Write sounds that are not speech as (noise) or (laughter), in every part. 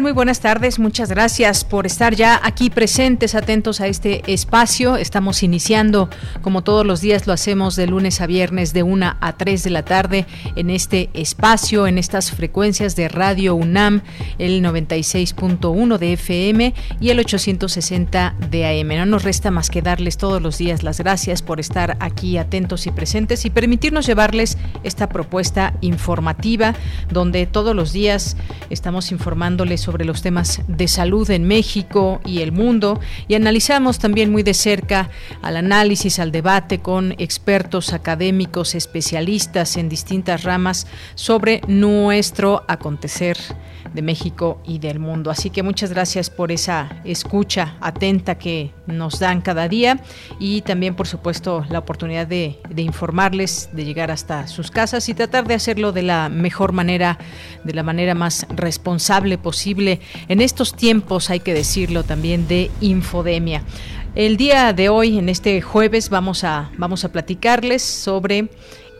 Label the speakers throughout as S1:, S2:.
S1: Muy buenas tardes. Muchas gracias por estar ya aquí presentes, atentos a este espacio. Estamos iniciando, como todos los días lo hacemos de lunes a viernes de 1 a 3 de la tarde en este espacio, en estas frecuencias de Radio UNAM, el 96.1 de FM y el 860 de AM. No nos resta más que darles todos los días las gracias por estar aquí atentos y presentes y permitirnos llevarles esta propuesta informativa donde todos los días estamos informándoles sobre los temas de salud en México y el mundo. Y analizamos también muy de cerca al análisis, al debate con expertos académicos, especialistas en distintas ramas sobre nuestro acontecer de México y del mundo. Así que muchas gracias por esa escucha atenta que nos dan cada día y también, por supuesto, la oportunidad de, informarles, de llegar hasta sus casas y tratar de hacerlo de la mejor manera, de la manera más responsable posible en estos tiempos, hay que decirlo también, de infodemia. El día de hoy, en este jueves, vamos a, vamos a platicarles sobre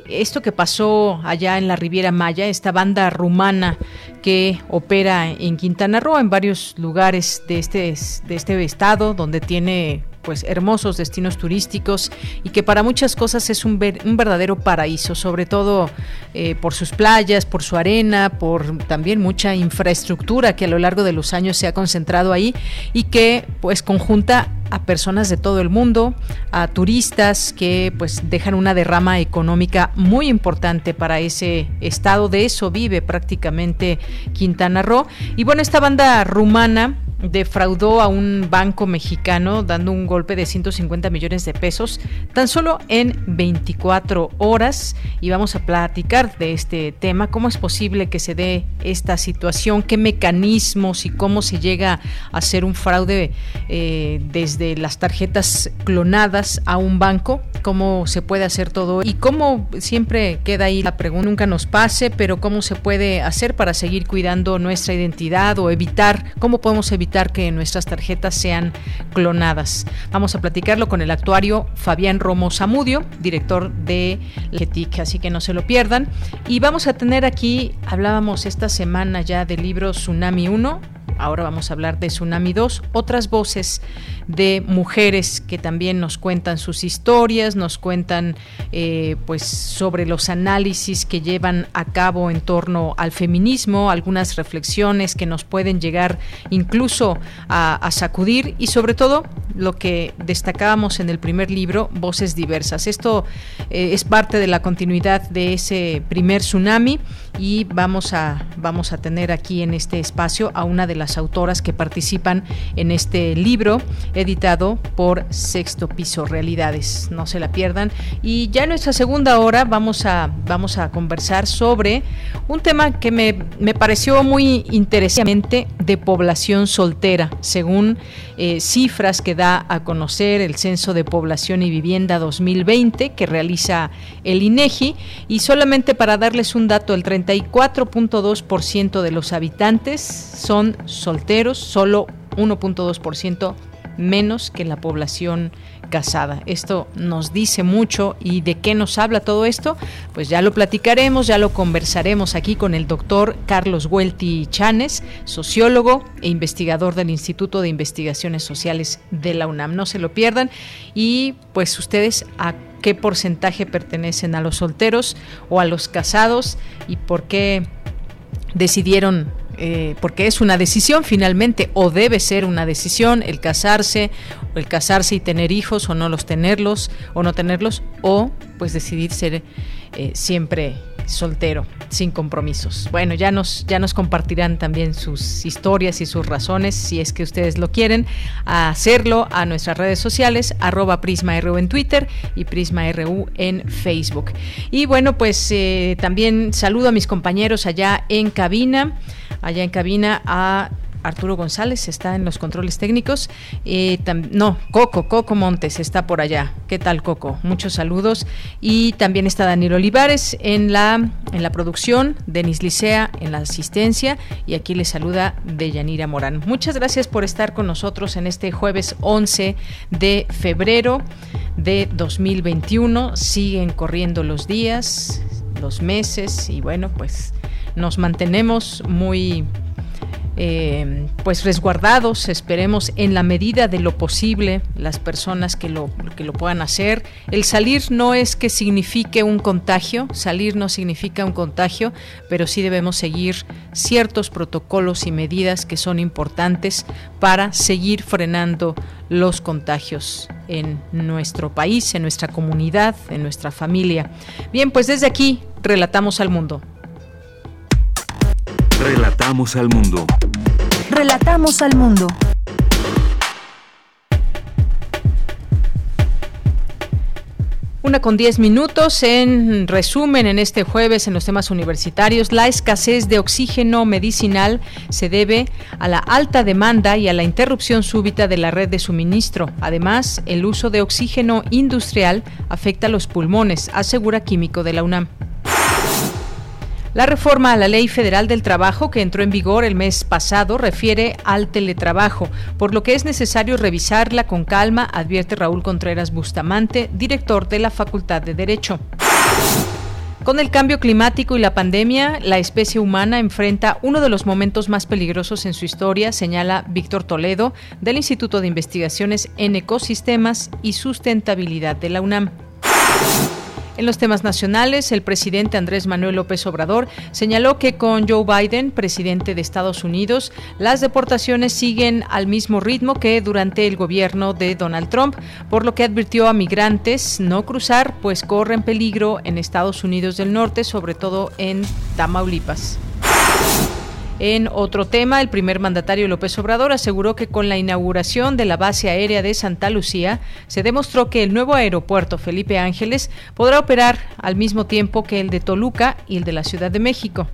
S1: esto que pasó allá en la Riviera Maya, esta banda rumana que opera en Quintana Roo, en varios lugares de este, de este estado, donde tiene pues hermosos destinos turísticos y que para muchas cosas es un, verdadero paraíso, sobre todo eh, por sus playas, por su arena, por también mucha infraestructura que a lo largo de los años se ha concentrado ahí y que pues conjunta a personas de todo el mundo, a turistas que pues dejan una derrama económica muy importante para ese estado, de eso vive prácticamente Quintana Roo. Y bueno, esta banda rumana defraudó a un banco mexicano dando un golpe de 150 millones de pesos tan solo en 24 horas y vamos a platicar de este tema, cómo es posible que se dé esta situación, qué mecanismos y cómo se llega a hacer un fraude eh, desde las tarjetas clonadas a un banco, cómo se puede hacer todo y cómo siempre queda ahí la pregunta, nunca nos pase, pero cómo se puede hacer para seguir cuidando nuestra identidad o evitar, cómo podemos evitar que nuestras tarjetas sean clonadas. Vamos a platicarlo con el actuario Fabián Romo Zamudio, director de LETIC, así que no se lo pierdan. Y vamos a tener aquí, hablábamos esta semana ya del libro Tsunami 1, Ahora vamos a hablar de Tsunami 2, otras voces de mujeres que también nos cuentan sus historias, nos cuentan eh, pues sobre los análisis que llevan a cabo en torno al feminismo, algunas reflexiones que nos pueden llegar incluso a, sacudir y sobre todo lo que destacábamos en el primer libro, voces diversas. Esto eh, es parte de la continuidad de ese primer tsunami y vamos a, vamos a tener aquí en este espacio a una de las autoras que participan en este libro editado por Sexto Piso Realidades. No se la pierdan. Y ya en nuestra segunda hora vamos a, vamos a conversar sobre un tema que me, me pareció muy interesante de población soltera, según eh, cifras que da a conocer el Censo de Población y Vivienda 2020 que realiza el INEGI. Y solamente para darles un dato, el 34.2% de los habitantes son solteros, solo 1.2% menos que la población casada. Esto nos dice mucho y de qué nos habla todo esto, pues ya lo platicaremos, ya lo conversaremos aquí con el doctor Carlos Huelti Chanes, sociólogo e investigador del Instituto de Investigaciones Sociales de la UNAM. No se lo pierdan y pues ustedes a qué porcentaje pertenecen a los solteros o a los casados y por qué decidieron eh, porque es una decisión finalmente, o debe ser una decisión el casarse, o el casarse y tener hijos, o no los tenerlos, o no tenerlos, o pues decidir ser eh, siempre soltero, sin compromisos. Bueno, ya nos, ya nos compartirán también sus historias y sus razones, si es que ustedes lo quieren, hacerlo a nuestras redes sociales, arroba PrismaRU en Twitter y PrismaRU en Facebook. Y bueno, pues eh, también saludo a mis compañeros allá en cabina, allá en cabina a Arturo González está en los controles técnicos. Eh, no, Coco, Coco Montes está por allá. ¿Qué tal, Coco? Muchos saludos. Y también está Daniel Olivares en la, en la producción, Denis Licea en la asistencia y aquí le saluda Deyanira Morán. Muchas gracias por estar con nosotros en este jueves 11 de febrero de 2021. Siguen corriendo los días, los meses y bueno, pues nos mantenemos muy eh, pues resguardados, esperemos en la medida de lo posible las personas que lo, que lo puedan hacer. El salir no es que signifique un contagio, salir no significa un contagio, pero sí debemos seguir ciertos protocolos y medidas que son importantes para seguir frenando los contagios en nuestro país, en nuestra comunidad, en nuestra familia. Bien, pues desde aquí relatamos al mundo.
S2: Relatamos al mundo.
S3: Relatamos al mundo.
S1: Una con diez minutos. En resumen, en este jueves en los temas universitarios, la escasez de oxígeno medicinal se debe a la alta demanda y a la interrupción súbita de la red de suministro. Además, el uso de oxígeno industrial afecta a los pulmones, asegura químico de la UNAM. La reforma a la Ley Federal del Trabajo que entró en vigor el mes pasado refiere al teletrabajo, por lo que es necesario revisarla con calma, advierte Raúl Contreras Bustamante, director de la Facultad de Derecho. Con el cambio climático y la pandemia, la especie humana enfrenta uno de los momentos más peligrosos en su historia, señala Víctor Toledo, del Instituto de Investigaciones en Ecosistemas y Sustentabilidad de la UNAM. En los temas nacionales, el presidente Andrés Manuel López Obrador señaló que con Joe Biden, presidente de Estados Unidos, las deportaciones siguen al mismo ritmo que durante el gobierno de Donald Trump, por lo que advirtió a migrantes no cruzar, pues corren peligro en Estados Unidos del Norte, sobre todo en Tamaulipas. En otro tema, el primer mandatario López Obrador aseguró que con la inauguración de la base aérea de Santa Lucía se demostró que el nuevo aeropuerto Felipe Ángeles podrá operar al mismo tiempo que el de Toluca y el de la Ciudad de México.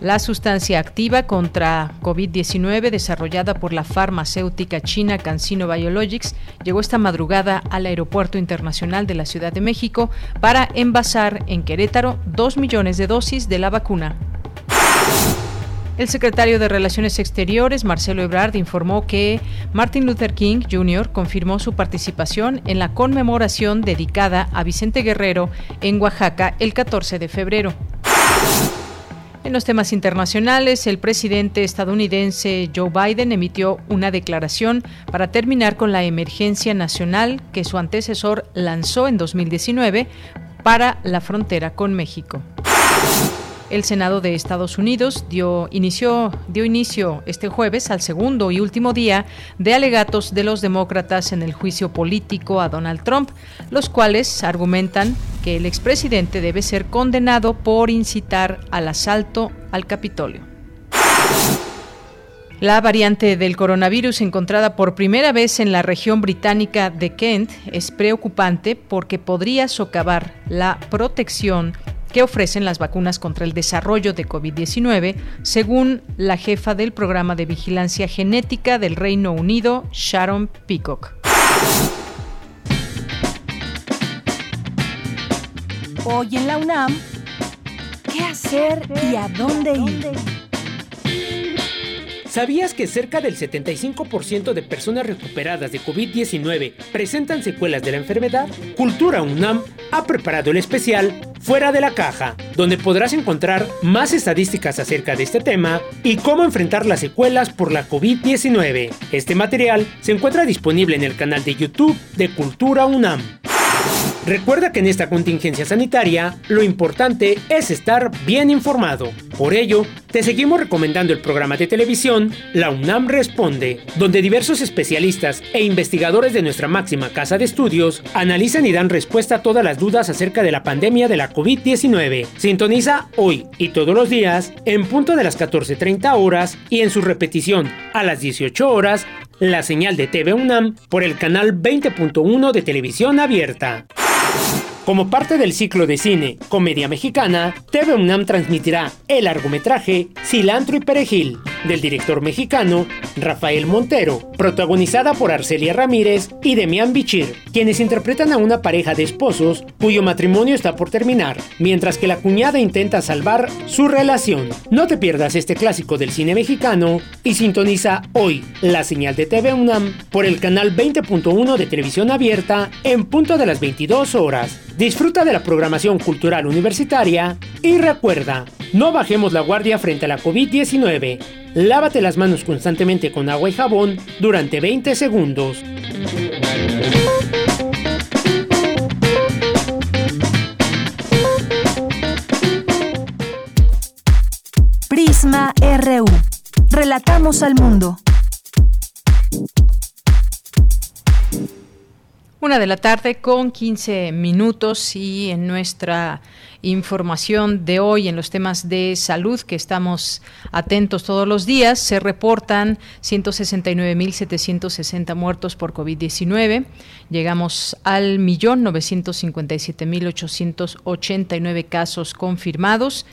S1: La sustancia activa contra COVID-19 desarrollada por la farmacéutica china CanSino Biologics llegó esta madrugada al Aeropuerto Internacional de la Ciudad de México para envasar en Querétaro dos millones de dosis de la vacuna. El secretario de Relaciones Exteriores, Marcelo Ebrard, informó que Martin Luther King Jr. confirmó su participación en la conmemoración dedicada a Vicente Guerrero en Oaxaca el 14 de febrero. En los temas internacionales, el presidente estadounidense Joe Biden emitió una declaración para terminar con la emergencia nacional que su antecesor lanzó en 2019 para la frontera con México. El Senado de Estados Unidos dio, inicio este jueves al segundo y último día de alegatos de los demócratas en el juicio político a Donald Trump, los cuales argumentan que el expresidente debe ser condenado por incitar al asalto al Capitolio. La variante del coronavirus encontrada por primera vez en la región británica de Kent es preocupante porque podría socavar la protección que ofrecen las vacunas contra el desarrollo de COVID-19, según la jefa del programa de vigilancia genética del Reino Unido, Sharon Peacock.
S3: Hoy en la UNAM, ¿qué hacer y a dónde ir?
S4: ¿Sabías que cerca del 75% de personas recuperadas de COVID-19 presentan secuelas de la enfermedad? Cultura UNAM ha preparado el especial Fuera de la Caja, donde podrás encontrar más estadísticas acerca de este tema y cómo enfrentar las secuelas por la COVID-19. Este material se encuentra disponible en el canal de YouTube de Cultura UNAM. Recuerda que en esta contingencia sanitaria lo importante es estar bien informado. Por ello, te seguimos recomendando el programa de televisión La UNAM Responde, donde diversos especialistas e investigadores de nuestra máxima casa de estudios analizan y dan respuesta a todas las dudas acerca de la pandemia de la COVID-19. Sintoniza hoy y todos los días en punto de las 14.30 horas y en su repetición a las 18 horas la señal de TV UNAM por el canal 20.1 de televisión abierta. Como parte del ciclo de cine Comedia Mexicana, TV UNAM transmitirá el largometraje Cilantro y Perejil, del director mexicano Rafael Montero, protagonizada por Arcelia Ramírez y Demian Bichir, quienes interpretan a una pareja de esposos cuyo matrimonio está por terminar, mientras que la cuñada intenta salvar su relación. No te pierdas este clásico del cine mexicano y sintoniza hoy la señal de TV UNAM por el canal 20.1 de televisión abierta en punto de las 22 horas. Disfruta de la programación cultural universitaria y recuerda, no bajemos la guardia frente a la COVID-19. Lávate las manos constantemente con agua y jabón durante 20 segundos.
S3: Prisma RU. Relatamos al mundo.
S1: Una de la tarde con 15 minutos y en nuestra información de hoy en los temas de salud que estamos atentos todos los días se reportan 169.760 muertos por COVID-19. Llegamos al millón 957.889 casos confirmados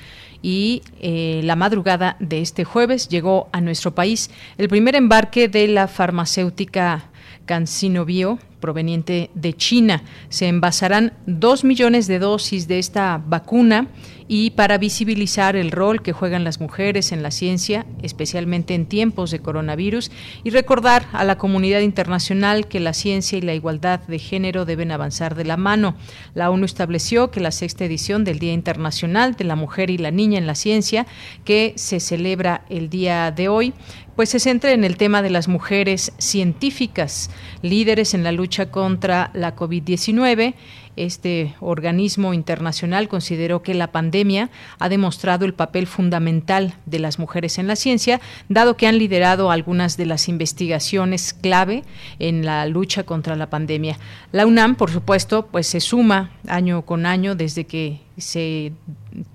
S1: y eh, la madrugada de este jueves llegó a nuestro país el primer embarque de la farmacéutica CanSino Bio proveniente de China. Se envasarán dos millones de dosis de esta vacuna y para visibilizar el rol que juegan las mujeres en la ciencia, especialmente en tiempos de coronavirus, y recordar a la comunidad internacional que la ciencia y la igualdad de género deben avanzar de la mano. La ONU estableció que la sexta edición del Día Internacional de la Mujer y la Niña en la Ciencia, que se celebra el día de hoy, pues se centra en el tema de las mujeres científicas, líderes en la lucha contra la COVID-19 este organismo internacional consideró que la pandemia ha demostrado el papel fundamental de las mujeres en la ciencia, dado que han liderado algunas de las investigaciones clave en la lucha contra la pandemia. La UNAM, por supuesto, pues se suma año con año desde que se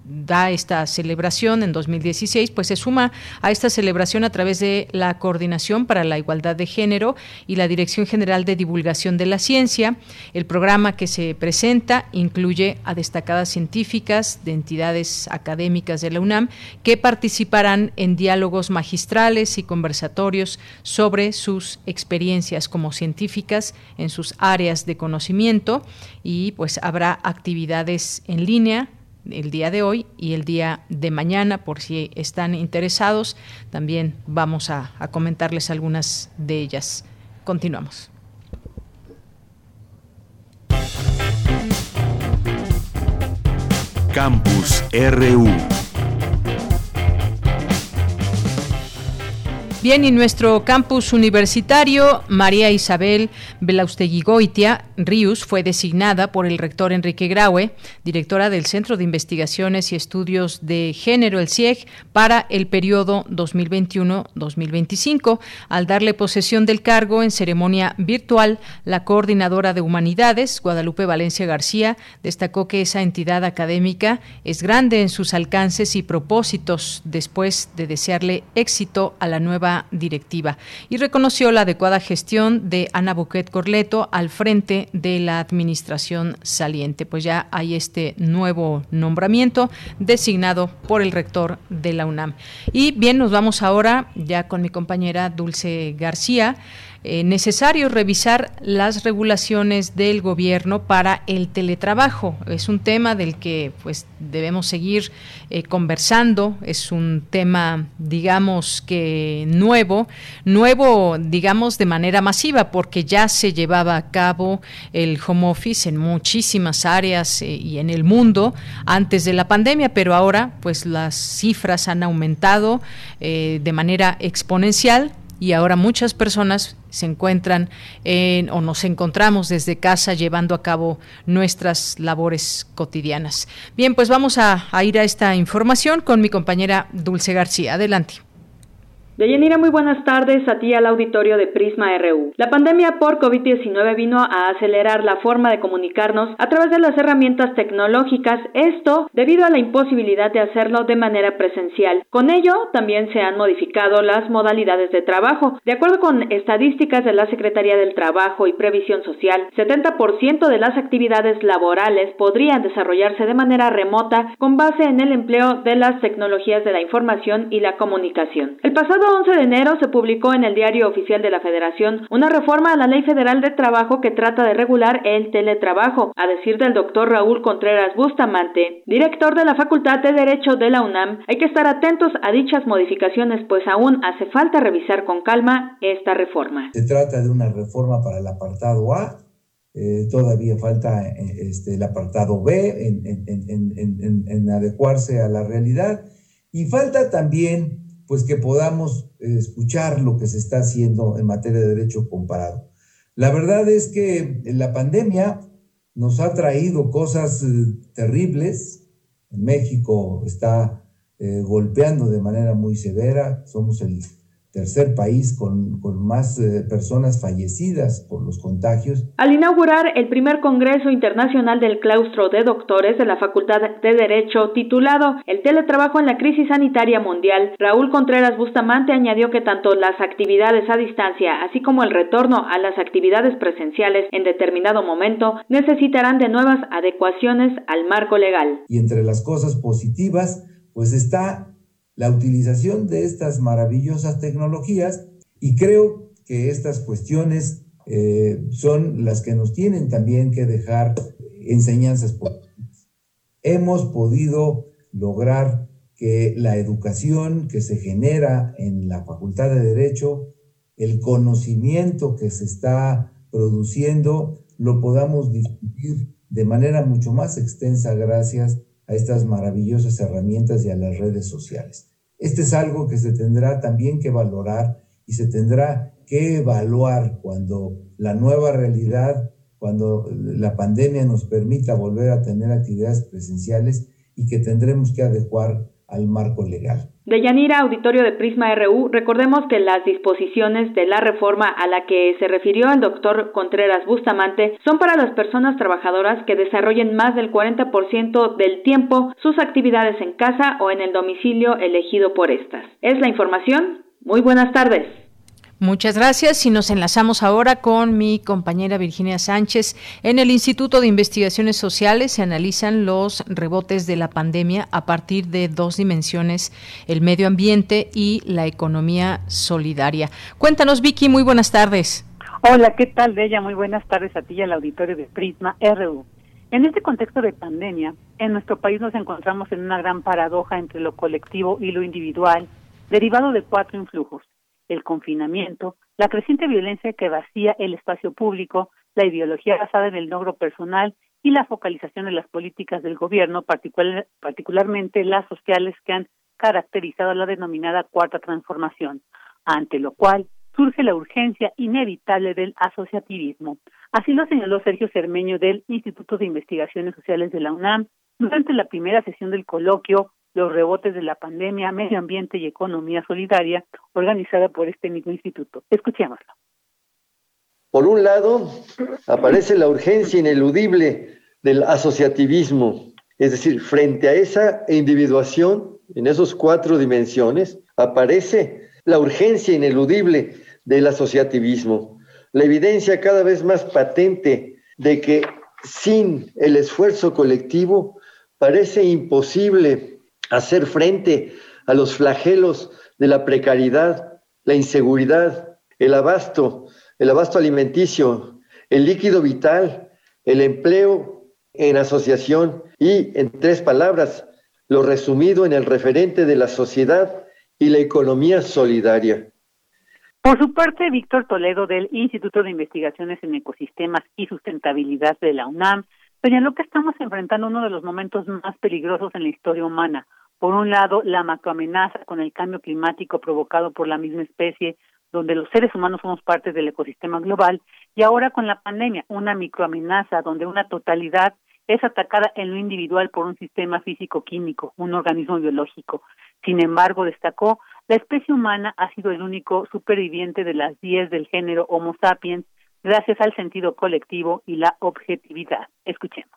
S1: da esta celebración en 2016, pues se suma a esta celebración a través de la Coordinación para la Igualdad de Género y la Dirección General de Divulgación de la Ciencia. El programa que se presenta incluye a destacadas científicas de entidades académicas de la UNAM que participarán en diálogos magistrales y conversatorios sobre sus experiencias como científicas en sus áreas de conocimiento y pues habrá actividades en línea el día de hoy y el día de mañana, por si están interesados, también vamos a, comentarles algunas de ellas. Continuamos.
S2: Campus RU
S1: Bien, y nuestro campus universitario, María Isabel Belausteguigoitia Rius, fue designada por el rector Enrique Graue, directora del Centro de Investigaciones y Estudios de Género, el CIEG, para el periodo 2021-2025. Al darle posesión del cargo en ceremonia virtual, la coordinadora de Humanidades, Guadalupe Valencia García, destacó que esa entidad académica es grande en sus alcances y propósitos después de desearle éxito a la nueva directiva y reconoció la adecuada gestión de Ana Buquet Corleto al frente de la administración saliente. Pues ya hay este nuevo nombramiento designado por el rector de la UNAM. Y bien, nos vamos ahora ya con mi compañera Dulce García. Eh, necesario revisar las regulaciones del gobierno para el teletrabajo. Es un tema del que pues debemos seguir eh, conversando. Es un tema, digamos que nuevo, nuevo, digamos de manera masiva, porque ya se llevaba a cabo el home office en muchísimas áreas eh, y en el mundo antes de la pandemia, pero ahora pues las cifras han aumentado de manera exponencial y ahora muchas personas se encuentran en, o nos encontramos desde casa llevando a cabo nuestras labores cotidianas. Bien, pues vamos a, a ir a esta información con mi compañera Dulce García. Adelante.
S5: Deyanira, muy buenas tardes a ti al auditorio de Prisma RU. La pandemia por COVID-19 vino a acelerar la forma de comunicarnos a través de las herramientas tecnológicas, esto debido a la imposibilidad de hacerlo de manera presencial. Con ello, también se han modificado las modalidades de trabajo. De acuerdo con estadísticas de la Secretaría del Trabajo y Previsión Social, 70% de las actividades laborales podrían desarrollarse de manera remota con base en el empleo de las tecnologías de la información y la comunicación. El pasado 11 de enero se publicó en el Diario Oficial de la Federación una reforma a la Ley Federal de Trabajo que trata de regular el teletrabajo, a decir del doctor Raúl Contreras Bustamante, director de la Facultad de Derecho de la UNAM, hay que estar atentos a dichas modificaciones, pues aún hace falta revisar con calma esta reforma.
S6: Se trata de una reforma para el apartado A, eh, todavía falta eh, este, el apartado B en adecuarse a la realidad y falta también pues que podamos eh, escuchar lo que se está haciendo en materia de derecho comparado. La verdad es que la pandemia nos ha traído cosas eh, terribles. México está eh, golpeando de manera muy severa. Somos el tercer país con, con más eh, personas fallecidas por los contagios.
S5: Al inaugurar el primer Congreso Internacional del Claustro de Doctores de la Facultad de Derecho titulado El teletrabajo en la crisis sanitaria mundial, Raúl Contreras Bustamante añadió que tanto las actividades a distancia, así como el retorno a las actividades presenciales en determinado momento, necesitarán de nuevas adecuaciones al marco legal.
S6: Y entre las cosas positivas, pues está la utilización de estas maravillosas tecnologías y creo que estas cuestiones eh, son las que nos tienen también que dejar enseñanzas positivas. Hemos podido lograr que la educación que se genera en la Facultad de Derecho, el conocimiento que se está produciendo, lo podamos discutir de manera mucho más extensa gracias a estas maravillosas herramientas y a las redes sociales. Este es algo que se tendrá también que valorar y se tendrá que evaluar cuando la nueva realidad, cuando la pandemia nos permita volver a tener actividades presenciales y que tendremos que adecuar al marco legal.
S5: De Yanira, auditorio de Prisma RU, recordemos que las disposiciones de la reforma a la que se refirió el doctor Contreras Bustamante son para las personas trabajadoras que desarrollen más del 40% del tiempo sus actividades en casa o en el domicilio elegido por estas. Es la información. Muy buenas tardes.
S1: Muchas gracias y nos enlazamos ahora con mi compañera Virginia Sánchez. En el Instituto de Investigaciones Sociales se analizan los rebotes de la pandemia a partir de dos dimensiones, el medio ambiente y la economía solidaria. Cuéntanos, Vicky, muy buenas tardes.
S7: Hola, ¿qué tal, Bella? Muy buenas tardes a ti y al auditorio de Prisma RU. En este contexto de pandemia, en nuestro país nos encontramos en una gran paradoja entre lo colectivo y lo individual, derivado de cuatro influjos el confinamiento, la creciente violencia que vacía el espacio público, la ideología basada en el logro personal y la focalización de las políticas del gobierno, particularmente las sociales que han caracterizado la denominada cuarta transformación, ante lo cual surge la urgencia inevitable del asociativismo. Así lo señaló Sergio Cermeño del Instituto de Investigaciones Sociales de la UNAM durante la primera sesión del coloquio los rebotes de la pandemia, medio ambiente y economía solidaria, organizada por este mismo instituto. Escuchémoslo.
S8: Por un lado, aparece la urgencia ineludible del asociativismo, es decir, frente a esa individuación, en esas cuatro dimensiones, aparece la urgencia ineludible del asociativismo, la evidencia cada vez más patente de que sin el esfuerzo colectivo parece imposible hacer frente a los flagelos de la precariedad, la inseguridad, el abasto, el abasto alimenticio, el líquido vital, el empleo en asociación y, en tres palabras, lo resumido en el referente de la sociedad y la economía solidaria.
S7: Por su parte, Víctor Toledo del Instituto de Investigaciones en Ecosistemas y Sustentabilidad de la UNAM señaló que estamos enfrentando uno de los momentos más peligrosos en la historia humana, por un lado, la macroamenaza con el cambio climático provocado por la misma especie, donde los seres humanos somos parte del ecosistema global, y ahora con la pandemia, una microamenaza donde una totalidad es atacada en lo individual por un sistema físico-químico, un organismo biológico. Sin embargo, destacó, la especie humana ha sido el único superviviente de las 10 del género Homo sapiens gracias al sentido colectivo y la objetividad. Escuchemos.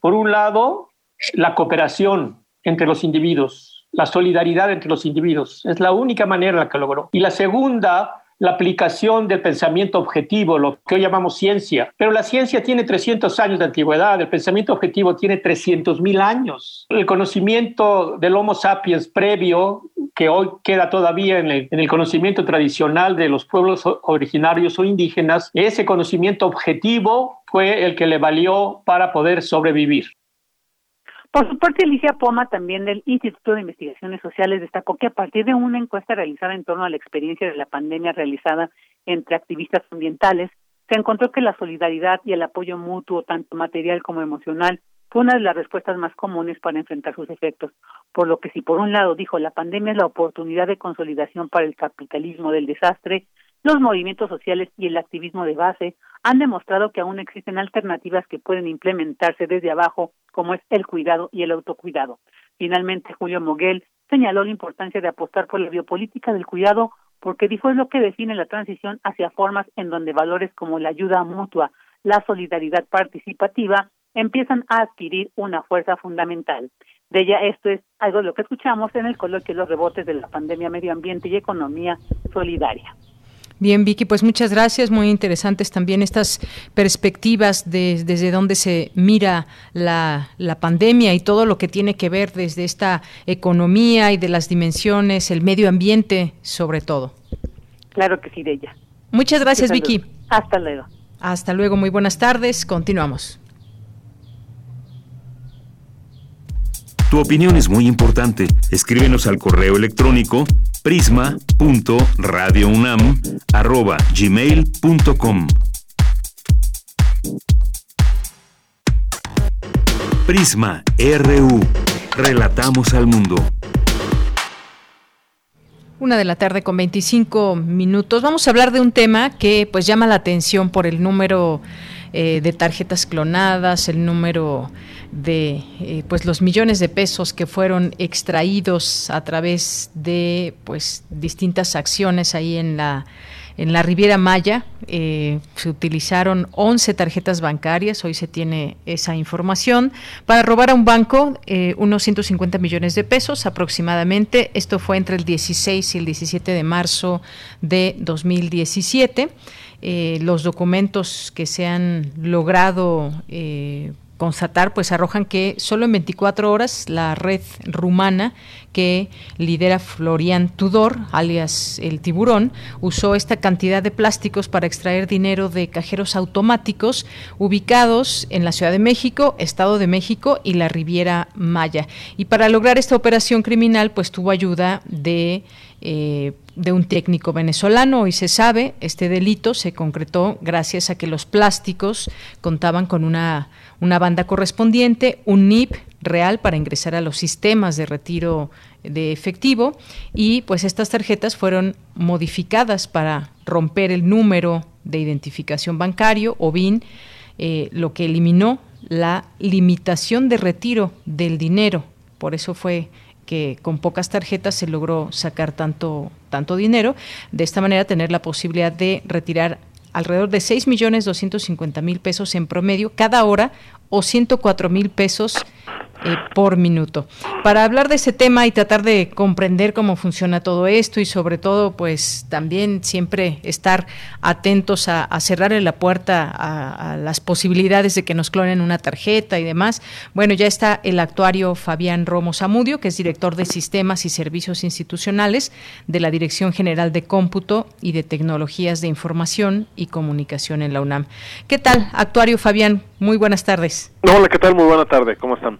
S9: Por un lado, la cooperación entre los individuos, la solidaridad entre los individuos, es la única manera la que logró. Y la segunda, la aplicación del pensamiento objetivo, lo que hoy llamamos ciencia. Pero la ciencia tiene 300 años de antigüedad, el pensamiento objetivo tiene 300 mil años. El conocimiento del Homo sapiens previo, que hoy queda todavía en el conocimiento tradicional de los pueblos originarios o indígenas, ese conocimiento objetivo fue el que le valió para poder sobrevivir.
S7: Por su parte, Alicia Poma, también del Instituto de Investigaciones Sociales, destacó que a partir de una encuesta realizada en torno a la experiencia de la pandemia realizada entre activistas ambientales, se encontró que la solidaridad y el apoyo mutuo, tanto material como emocional, fue una de las respuestas más comunes para enfrentar sus efectos. Por lo que si por un lado dijo la pandemia es la oportunidad de consolidación para el capitalismo del desastre, los movimientos sociales y el activismo de base han demostrado que aún existen alternativas que pueden implementarse desde abajo, como es el cuidado y el autocuidado. Finalmente, Julio Moguel señaló la importancia de apostar por la biopolítica del cuidado porque dijo es lo que define la transición hacia formas en donde valores como la ayuda mutua, la solidaridad participativa empiezan a adquirir una fuerza fundamental. De ella esto es algo de lo que escuchamos en el coloquio Los rebotes de la pandemia, medio ambiente y economía solidaria.
S1: Bien, Vicky, pues muchas gracias. Muy interesantes también estas perspectivas de, desde donde se mira la, la, pandemia y todo lo que tiene que ver desde esta economía y de las dimensiones, el medio ambiente sobre todo.
S7: Claro que sí, de ella.
S1: Muchas gracias, Vicky.
S7: Hasta luego.
S1: Hasta luego, muy buenas tardes. Continuamos.
S2: Tu opinión es muy importante. Escríbenos al correo electrónico prisma.radiounam@gmail.com. Prisma RU. Relatamos al mundo.
S1: Una de la tarde con 25 minutos. Vamos a hablar de un tema que pues llama la atención por el número eh, de tarjetas clonadas, el número de eh, pues los millones de pesos que fueron extraídos a través de pues distintas acciones ahí en la en la Riviera Maya eh, se utilizaron 11 tarjetas bancarias, hoy se tiene esa información, para robar a un banco eh, unos 150 millones de pesos aproximadamente. Esto fue entre el 16 y el 17 de marzo de 2017. los documentos que se han logrado constatar, pues arrojan que solo en 24 horas la red rumana que lidera Florian Tudor, alias el tiburón, usó esta cantidad de plásticos para extraer dinero de cajeros automáticos ubicados en la Ciudad de México, Estado de México y la Riviera Maya. Y para lograr esta operación criminal, pues tuvo ayuda de eh, de un técnico venezolano. y se sabe, este delito se concretó gracias a que los plásticos contaban con una, una banda correspondiente, un NIP real para ingresar a los sistemas de retiro de efectivo y pues estas tarjetas fueron modificadas para romper el número de identificación bancario o BIN, eh, lo que eliminó la limitación de retiro del dinero. Por eso fue que con pocas tarjetas se logró sacar tanto, tanto dinero. De esta manera tener la posibilidad de retirar alrededor de 6.250.000 pesos en promedio cada hora o 104 mil pesos eh, por minuto. Para hablar de ese tema y tratar de comprender cómo funciona todo esto y sobre todo, pues también siempre estar atentos a, cerrarle la puerta a, las posibilidades de que nos clonen una tarjeta y demás. Bueno, ya está el actuario Fabián Romo Zamudio, que es director de Sistemas y Servicios Institucionales de la Dirección General de Cómputo y de Tecnologías de Información y Comunicación en la UNAM. ¿Qué tal, actuario Fabián? Muy buenas tardes.
S10: Hola, ¿qué tal? Muy buena tarde. ¿Cómo están?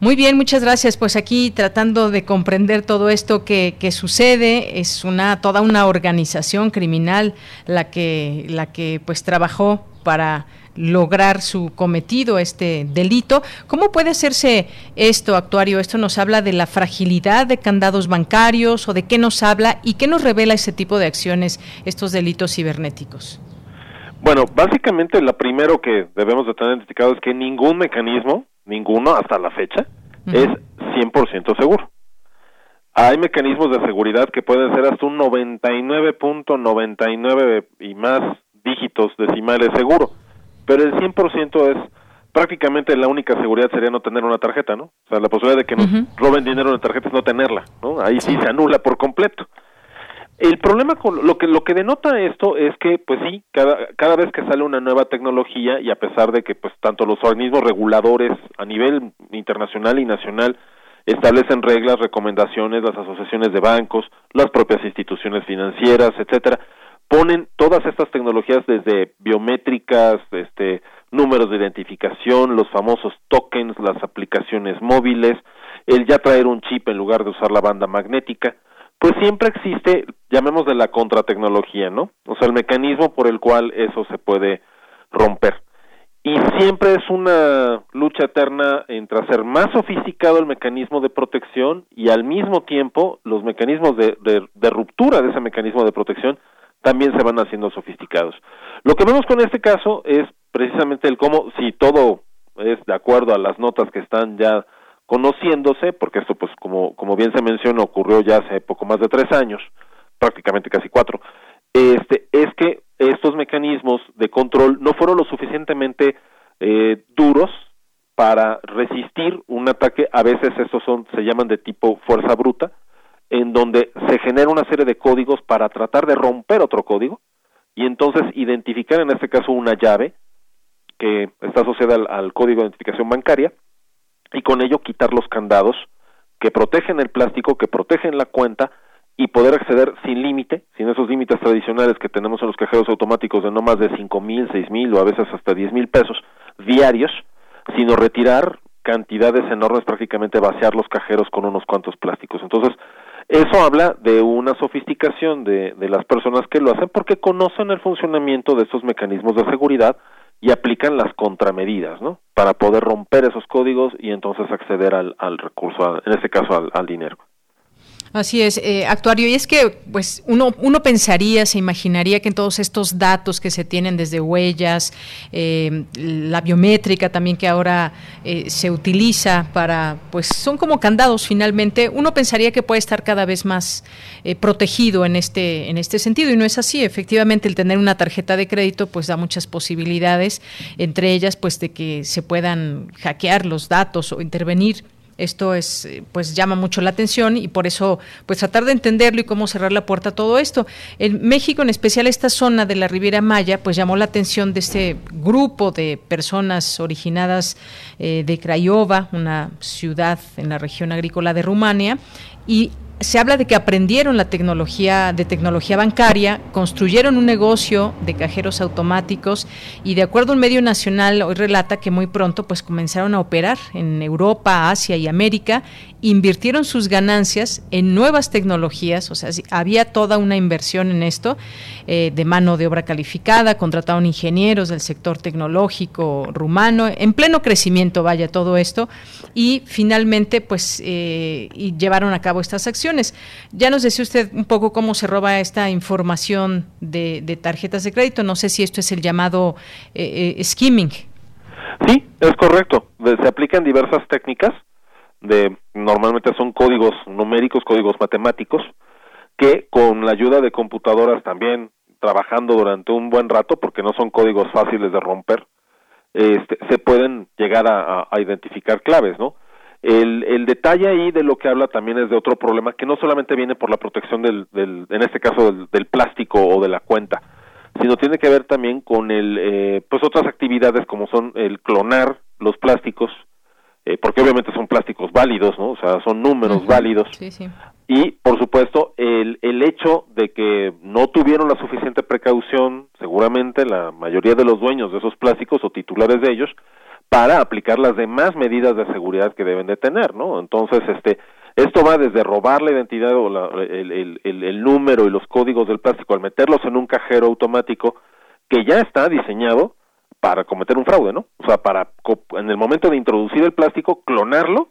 S1: Muy bien, muchas gracias. Pues aquí tratando de comprender todo esto que, que, sucede, es una toda una organización criminal la que la que pues trabajó para lograr su cometido, este delito. ¿Cómo puede hacerse esto, actuario? Esto nos habla de la fragilidad de candados bancarios o de qué nos habla y qué nos revela ese tipo de acciones, estos delitos cibernéticos.
S10: Bueno, básicamente lo primero que debemos de tener identificado es que ningún mecanismo, ninguno hasta la fecha, es 100% seguro. Hay mecanismos de seguridad que pueden ser hasta un 99.99 y más dígitos decimales seguro, pero el 100% es prácticamente la única seguridad sería no tener una tarjeta, ¿no? O sea, la posibilidad de que nos roben dinero en la tarjeta es no tenerla, ¿no? Ahí sí se anula por completo. El problema con lo que lo que denota esto es que pues sí, cada cada vez que sale una nueva tecnología y a pesar de que pues tanto los organismos reguladores a nivel internacional y nacional establecen reglas, recomendaciones, las asociaciones de bancos, las propias instituciones financieras, etcétera, ponen todas estas tecnologías desde biométricas, este números de identificación, los famosos tokens, las aplicaciones móviles, el ya traer un chip en lugar de usar la banda magnética, pues siempre existe, llamemos de la contratecnología, ¿no? O sea, el mecanismo por el cual eso se puede romper. Y siempre es una lucha eterna entre hacer más sofisticado el mecanismo de protección y al mismo tiempo los mecanismos de, de, ruptura de ese mecanismo de protección también se van haciendo sofisticados. Lo que vemos con este caso es precisamente el cómo, si todo es de acuerdo a las notas que están ya conociéndose, porque esto pues como, como bien se menciona ocurrió ya hace poco más de tres años, prácticamente casi cuatro, este, es que estos mecanismos de control no fueron lo suficientemente eh, duros para resistir un ataque, a veces estos son, se llaman de tipo fuerza bruta, en donde se genera una serie de códigos para tratar de romper otro código y entonces identificar en este caso una llave que está asociada al código de identificación bancaria y con ello quitar los candados que protegen el plástico, que protegen la cuenta y poder acceder sin límite, sin esos límites tradicionales que tenemos en los cajeros automáticos de no más de cinco mil, seis mil o a veces hasta diez mil pesos diarios, sino retirar cantidades enormes, prácticamente vaciar los cajeros con unos cuantos plásticos. Entonces, eso habla de una sofisticación de, de las personas que lo hacen porque conocen el funcionamiento de estos mecanismos de seguridad y aplican las contramedidas, ¿no? Para poder romper esos códigos y entonces acceder al, al recurso, en este caso al dinero.
S1: Así es, eh, actuario. Y es que, pues, uno, uno pensaría, se imaginaría que en todos estos datos que se tienen desde huellas, eh, la biométrica también que ahora eh, se utiliza para, pues, son como candados finalmente. Uno pensaría que puede estar cada vez más protegido en este, en este sentido y no es así. Efectivamente, el tener una tarjeta de crédito, pues, da muchas posibilidades, entre ellas, pues, de que se puedan hackear los datos o intervenir esto es, pues llama mucho la atención y por eso, pues tratar de entenderlo y cómo cerrar la puerta a todo esto. En México, en especial esta zona de la Riviera Maya, pues llamó la atención de este grupo de personas originadas eh, de Craiova, una ciudad en la región agrícola de Rumania, y se habla de que aprendieron la tecnología de tecnología bancaria, construyeron un negocio de cajeros automáticos y de acuerdo a un medio nacional hoy relata que muy pronto pues comenzaron a operar en Europa, Asia y América invirtieron sus ganancias en nuevas tecnologías, o sea, había toda una inversión en esto, eh, de mano de obra calificada, contrataron ingenieros del sector tecnológico rumano, en pleno crecimiento, vaya todo esto, y finalmente, pues, eh, y llevaron a cabo estas acciones. Ya nos decía usted un poco cómo se roba esta información de, tarjetas de crédito, no sé si esto es el llamado eh, skimming.
S10: Sí, es correcto. Se aplican diversas técnicas de normalmente son códigos numéricos, códigos matemáticos, que con la ayuda de computadoras también trabajando durante un buen rato, porque no son códigos fáciles de romper, este, se pueden llegar a, identificar claves, ¿no? El, el, detalle ahí de lo que habla también es de otro problema que no solamente viene por la protección del, del en este caso del, del, plástico o de la cuenta, sino tiene que ver también con el, eh, pues otras actividades como son el clonar los plásticos, eh, porque obviamente son plásticos válidos, ¿no? O sea, son números válidos. Y, por supuesto, el, el hecho de que no tuvieron la suficiente precaución, seguramente la mayoría de los dueños de esos plásticos o titulares de ellos, para aplicar las demás medidas de seguridad que deben de tener, ¿no? Entonces, este, esto va desde robar la identidad o la, el, el, el número y los códigos del plástico al meterlos en un cajero automático que ya está diseñado para cometer un fraude, ¿no? O sea, para en el momento de introducir el plástico, clonarlo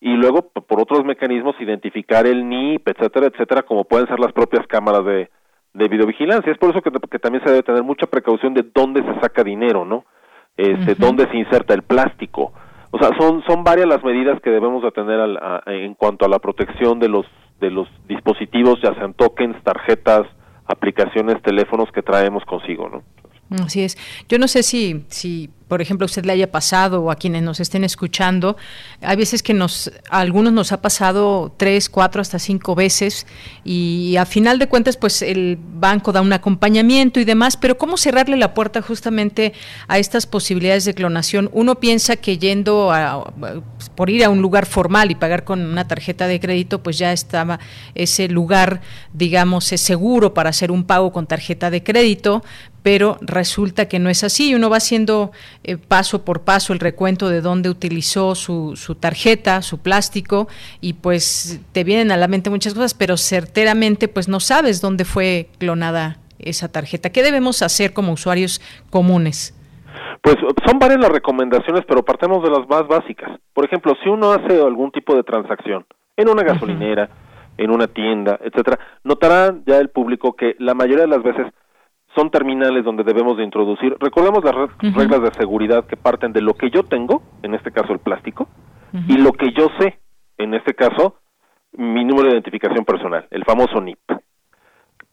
S10: y luego por otros mecanismos identificar el NIP, etcétera, etcétera, como pueden ser las propias cámaras de, de videovigilancia. Es por eso que, también se debe tener mucha precaución de dónde se saca dinero, ¿no? Este, dónde se inserta el plástico. O sea, son son varias las medidas que debemos de tener al, en cuanto a la protección de los de los dispositivos, ya sean tokens, tarjetas, aplicaciones, teléfonos que traemos consigo, ¿no?
S1: Así es. Yo no sé si, si por ejemplo, usted le haya pasado o a quienes nos estén escuchando, hay veces que nos, a algunos nos ha pasado tres, cuatro, hasta cinco veces y a final de cuentas, pues el banco da un acompañamiento y demás, pero ¿cómo cerrarle la puerta justamente a estas posibilidades de clonación? Uno piensa que yendo a, por ir a un lugar formal y pagar con una tarjeta de crédito, pues ya estaba ese lugar, digamos, seguro para hacer un pago con tarjeta de crédito, pero resulta que no es así. Uno va haciendo eh, paso por paso el recuento de dónde utilizó su, su tarjeta, su plástico, y pues te vienen a la mente muchas cosas, pero certeramente pues no sabes dónde fue clonada esa tarjeta. ¿Qué debemos hacer como usuarios comunes?
S10: Pues son varias las recomendaciones, pero partemos de las más básicas. Por ejemplo, si uno hace algún tipo de transacción en una gasolinera, en una tienda, etcétera, notará ya el público que la mayoría de las veces son terminales donde debemos de introducir. Recordemos las reglas de seguridad que parten de lo que yo tengo, en este caso el plástico, y lo que yo sé, en este caso mi número de identificación personal, el famoso NIP.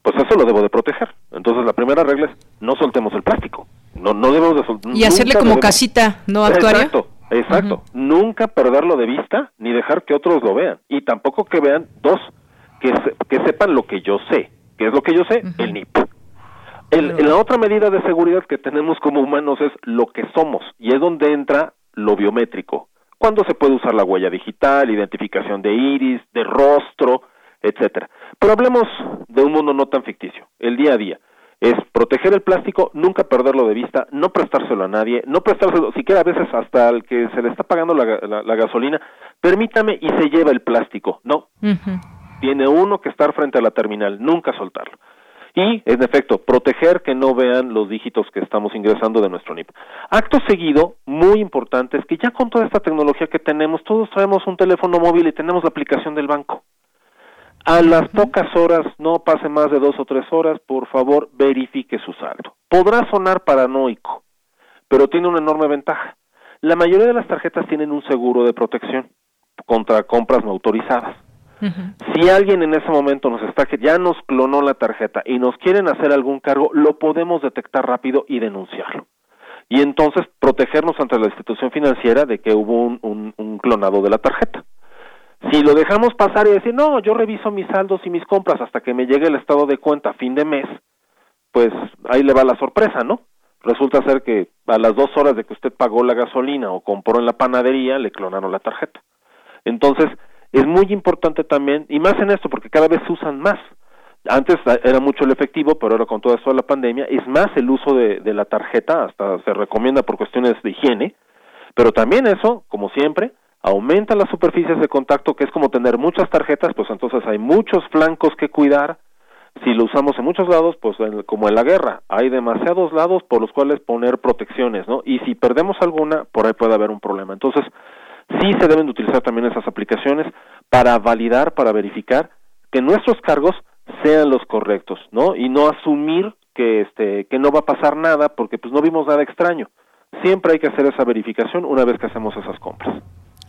S10: Pues eso lo debo de proteger. Entonces la primera regla es no soltemos el plástico. No no debemos de
S1: Y hacerle como casita, ¿no actuaría?
S10: Exacto. Exacto. Nunca perderlo de vista ni dejar que otros lo vean y tampoco que vean dos que que sepan lo que yo sé. ¿Qué es lo que yo sé? El NIP. El, la otra medida de seguridad que tenemos como humanos es lo que somos y es donde entra lo biométrico. Cuando se puede usar la huella digital, identificación de iris, de rostro, etcétera. Pero hablemos de un mundo no tan ficticio, el día a día. Es proteger el plástico, nunca perderlo de vista, no prestárselo a nadie, no prestárselo siquiera a veces hasta al que se le está pagando la, gasolina, permítame y se lleva el plástico. No. Tiene uno que estar frente a la terminal, nunca soltarlo y, en efecto, proteger que no vean los dígitos que estamos ingresando de nuestro NIP. Acto seguido, muy importante, es que ya con toda esta tecnología que tenemos, todos traemos un teléfono móvil y tenemos la aplicación del banco. A las pocas horas, no pase más de dos o tres horas, por favor, verifique su saldo. Podrá sonar paranoico, pero tiene una enorme ventaja. La mayoría de las tarjetas tienen un seguro de protección contra compras no autorizadas. Si alguien en ese momento nos está que ya nos clonó la tarjeta y nos quieren hacer algún cargo, lo podemos detectar rápido y denunciarlo. Y entonces protegernos ante la institución financiera de que hubo un, un, clonado de la tarjeta. Si lo dejamos pasar y decir, no, yo reviso mis saldos y mis compras hasta que me llegue el estado de cuenta a fin de mes, pues ahí le va la sorpresa, ¿no? Resulta ser que a las dos horas de que usted pagó la gasolina o compró en la panadería, le clonaron la tarjeta. Entonces, es muy importante también, y más en esto, porque cada vez se usan más. Antes era mucho el efectivo, pero ahora con toda esto de la pandemia, es más el uso de, de la tarjeta, hasta se recomienda por cuestiones de higiene, pero también eso, como siempre, aumenta las superficies de contacto, que es como tener muchas tarjetas, pues entonces hay muchos flancos que cuidar. Si lo usamos en muchos lados, pues como en la guerra, hay demasiados lados por los cuales poner protecciones, ¿no? Y si perdemos alguna, por ahí puede haber un problema. Entonces, sí se deben de utilizar también esas aplicaciones para validar, para verificar que nuestros cargos sean los correctos, ¿no? Y no asumir que este que no va a pasar nada porque pues no vimos nada extraño. Siempre hay que hacer esa verificación una vez que hacemos esas compras.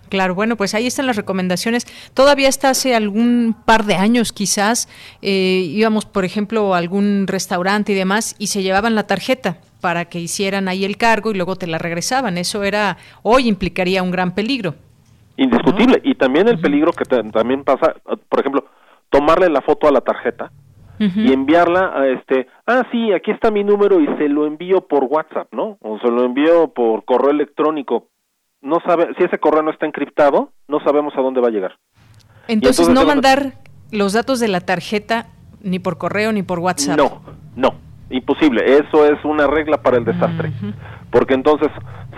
S1: Claro, bueno, pues ahí están las recomendaciones. Todavía hasta hace algún par de años quizás eh, íbamos, por ejemplo, a algún restaurante y demás y se llevaban la tarjeta para que hicieran ahí el cargo y luego te la regresaban. Eso era, hoy implicaría un gran peligro.
S10: Indiscutible. Y también el peligro que también pasa, por ejemplo, tomarle la foto a la tarjeta y enviarla a este, ah, sí, aquí está mi número y se lo envío por WhatsApp, ¿no? O se lo envío por correo electrónico no sabe, si ese correo no está encriptado, no sabemos a dónde va a llegar.
S1: Entonces, no mandar los datos de la tarjeta ni por correo ni por WhatsApp.
S10: No, no, imposible. Eso es una regla para el desastre. Porque entonces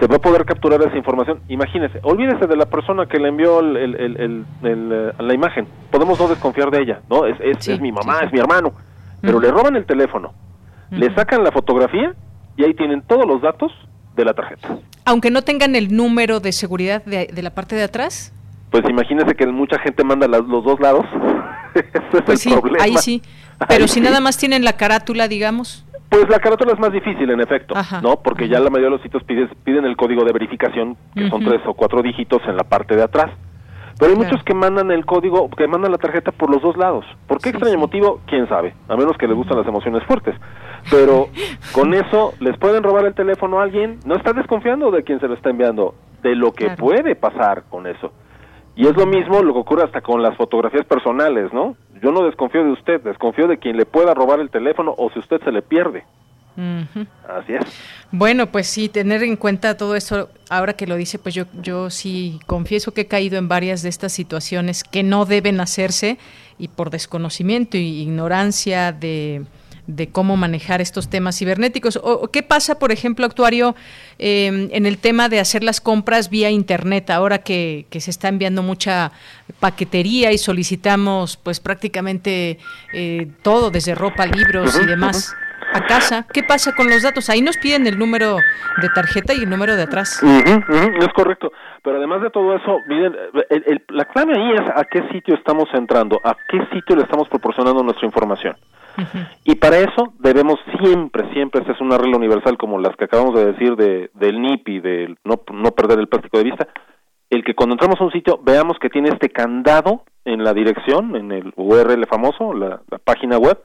S10: se va a poder capturar esa información. Imagínese, olvídese de la persona que le envió el, eh, la imagen. Podemos no desconfiar de ella, ¿no? Es, es, mi mamá, es mi hermano. Pero le roban el teléfono, le sacan la fotografía y ahí tienen todos los datos de la tarjeta.
S1: Aunque no tengan el número de seguridad de, la parte de atrás.
S10: Pues imagínese que mucha gente manda los dos lados. (laughs)
S1: pues sí, ahí sí. Pero si nada más tienen la carátula, digamos.
S10: Pues la carátula es más difícil, en efecto, ¿no? Porque ya la mayoría de los sitios piden, piden el código de verificación, que son tres o cuatro dígitos en la parte de atrás. Pero hay muchos que mandan el código, que mandan la tarjeta por los dos lados. ¿Por qué extraño motivo? ¿Quién sabe? A menos que les gustan las emociones fuertes. Pero (laughs) con eso les pueden robar el teléfono a alguien. No está desconfiando de quien se lo está enviando, de lo que puede pasar con eso. Y es lo mismo lo que ocurre hasta con las fotografías personales, ¿no? Yo no desconfío de usted, desconfío de quien le pueda robar el teléfono o si usted se le pierde. Así es.
S1: Bueno, pues sí, tener en cuenta todo eso, ahora que lo dice, pues yo, yo sí confieso que he caído en varias de estas situaciones que no deben hacerse y por desconocimiento e ignorancia de, de cómo manejar estos temas cibernéticos. O, ¿Qué pasa, por ejemplo, actuario, em, en el tema de hacer las compras vía Internet, ahora que, se está enviando mucha paquetería y solicitamos pues prácticamente eh, todo, desde ropa, libros y demás? a casa, ¿qué pasa con los datos? Ahí nos piden el número de tarjeta y el número de atrás.
S10: es correcto, pero además de todo eso, miren, la clave ahí es a qué sitio estamos entrando, a qué sitio le estamos proporcionando nuestra información. Y para eso debemos siempre, siempre, esta es una regla universal como las que acabamos de decir de, del NIP y de no, no perder el plástico de vista, el que cuando entramos a un sitio veamos que tiene este candado en la dirección, en el URL famoso, la, página web,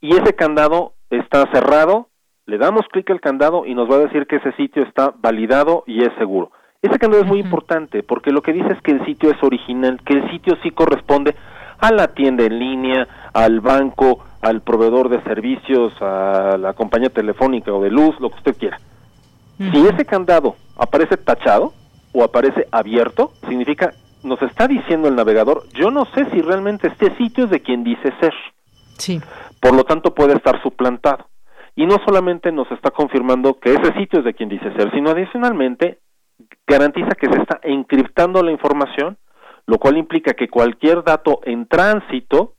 S10: y ese candado está cerrado, le damos clic al candado y nos va a decir que ese sitio está validado y es seguro. Ese candado es muy importante porque lo que dice es que el sitio es original, que el sitio sí corresponde a la tienda en línea, al banco, al proveedor de servicios, a la compañía telefónica o de luz, lo que usted quiera. Si ese candado aparece tachado o aparece abierto, significa, nos está diciendo el navegador, yo no sé si realmente este sitio es de quien dice ser.
S1: Sí.
S10: Por lo tanto, puede estar suplantado. Y no solamente nos está confirmando que ese sitio es de quien dice ser, sino adicionalmente garantiza que se está encriptando la información, lo cual implica que cualquier dato en tránsito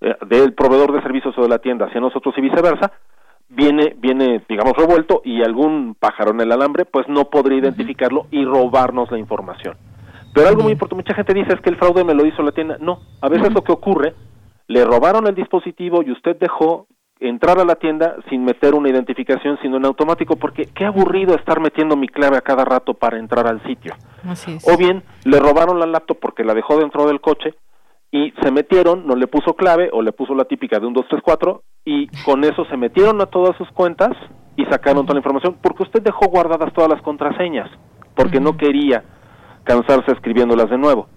S10: eh, del proveedor de servicios o de la tienda hacia nosotros y viceversa, viene, viene, digamos, revuelto y algún pájaro en el alambre, pues no podría identificarlo y robarnos la información. Pero algo muy importante, mucha gente dice es que el fraude me lo hizo la tienda. No, a veces lo que ocurre, le robaron el dispositivo y usted dejó entrar a la tienda sin meter una identificación, sino en automático, porque qué aburrido estar metiendo mi clave a cada rato para entrar al sitio. O bien, le robaron la laptop porque la dejó dentro del coche y se metieron, no le puso clave o le puso la típica de un 2, 3, 4 y con eso se metieron a todas sus cuentas y sacaron toda la información porque usted dejó guardadas todas las contraseñas porque no quería cansarse escribiéndolas de nuevo.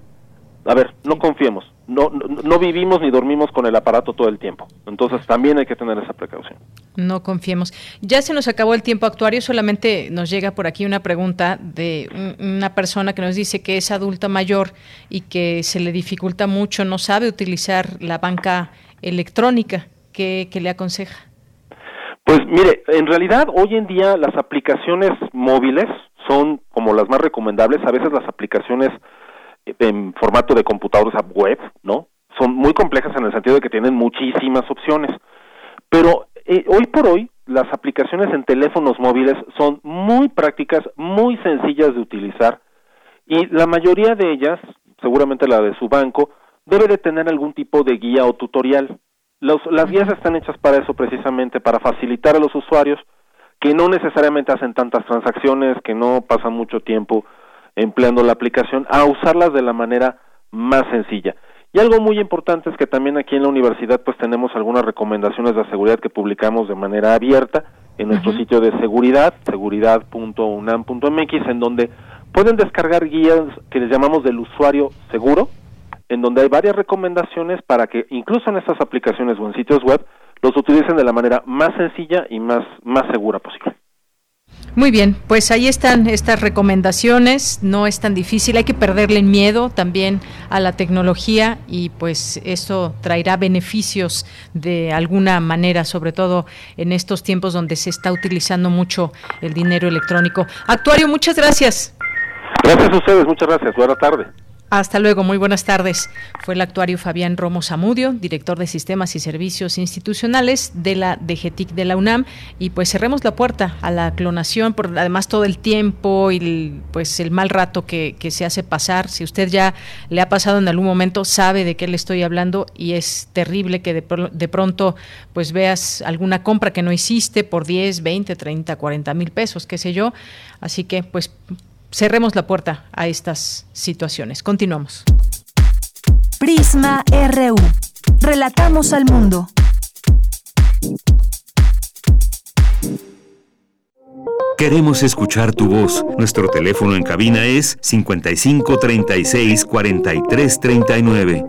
S10: A ver, no confiemos, no, no, vivimos ni dormimos con el aparato todo el tiempo, entonces también hay que tener esa precaución.
S1: No confiemos. Ya se nos acabó el tiempo actuario, solamente nos llega por aquí una pregunta de una persona que nos dice que es adulta mayor y que se le dificulta mucho, no sabe utilizar la banca electrónica. ¿Qué, qué le aconseja?
S10: Pues mire, en realidad hoy en día las aplicaciones móviles son como las más recomendables, a veces las aplicaciones en formato de computadores web, ¿no? Son muy complejas en el sentido de que tienen muchísimas opciones. Pero eh, hoy por hoy las aplicaciones en teléfonos móviles son muy prácticas, muy sencillas de utilizar y la mayoría de ellas, seguramente la de su banco, debe de tener algún tipo de guía o tutorial. las guías están hechas para eso precisamente, para facilitar a los usuarios que no necesariamente hacen tantas transacciones, que no pasan mucho tiempo empleando la aplicación a usarlas de la manera más sencilla. Y algo muy importante es que también aquí en la universidad pues tenemos algunas recomendaciones de seguridad que publicamos de manera abierta en nuestro sitio de seguridad, seguridad.unam.mx, en donde pueden descargar guías que les llamamos del usuario seguro, en donde hay varias recomendaciones para que incluso en estas aplicaciones o en sitios web los utilicen de la manera más sencilla y más, más segura posible.
S1: Muy bien, pues ahí están estas recomendaciones, no es tan difícil, hay que perderle miedo también a la tecnología y pues eso traerá beneficios de alguna manera, sobre todo en estos tiempos donde se está utilizando mucho el dinero electrónico. Actuario, muchas gracias.
S10: Gracias a ustedes, muchas gracias, buena tarde.
S1: Hasta luego, muy buenas tardes. Fue el actuario Fabián Romo Zamudio, director de Sistemas y Servicios Institucionales de la DGTIC de la UNAM. Y pues cerremos la puerta a la clonación, por además todo el tiempo y el, pues el mal rato que, se hace pasar. Si usted ya le ha pasado en algún momento, sabe de qué le estoy hablando y es terrible que de, de pronto pues veas alguna compra que no hiciste por 10, 20, 30, 40 mil pesos, qué sé yo. Así que pues cerremos la puerta a estas situaciones. Continuamos.
S3: Prisma RU. Relatamos al mundo.
S2: Queremos escuchar tu voz. Nuestro teléfono en cabina es 55 36 43 39.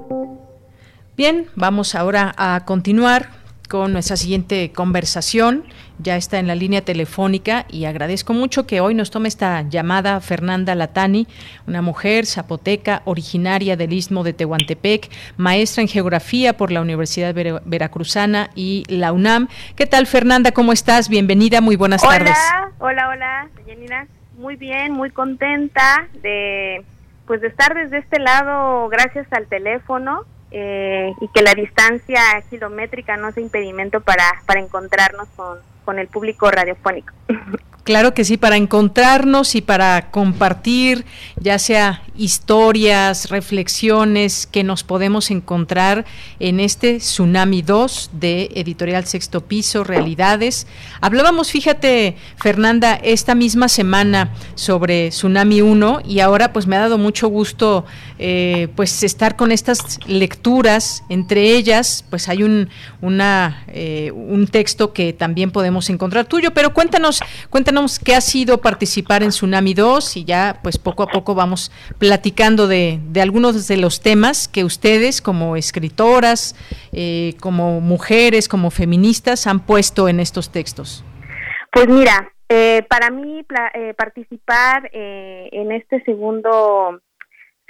S1: Bien, vamos ahora a continuar con nuestra siguiente conversación. Ya está en la línea telefónica y agradezco mucho que hoy nos tome esta llamada Fernanda Latani, una mujer zapoteca originaria del istmo de Tehuantepec, maestra en geografía por la Universidad Veracruzana y la UNAM. ¿Qué tal Fernanda? ¿Cómo estás? Bienvenida, muy buenas tardes.
S11: Hola, hola, Janina. Muy bien, muy contenta de pues de estar desde este lado gracias al teléfono eh, y que la distancia kilométrica no sea impedimento para, para encontrarnos con, con el público radiofónico. (laughs)
S1: Claro que sí, para encontrarnos y para compartir ya sea historias, reflexiones que nos podemos encontrar en este Tsunami 2 de Editorial Sexto Piso, Realidades. Hablábamos, fíjate, Fernanda, esta misma semana sobre Tsunami 1 y ahora pues me ha dado mucho gusto eh, pues estar con estas lecturas. Entre ellas, pues hay un, eh, un texto que también podemos encontrar tuyo, pero cuéntanos, cuéntanos qué ha sido participar en Tsunami 2 y ya pues poco a poco vamos platicando de, algunos de los temas que ustedes como escritoras, eh, como mujeres, como feministas han puesto en estos textos.
S11: Pues mira, eh, para mí eh, participar en este segundo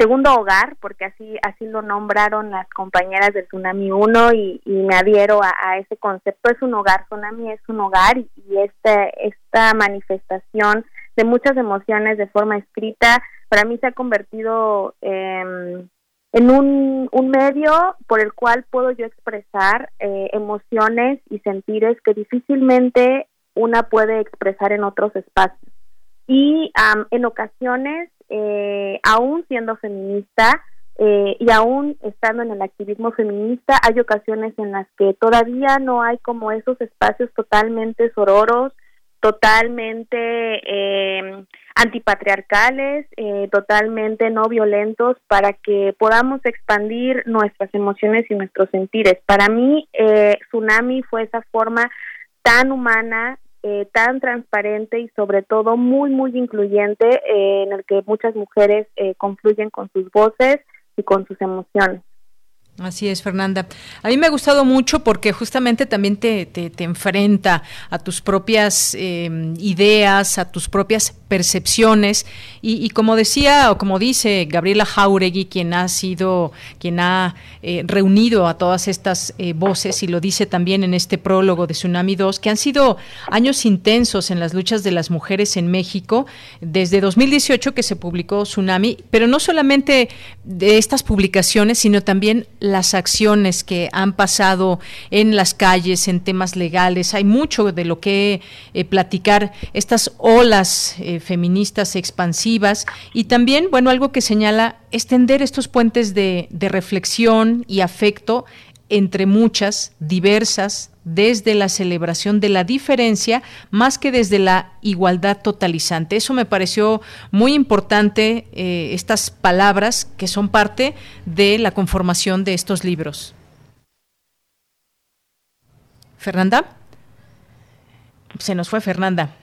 S11: segundo hogar, porque así así lo nombraron las compañeras del Tsunami 1 y, me adhiero a, ese concepto. Es un hogar, Tsunami es un hogar y, este, esta manifestación de muchas emociones de forma escrita para mí se ha convertido en un, un medio por el cual puedo yo expresar eh, emociones y sentires que difícilmente una puede expresar en otros espacios. Y en ocasiones eh, aún siendo feminista eh, y aún estando en el activismo feminista, hay ocasiones en las que todavía no hay como esos espacios totalmente sororos, totalmente eh, antipatriarcales, eh, totalmente no violentos, para que podamos expandir nuestras emociones y nuestros sentires. Para mí, eh, Tsunami fue esa forma tan humana, eh, tan transparente y sobre todo muy, muy incluyente eh, en el que muchas mujeres eh, confluyen con sus voces y con sus emociones.
S1: Así es, Fernanda. A mí me ha gustado mucho porque justamente también te, te, enfrenta a tus propias em, ideas, a tus propias percepciones. Y, como decía o como dice Gabriela Jauregui, quien ha sido, quien ha eh, reunido a todas estas eh, voces, y lo dice también en este prólogo de Tsunami 2, que han sido años intensos en las luchas de las mujeres en México, desde 2018 que se publicó Tsunami, pero no solamente de estas publicaciones, sino también las acciones que han pasado en las calles, en temas legales. Hay mucho de lo que eh, platicar, estas olas eh, feministas expansivas y también, bueno, algo que señala extender estos puentes de, de reflexión y afecto entre muchas, diversas, desde la celebración de la diferencia más que desde la igualdad totalizante. Eso me pareció muy importante, eh, estas palabras que son parte de la conformación de estos libros. Fernanda. Se nos fue Fernanda.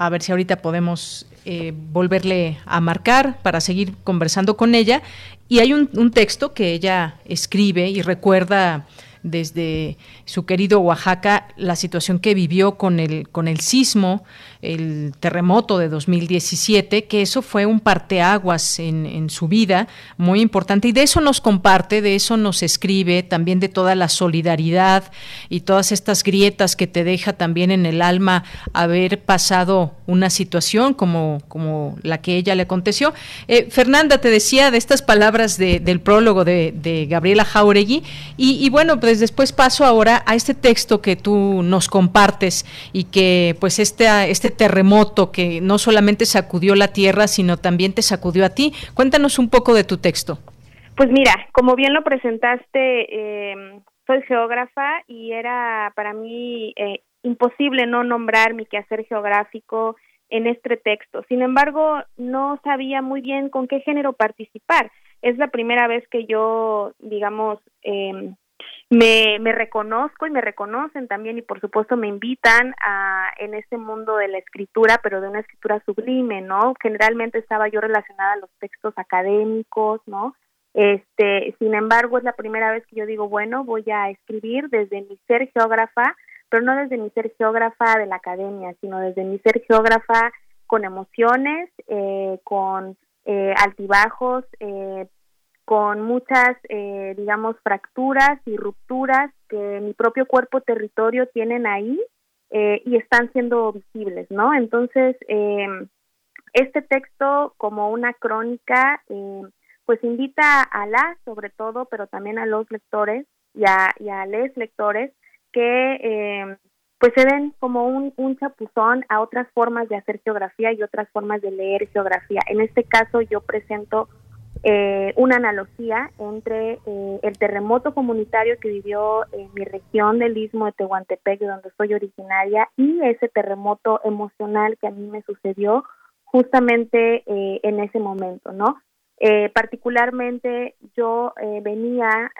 S1: A ver si ahorita podemos eh, volverle a marcar para seguir conversando con ella. Y hay un texto que ella escribe y recuerda desde su querido Oaxaca la situación que vivió con el, con el sismo el terremoto de 2017, que eso fue un parteaguas en, su vida muy importante y de eso nos comparte, de eso nos escribe, también de toda la solidaridad y todas estas grietas que te deja también en el alma haber pasado una situación como, como la que ella le aconteció. Eh, Fernanda, te decía de estas palabras del prólogo de, Gabriela Jauregui y, y bueno, pues después paso ahora a este texto que tú nos compartes y que pues este, este terremoto que no solamente sacudió la tierra, sino también te sacudió a ti. Cuéntanos un poco de tu texto.
S11: Pues mira, como bien lo presentaste, eh, soy geógrafa y era para mí eh, imposible no nombrar mi quehacer geográfico en este texto. Sin embargo, no sabía muy bien con qué género participar. Es la primera vez que yo, digamos, eh, me, me reconozco y me reconocen también y por supuesto me invitan a en este mundo de la escritura, pero de una escritura sublime, ¿no? Generalmente estaba yo relacionada a los textos académicos, ¿no? Este, sin embargo, es la primera vez que yo digo, bueno, voy a escribir desde mi ser geógrafa, pero no desde mi ser geógrafa de la academia, sino desde mi ser geógrafa con emociones, eh, con eh, altibajos, eh, con muchas, eh, digamos, fracturas y rupturas que mi propio cuerpo territorio tienen ahí eh, y están siendo visibles, ¿no? Entonces, eh, este texto como una crónica, eh, pues invita a las, sobre todo, pero también a los lectores y a, y a les lectores que pues se den como un chapuzón a otras formas de hacer geografía y otras formas de leer geografía. En este caso yo presento eh, una analogía entre eh, el terremoto comunitario que vivió en mi región del istmo de Tehuantepec, de donde soy originaria, y ese terremoto emocional que a mí me sucedió justamente eh, en ese momento, ¿no? particularmente yo venía,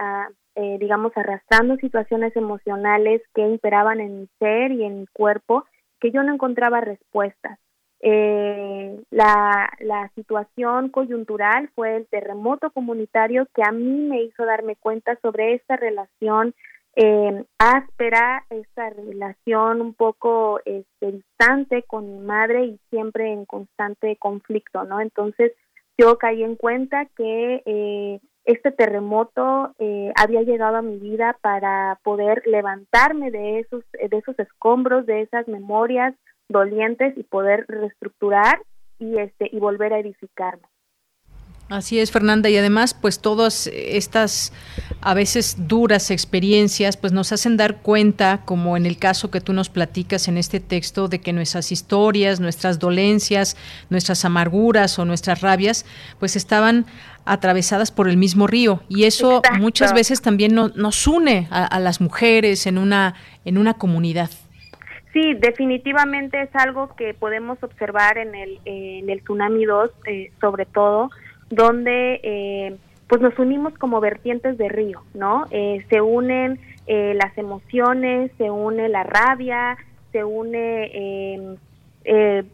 S11: digamos, arrastrando situaciones emocionales que imperaban en mi ser y en mi cuerpo, que yo no encontraba respuestas. Eh, la, la situación coyuntural fue el terremoto comunitario que a mí me hizo darme cuenta sobre esta relación eh, áspera, esta relación un poco este, distante con mi madre y siempre en constante conflicto, ¿no? Entonces yo caí en cuenta que eh, este terremoto eh, había llegado a mi vida para poder levantarme de esos, de esos escombros, de esas memorias, dolientes y poder reestructurar y este y volver a edificarnos.
S1: Así es, Fernanda, y además, pues todas estas a veces duras experiencias, pues nos hacen dar cuenta, como en el caso que tú nos platicas en este texto, de que nuestras historias, nuestras dolencias, nuestras amarguras o nuestras rabias, pues estaban atravesadas por el mismo río y eso muchas veces también nos une a, a las mujeres en una en una comunidad.
S11: Sí, definitivamente es algo que podemos observar en el, en el Tsunami 2, eh, sobre todo, donde eh, pues nos unimos como vertientes de río, ¿no? Eh, se unen las emociones, se une la rabia, se une em,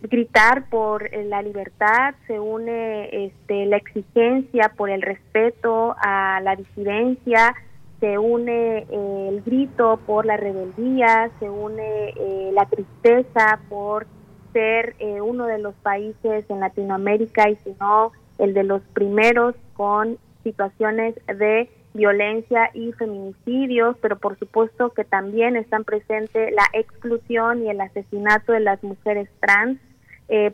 S11: gritar por la libertad, se une este, la exigencia por el respeto a la disidencia, se une eh, el grito por la rebeldía, se une eh, la tristeza por ser eh, uno de los países en Latinoamérica y si no el de los primeros con situaciones de violencia y feminicidios, pero por supuesto que también están presentes la exclusión y el asesinato de las mujeres trans,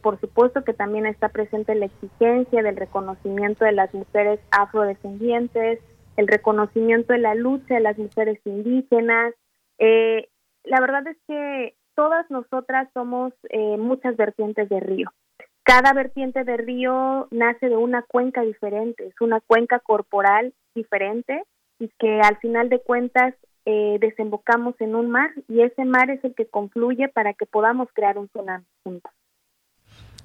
S11: por supuesto que también está presente la exigencia del reconocimiento de las mujeres afrodescendientes, el reconocimiento de la lucha de las mujeres indígenas. Eh, la verdad es que todas nosotras somos eh, muchas vertientes de río. Cada vertiente de río nace de una cuenca diferente, es una cuenca corporal diferente y que al final de cuentas eh, desembocamos en un mar y ese mar es el que confluye para que podamos crear un tsunami juntos.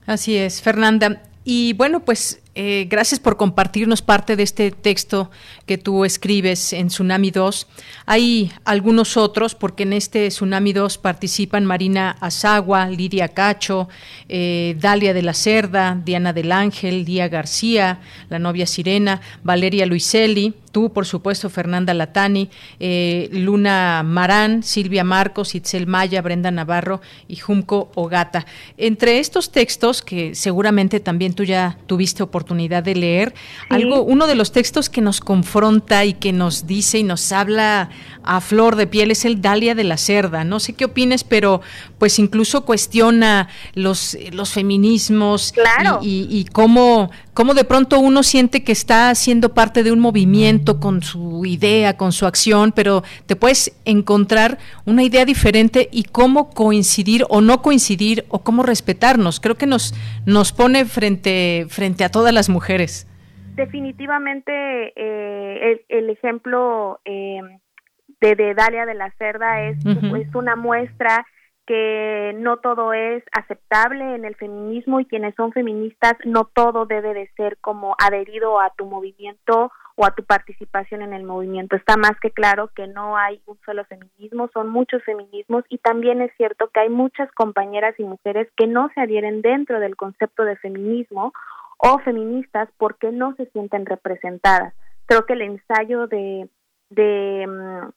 S1: Así es, Fernanda. Y bueno, pues eh, gracias por compartirnos parte de este texto que tú escribes en Tsunami 2. Hay algunos otros, porque en este Tsunami 2 participan Marina Azagua, Lidia Cacho, eh, Dalia de la Cerda, Diana del Ángel, Día García, la novia Sirena, Valeria Luiselli, tú, por supuesto, Fernanda Latani, eh, Luna Marán, Silvia Marcos, Itzel Maya, Brenda Navarro y Junco Ogata. Entre estos textos, que seguramente también tú ya tuviste oportunidad de leer, algo, uno de los textos que nos confronta y que nos dice y nos habla a flor de piel es el Dalia de la Cerda. No sé qué opines, pero pues incluso cuestiona los, los feminismos y, y, cómo, cómo de pronto uno siente que está siendo parte de un movimiento con su idea, con su acción, pero te puedes encontrar una idea diferente y cómo coincidir o no coincidir o cómo respetarnos. Creo que nos, nos pone frente, frente a todas las mujeres.
S11: Definitivamente eh, el, ejemplo eh, de, Dalia de la Cerda es, es una muestra que no todo es aceptable en el feminismo y quienes son feministas no todo debe de ser como adherido a tu movimiento o a tu participación en el movimiento. Está más que claro que no hay un solo feminismo, son muchos feminismos y también es cierto que hay muchas compañeras y mujeres que no se adhieren dentro del concepto de feminismo o feministas porque no se sienten representadas. Creo que el ensayo de de mm,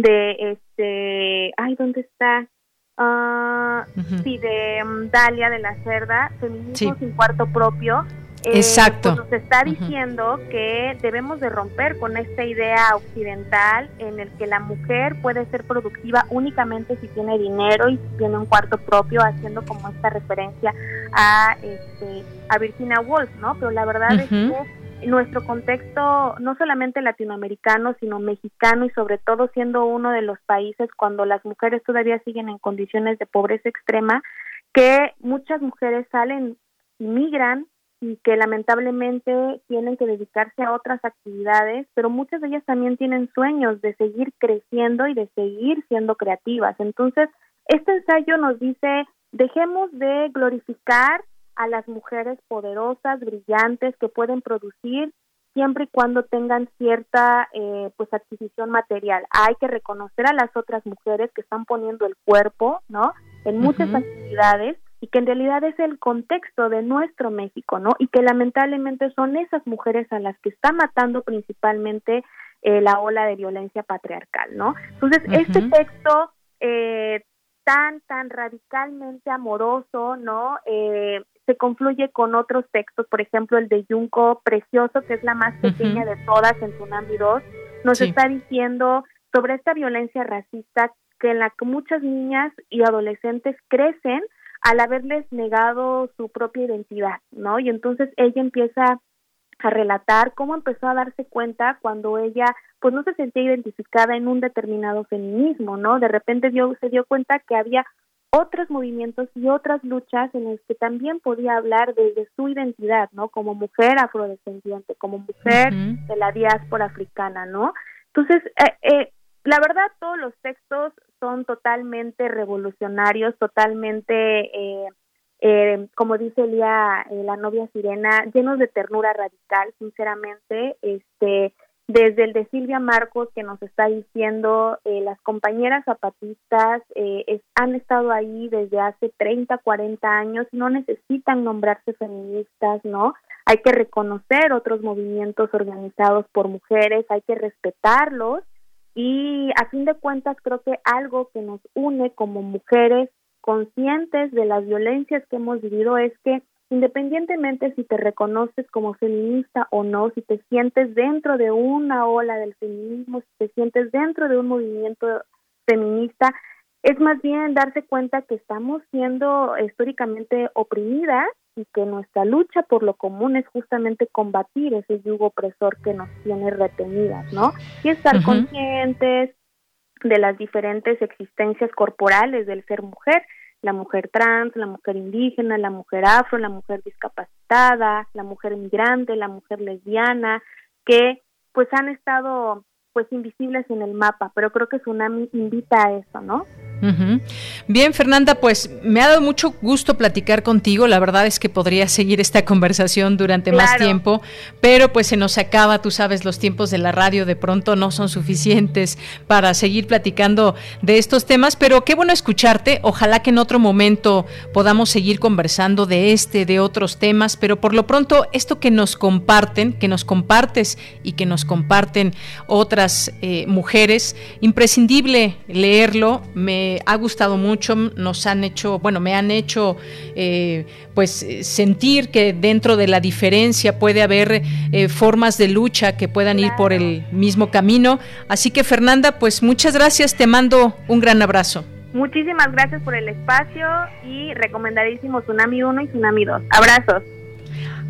S11: de este, ay, ¿dónde está? Uh, Sí, de um, Dalia de la Cerda, Feminismo sin cuarto propio.
S1: Eh, Exacto.
S11: Pues nos está diciendo que debemos de romper con esta idea occidental en el que la mujer puede ser productiva únicamente si tiene dinero y si tiene un cuarto propio, haciendo como esta referencia a, este, a Virginia Woolf, ¿no? Pero la verdad es que nuestro contexto, no solamente latinoamericano, sino mexicano y sobre todo siendo uno de los países cuando las mujeres todavía siguen en condiciones de pobreza extrema, que muchas mujeres salen migran y que lamentablemente tienen que dedicarse a otras actividades, pero muchas de ellas también tienen sueños de seguir creciendo y de seguir siendo creativas. Entonces, este ensayo nos dice, dejemos de glorificar a las mujeres poderosas, brillantes, que pueden producir siempre y cuando tengan cierta eh, pues adquisición material. Hay que reconocer a las otras mujeres que están poniendo el cuerpo, ¿no? En muchas actividades y que en realidad es el contexto de nuestro México, ¿no? Y que lamentablemente son esas mujeres a las que está matando principalmente eh, la ola de violencia patriarcal, ¿no? Entonces, este texto eh, tan, tan radicalmente amoroso, ¿no? Eh, se confluye con otros textos, por ejemplo el de Junco, precioso, que es la más pequeña de todas en Tsunami 2, nos está diciendo sobre esta violencia racista que en la que muchas niñas y adolescentes crecen al haberles negado su propia identidad, ¿no? Y entonces ella empieza a relatar cómo empezó a darse cuenta cuando ella pues no se sentía identificada en un determinado feminismo, ¿no? De repente dio, se dio cuenta que había otros movimientos y otras luchas en las que también podía hablar desde su identidad, ¿no? Como mujer afrodescendiente, como mujer de la diáspora africana, ¿no? Entonces, eh, eh, la verdad, todos los textos son totalmente revolucionarios, totalmente, eh, eh como dice Elia, la novia sirena, llenos de ternura radical, sinceramente, este, desde el de Silvia Marcos que nos está diciendo eh, las compañeras zapatistas eh, han estado ahí desde hace 30, 40 años, no necesitan nombrarse feministas, ¿no? Hay que reconocer otros movimientos organizados por mujeres, hay que respetarlos y a fin de cuentas creo que algo que nos une como mujeres conscientes de las violencias que hemos vivido es que independientemente si te reconoces como feminista o no, si te sientes dentro de una ola del feminismo, si te sientes dentro de un movimiento feminista, es más bien darse cuenta que estamos siendo históricamente oprimidas y que nuestra lucha por lo común es justamente combatir ese yugo opresor que nos tiene retenidas, ¿no? Y estar conscientes de las diferentes existencias corporales del ser mujer la mujer trans, la mujer indígena, la mujer afro, la mujer discapacitada, la mujer migrante, la mujer lesbiana, que pues han estado pues invisibles en el mapa, pero creo que Tsunami invita a eso, ¿no?
S1: Bien, Fernanda, pues me ha dado mucho gusto platicar contigo. La verdad es que podría seguir esta (laughs) conversación durante más tiempo, pero pues se nos acaba, tú sabes, los tiempos de la radio de pronto no son suficientes para seguir platicando de estos temas, pero qué bueno escucharte. Ojalá que en otro momento podamos seguir conversando de este, de otros temas, pero por lo pronto esto que nos comparten, que nos compartes y que nos comparten otras eh, mujeres, imprescindible leerlo. Me ha gustado mucho, nos han hecho, bueno, me han hecho eh, pues sentir que dentro de la diferencia puede haber eh, formas de lucha que puedan ir por el mismo camino. Así que Fernanda, pues muchas gracias, te mando un gran abrazo.
S11: Muchísimas gracias por el espacio y recomendadísimo Tsunami 1 y Tsunami 2. Abrazos.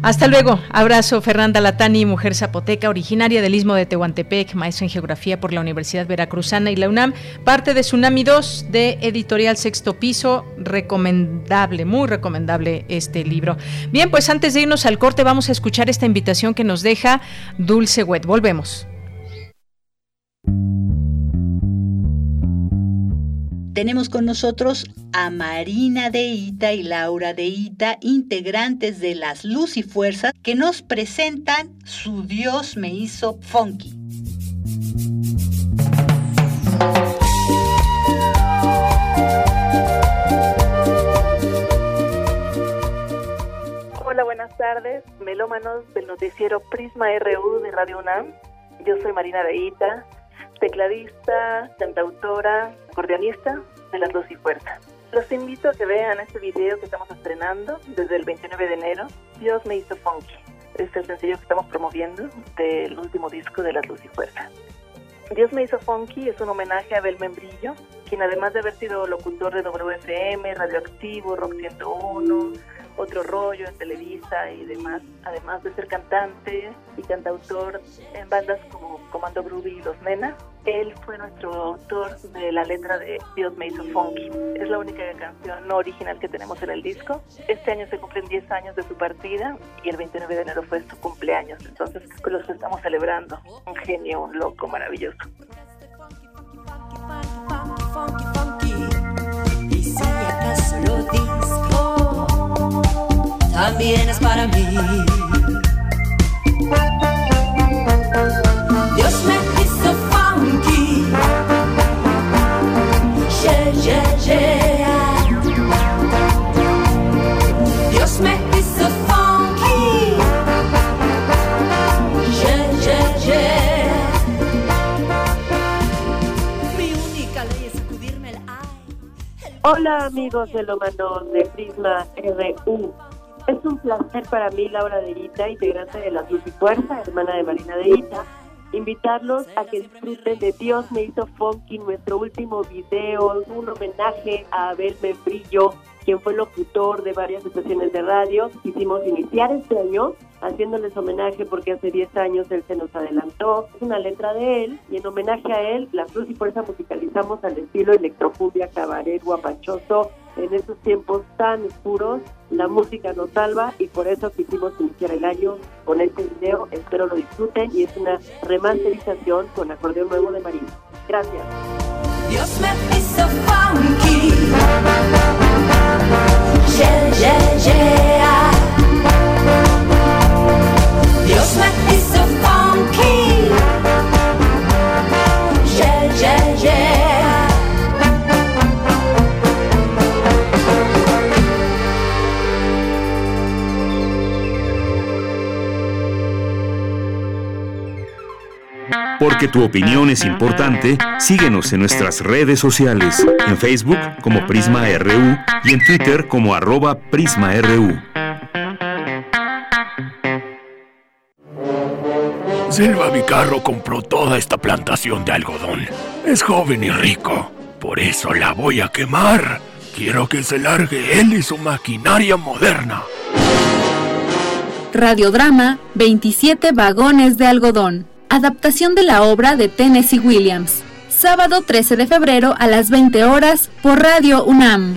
S1: Hasta luego. Abrazo, Fernanda Latani, mujer zapoteca, originaria del Istmo de Tehuantepec, maestra en geografía por la Universidad Veracruzana y la UNAM, parte de Tsunami 2 de Editorial Sexto Piso. Recomendable, muy recomendable este libro. Bien, pues antes de irnos al corte, vamos a escuchar esta invitación que nos deja Dulce Wet. Volvemos.
S12: Tenemos con nosotros a Marina de Ita y Laura de Ita, integrantes de las Luz y Fuerza, que nos presentan Su Dios me hizo funky.
S13: Hola, buenas tardes, melómanos del noticiero Prisma RU de Radio UNAM. Yo soy Marina de Ita, tecladista, cantautora, acordeonista de las Luz y Fuerza. Los invito a que vean este video que estamos estrenando desde el 29 de enero. Dios me hizo funky. Este es el sencillo que estamos promoviendo del último disco de las Luz y Fuerza. Dios me hizo funky es un homenaje a Abel Membrillo, quien además de haber sido locutor de WFM, Radioactivo, Rock 101, otro rollo en Televisa y demás, además de ser cantante y cantautor en bandas como Comando Groovy y Los Nenas. Él fue nuestro autor de la letra de Dios me hizo funky. Es la única canción no original que tenemos en el disco. Este año se cumplen 10 años de su partida y el 29 de enero fue su cumpleaños. Entonces, los estamos celebrando. Un genio, un loco, maravilloso. También es para mí. Hola amigos de lo de Prisma RU. Es un placer para mí, Laura de Ita, integrante de la Luz y Fuerza, hermana de Marina de Ita, invitarlos a que disfruten de Dios me hizo funky, nuestro último video, un homenaje a Abel Membrillo, quien fue locutor de varias estaciones de radio. Quisimos iniciar este año haciéndoles homenaje porque hace 10 años él se nos adelantó. Es una letra de él y en homenaje a él, la Cruz y Fuerza musicalizamos al estilo electrocumbia, cabaret, guapachoso, en esos tiempos tan oscuros, la música nos salva y por eso quisimos iniciar el año con este video. Espero lo disfruten y es una remasterización con acordeón nuevo de Marina. Gracias. Yeah, yeah, yeah. Dios me hizo funky. Yeah, yeah,
S2: Porque tu opinión es importante, síguenos en nuestras redes sociales, en Facebook como Prisma RU y en Twitter como arroba PrismaRU.
S14: Silva Vicarro compró toda esta plantación de algodón. Es joven y rico, por eso la voy a quemar. Quiero que se largue él y su maquinaria moderna.
S15: Radiodrama 27 vagones de algodón adaptación de la obra de Tennessee Williams. Sábado 13 de febrero a las 20 horas por Radio UNAM.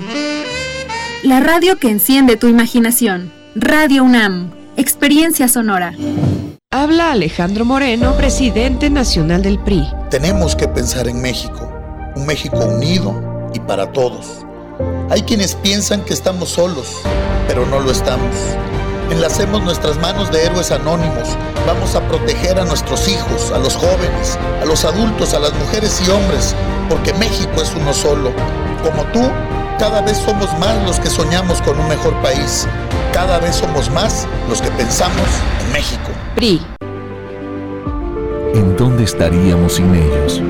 S15: La radio que enciende tu imaginación. Radio UNAM. Experiencia sonora.
S16: Habla Alejandro Moreno, presidente nacional del PRI.
S17: Tenemos que pensar en México, un México unido y para todos. Hay quienes piensan que estamos solos, pero no lo estamos. Enlacemos nuestras manos de héroes anónimos. Vamos a proteger a nuestros hijos, a los jóvenes, a los adultos, a las mujeres y hombres, porque México es uno solo. Como tú, cada vez somos más los que soñamos con un mejor país. Cada vez somos más los que pensamos en México.
S15: PRI.
S18: ¿En dónde estaríamos sin ellos?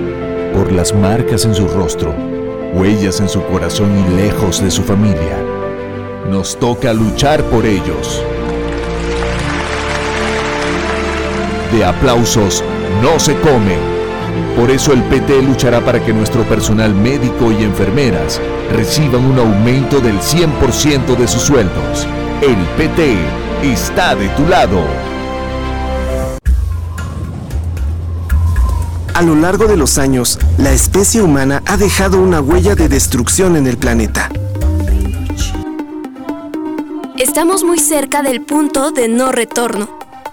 S18: Por las marcas en su rostro, huellas en su corazón y lejos de su familia. Nos toca luchar por ellos. De aplausos no se come. Por eso el PT luchará para que nuestro personal médico y enfermeras reciban un aumento del 100% de sus sueldos. El PT está de tu lado.
S19: A lo largo de los años, la especie humana ha dejado una huella de destrucción en el planeta.
S20: Estamos muy cerca del punto de no retorno.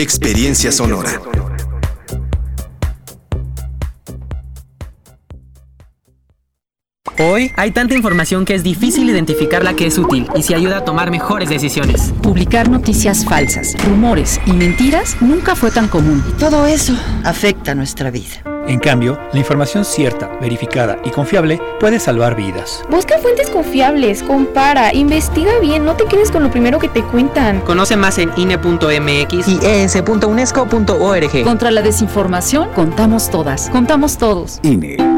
S19: Experiencia Sonora.
S21: Hoy hay tanta información que es difícil identificar la que es útil y si ayuda a tomar mejores decisiones.
S22: Publicar noticias falsas, rumores y mentiras nunca fue tan común.
S23: Y todo eso afecta nuestra vida.
S24: En cambio, la información cierta, verificada y confiable puede salvar vidas.
S25: Busca fuentes confiables, compara, investiga bien, no te quedes con lo primero que te cuentan.
S21: Conoce más en INE.mx
S22: y es.unesco.org. Contra la desinformación, contamos todas, contamos todos.
S18: INE.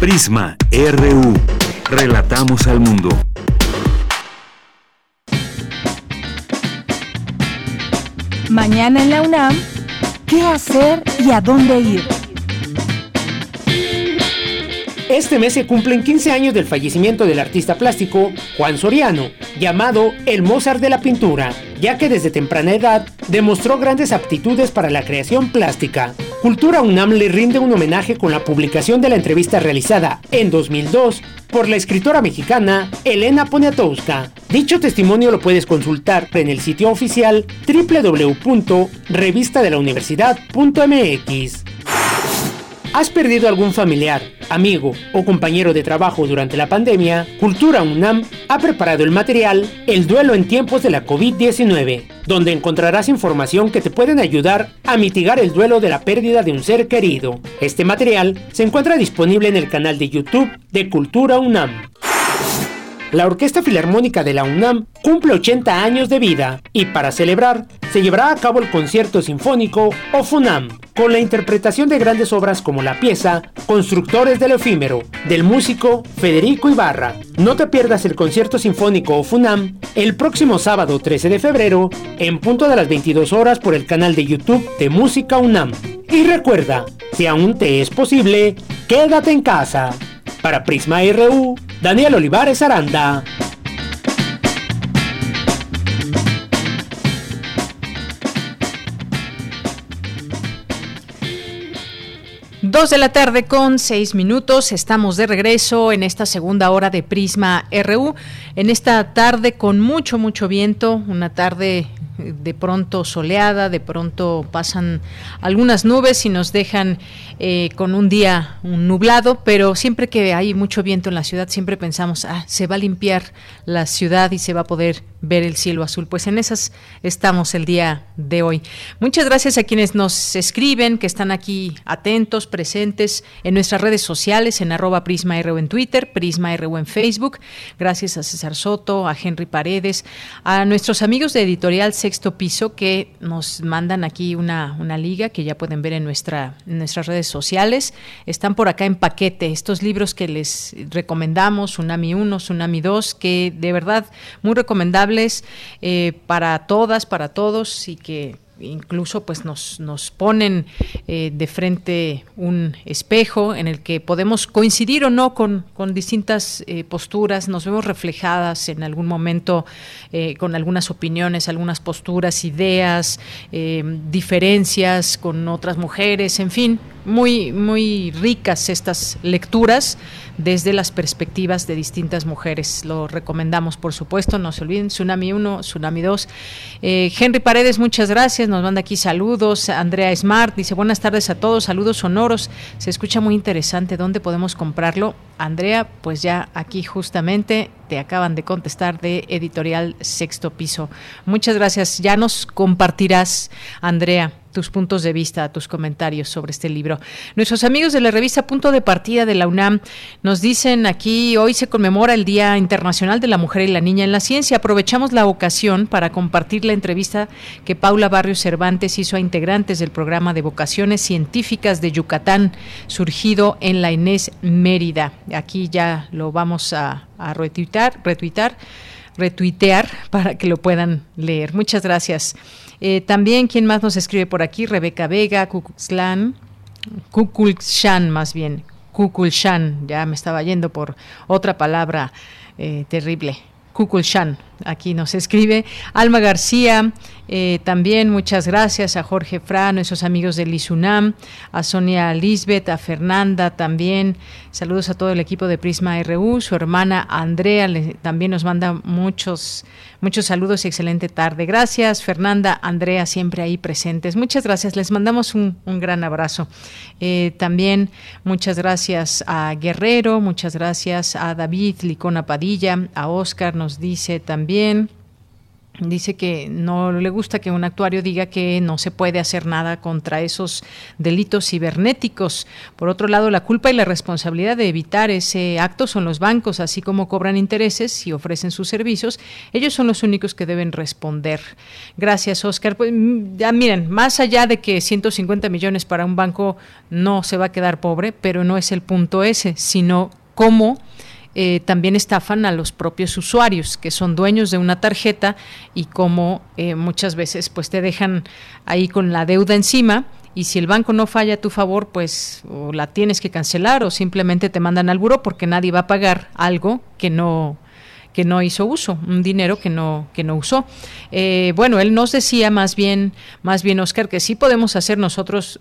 S2: Prisma RU. Relatamos al mundo.
S3: Mañana en la UNAM, ¿qué hacer y a dónde ir?
S4: Este mes se cumplen 15 años del fallecimiento del artista plástico Juan Soriano, llamado el Mozart de la pintura, ya que desde temprana edad demostró grandes aptitudes para la creación plástica. Cultura UNAM le rinde un homenaje con la publicación de la entrevista realizada en 2002 por la escritora mexicana Elena Poniatowska. Dicho testimonio lo puedes consultar en el sitio oficial www.revistadelauniversidad.mx. ¿Has perdido algún familiar, amigo o compañero de trabajo durante la pandemia? Cultura UNAM ha preparado el material El duelo en tiempos de la COVID-19, donde encontrarás información que te pueden ayudar a mitigar el duelo de la pérdida de un ser querido. Este material se encuentra disponible en el canal de YouTube de Cultura UNAM. La Orquesta Filarmónica de la UNAM cumple 80 años de vida y para celebrar se llevará a cabo el concierto sinfónico OFUNAM con la interpretación de grandes obras como la pieza Constructores del Efímero del músico Federico Ibarra. No te pierdas el concierto sinfónico OFUNAM el próximo sábado 13 de febrero en punto de las 22 horas por el canal de YouTube de Música UNAM. Y recuerda, si aún te es posible, quédate en casa. Para Prisma RU, Daniel Olivares Aranda.
S1: Dos de la tarde con seis minutos. Estamos de regreso en esta segunda hora de Prisma RU. En esta tarde con mucho, mucho viento, una tarde de pronto soleada, de pronto pasan algunas nubes y nos dejan eh, con un día nublado, pero siempre que hay mucho viento en la ciudad, siempre pensamos, ah, se va a limpiar la ciudad y se va a poder ver el cielo azul. Pues en esas estamos el día de hoy. Muchas gracias a quienes nos escriben, que están aquí atentos, presentes en nuestras redes sociales, en arroba Prisma en Twitter, Prisma en Facebook. Gracias a César Soto, a Henry Paredes, a nuestros amigos de Editorial Sexto Piso que nos mandan aquí una, una liga que ya pueden ver en, nuestra, en nuestras redes sociales. Están por acá en paquete estos libros que les recomendamos, Tsunami 1, Tsunami 2, que de verdad muy eh, para todas, para todos y que incluso pues nos, nos ponen eh, de frente un espejo en el que podemos coincidir o no con, con distintas eh, posturas, nos vemos reflejadas en algún momento eh, con algunas opiniones, algunas posturas, ideas, diferencias con otras mujeres, en fin, muy, muy ricas estas lecturas desde las perspectivas de distintas mujeres. Lo recomendamos, por supuesto, no se olviden, Tsunami 1, Tsunami 2. Eh, Henry Paredes, muchas gracias, nos manda aquí saludos. Andrea Smart dice, buenas tardes a todos, saludos sonoros, se escucha muy interesante, ¿dónde podemos comprarlo? Andrea, pues ya aquí justamente te acaban de contestar de Editorial Sexto Piso. Muchas gracias, ya nos compartirás, Andrea tus puntos de vista, tus comentarios sobre este libro. Nuestros amigos de la revista Punto de Partida de la UNAM nos dicen aquí, hoy se conmemora el Día Internacional de la Mujer y la Niña en la Ciencia. Aprovechamos la ocasión para compartir la entrevista que Paula Barrios Cervantes hizo a integrantes del programa de vocaciones científicas de Yucatán, surgido en la Inés Mérida. Aquí ya lo vamos a, a retuitar, retuitar, retuitear para que lo puedan leer. Muchas gracias. Eh, también, ¿quién más nos escribe por aquí? Rebeca Vega, Kukulslan, Kukulshan más bien, Kukulshan, ya me estaba yendo por otra palabra eh, terrible. Kukulshan, aquí nos escribe. Alma García, eh, también muchas gracias a Jorge Fra, nuestros amigos del ISUNAM, a Sonia Lisbeth, a Fernanda también. Saludos a todo el equipo de Prisma RU, su hermana Andrea también nos manda muchos, muchos saludos y excelente tarde. Gracias, Fernanda, Andrea, siempre ahí presentes. Muchas gracias, les mandamos un, gran abrazo. Eh, también muchas gracias a Guerrero, muchas gracias a David Licona Padilla, a Oscar nos dice también dice que no le gusta que un actuario diga que no se puede hacer nada contra esos delitos cibernéticos. Por otro lado, la culpa y la responsabilidad de evitar ese acto son los bancos, así como cobran intereses y ofrecen sus servicios. Ellos son los únicos que deben responder. Gracias, Oscar. Pues, ya miren, más allá de que 150 millones para un banco no se va a quedar pobre, pero no es el punto ese, sino cómo eh, también estafan a los propios usuarios que son dueños de una tarjeta y como eh, muchas veces pues te dejan ahí con la deuda encima. Y si el banco no falla a tu favor pues o la tienes que cancelar o simplemente te mandan al buro porque nadie va a pagar algo que no que no hizo uso, un dinero que no que no usó. Eh, bueno, él nos decía más bien, más bien Oscar, que sí podemos hacer nosotros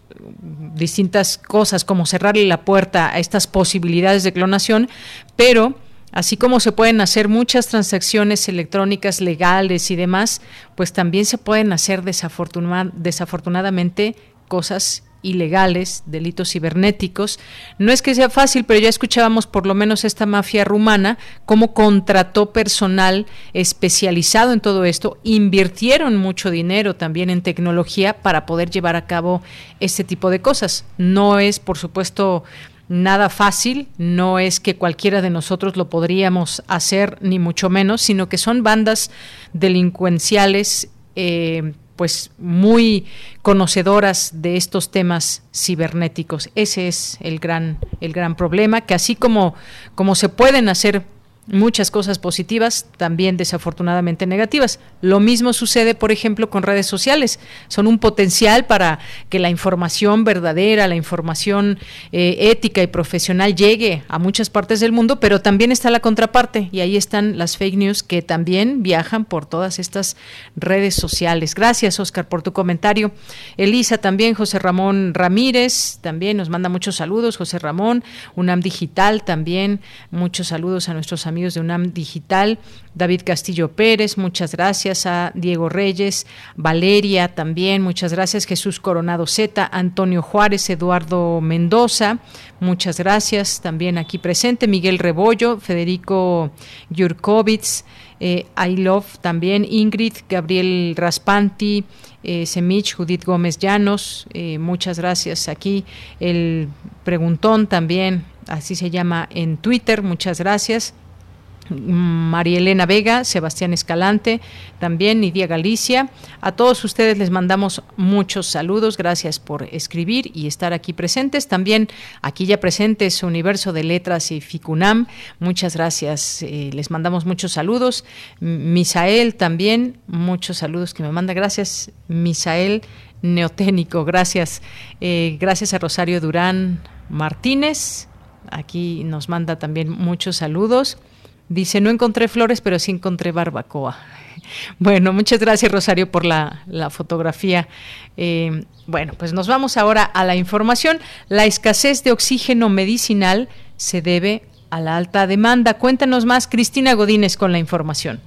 S1: distintas cosas como cerrarle la puerta a estas posibilidades de clonación, pero Así como se pueden hacer muchas transacciones electrónicas legales y demás, pues también se pueden hacer desafortunadamente cosas ilegales, delitos cibernéticos. No es que sea fácil, pero ya escuchábamos por lo menos esta mafia rumana, cómo contrató personal especializado en todo esto, invirtieron mucho dinero también en tecnología para poder llevar a cabo este tipo de cosas. No es, por supuesto, nada fácil, no es que cualquiera de nosotros lo podríamos hacer, ni mucho menos, sino que son bandas delincuenciales. Eh, pues muy conocedoras de estos temas cibernéticos. Ese es el gran el gran problema que así como como se pueden hacer muchas cosas positivas, también desafortunadamente negativas. Lo mismo sucede, por ejemplo, con redes sociales. Son un potencial para que la información verdadera, la información eh, ética y profesional llegue a muchas partes del mundo, pero también está la contraparte y ahí están las fake news que también viajan por todas estas redes sociales. Gracias, Oscar, por tu comentario. Elisa también, José Ramón Ramírez, también nos manda muchos saludos. José Ramón, UNAM Digital también, muchos saludos a nuestros amigos de UNAM Digital, David Castillo Pérez, muchas gracias a Diego Reyes, Valeria también, muchas gracias, Jesús Coronado Z, Antonio Juárez, Eduardo Mendoza, muchas gracias, también aquí presente, Miguel Rebollo, Federico Jurkovitz, eh, I Love también, Ingrid, Gabriel Raspanti, eh, Semich, Judith Gómez Llanos, eh, muchas gracias aquí, el preguntón también, así se llama en Twitter, muchas gracias. María Elena Vega, Sebastián Escalante, también Nidia Galicia. A todos ustedes les mandamos muchos saludos, gracias por escribir y estar aquí presentes. También aquí ya presentes Universo de Letras y Ficunam, muchas gracias, eh, les mandamos muchos saludos. Misael también, muchos saludos que me manda, gracias Misael Neoténico, gracias. Eh, gracias a Rosario Durán Martínez, aquí nos manda también muchos saludos. Dice, no encontré flores, pero sí encontré barbacoa. (laughs) Bueno, muchas gracias Rosario por la, fotografía. Eh, bueno, pues nos vamos ahora a la información. La escasez de oxígeno medicinal se debe a la alta demanda. Cuéntanos más, Cristina Godínez, con la información.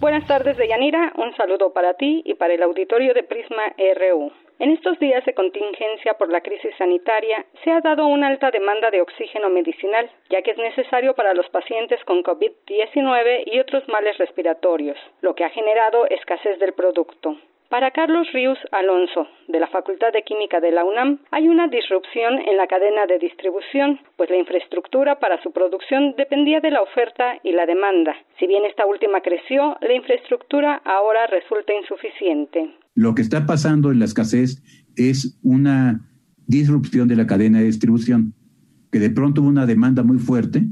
S26: Buenas tardes, Deyanira. Un saludo para ti y para el auditorio de Prisma RU. En estos días de contingencia por la crisis sanitaria, se ha dado una alta demanda de oxígeno medicinal, ya que es necesario para los pacientes con COVID-19 y otros males respiratorios, lo que ha generado escasez del producto. Para Carlos Ríos Alonso, de la Facultad de Química de la UNAM, hay una disrupción en la cadena de distribución, pues la infraestructura para su producción dependía de la oferta y la demanda. Si bien esta última creció, la infraestructura ahora resulta insuficiente.
S27: Lo que está pasando en la escasez es una disrupción de la cadena de distribución, que de pronto hubo una demanda muy fuerte,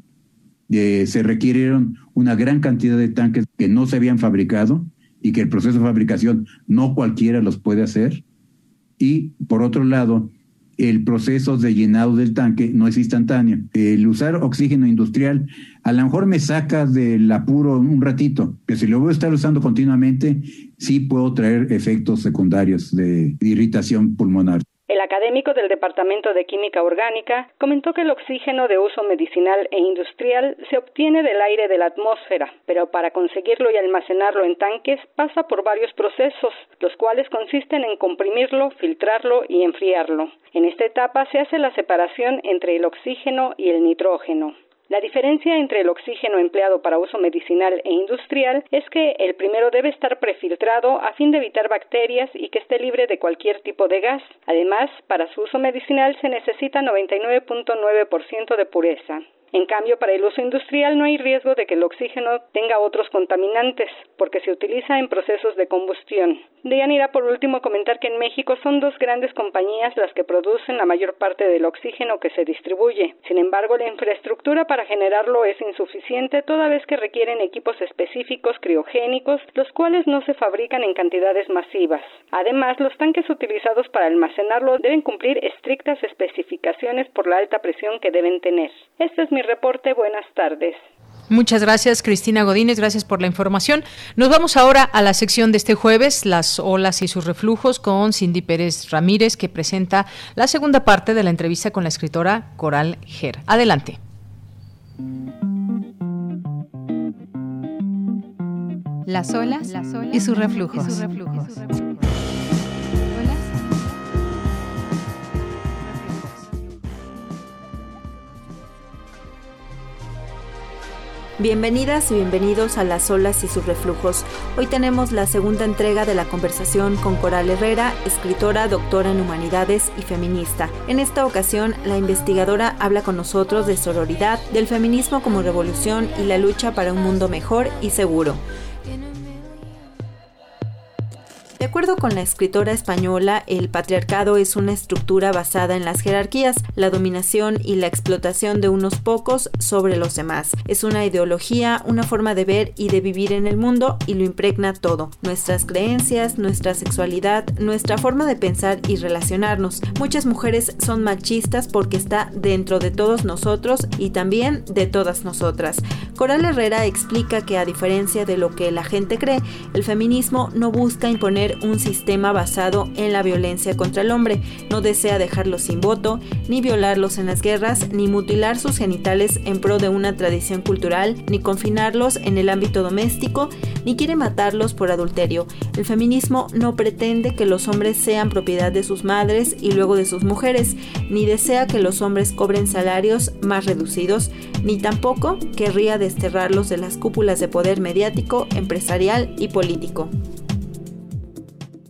S27: eh, se requirieron una gran cantidad de tanques que no se habían fabricado y que el proceso de fabricación no cualquiera los puede hacer. Y por otro lado, el proceso de llenado del tanque no es instantáneo. El usar oxígeno industrial a lo mejor me saca del apuro un ratito, pero si lo voy a estar usando continuamente, sí puedo traer efectos secundarios de irritación pulmonar.
S26: El académico del Departamento de Química Orgánica comentó que el oxígeno de uso medicinal e industrial se obtiene del aire de la atmósfera, pero para conseguirlo y almacenarlo en tanques pasa por varios procesos, los cuales consisten en comprimirlo, filtrarlo y enfriarlo. En esta etapa se hace la separación entre el oxígeno y el nitrógeno. La diferencia entre el oxígeno empleado para uso medicinal e industrial es que el primero debe estar prefiltrado a fin de evitar bacterias y que esté libre de cualquier tipo de gas. Además, para su uso medicinal se necesita 99.9% de pureza. En cambio, para el uso industrial no hay riesgo de que el oxígeno tenga otros contaminantes, porque se utiliza en procesos de combustión. Deyanira, por último, comentar que en México son dos grandes compañías las que producen la mayor parte del oxígeno que se distribuye. Sin embargo, la infraestructura para generarlo es insuficiente toda vez que requieren equipos específicos criogénicos, los cuales no se fabrican en cantidades masivas. Además, los tanques utilizados para almacenarlo deben cumplir estrictas especificaciones por la alta presión que deben tener. Este es mi reporte. Buenas tardes.
S1: Muchas gracias, Cristina Godínez. Gracias por la información. Nos vamos ahora a la sección de este jueves, las olas y sus reflujos, con Cindy Pérez Ramírez, que presenta la segunda parte de la entrevista con la escritora Coral Ger. Adelante.
S28: Las olas, y sus reflujos.
S29: Bienvenidas y bienvenidos a Las olas y sus reflujos. Hoy tenemos la segunda entrega de la conversación con Coral Herrera, escritora, doctora en humanidades y feminista. En esta ocasión, la investigadora habla con nosotros de sororidad, del feminismo como revolución y la lucha para un mundo mejor y seguro. De acuerdo con la escritora española, el patriarcado es una estructura basada en las jerarquías, la dominación y la explotación de unos pocos sobre los demás. Es una ideología, una forma de ver y de vivir en el mundo y lo impregna todo. Nuestras creencias, nuestra sexualidad, nuestra forma de pensar y relacionarnos. Muchas mujeres son machistas porque está dentro de todos nosotros y también de todas nosotras. Coral Herrera explica que a diferencia de lo que la gente cree, el feminismo no busca imponer un sistema basado en la violencia contra el hombre. No desea dejarlos sin voto, ni violarlos en las guerras, ni mutilar sus genitales en pro de una tradición cultural, ni confinarlos en el ámbito doméstico, ni quiere matarlos por adulterio. El feminismo no pretende que los hombres sean propiedad de sus madres y luego de sus mujeres, ni desea que los hombres cobren salarios más reducidos, ni tampoco querría desterrarlos de las cúpulas de poder mediático, empresarial y político.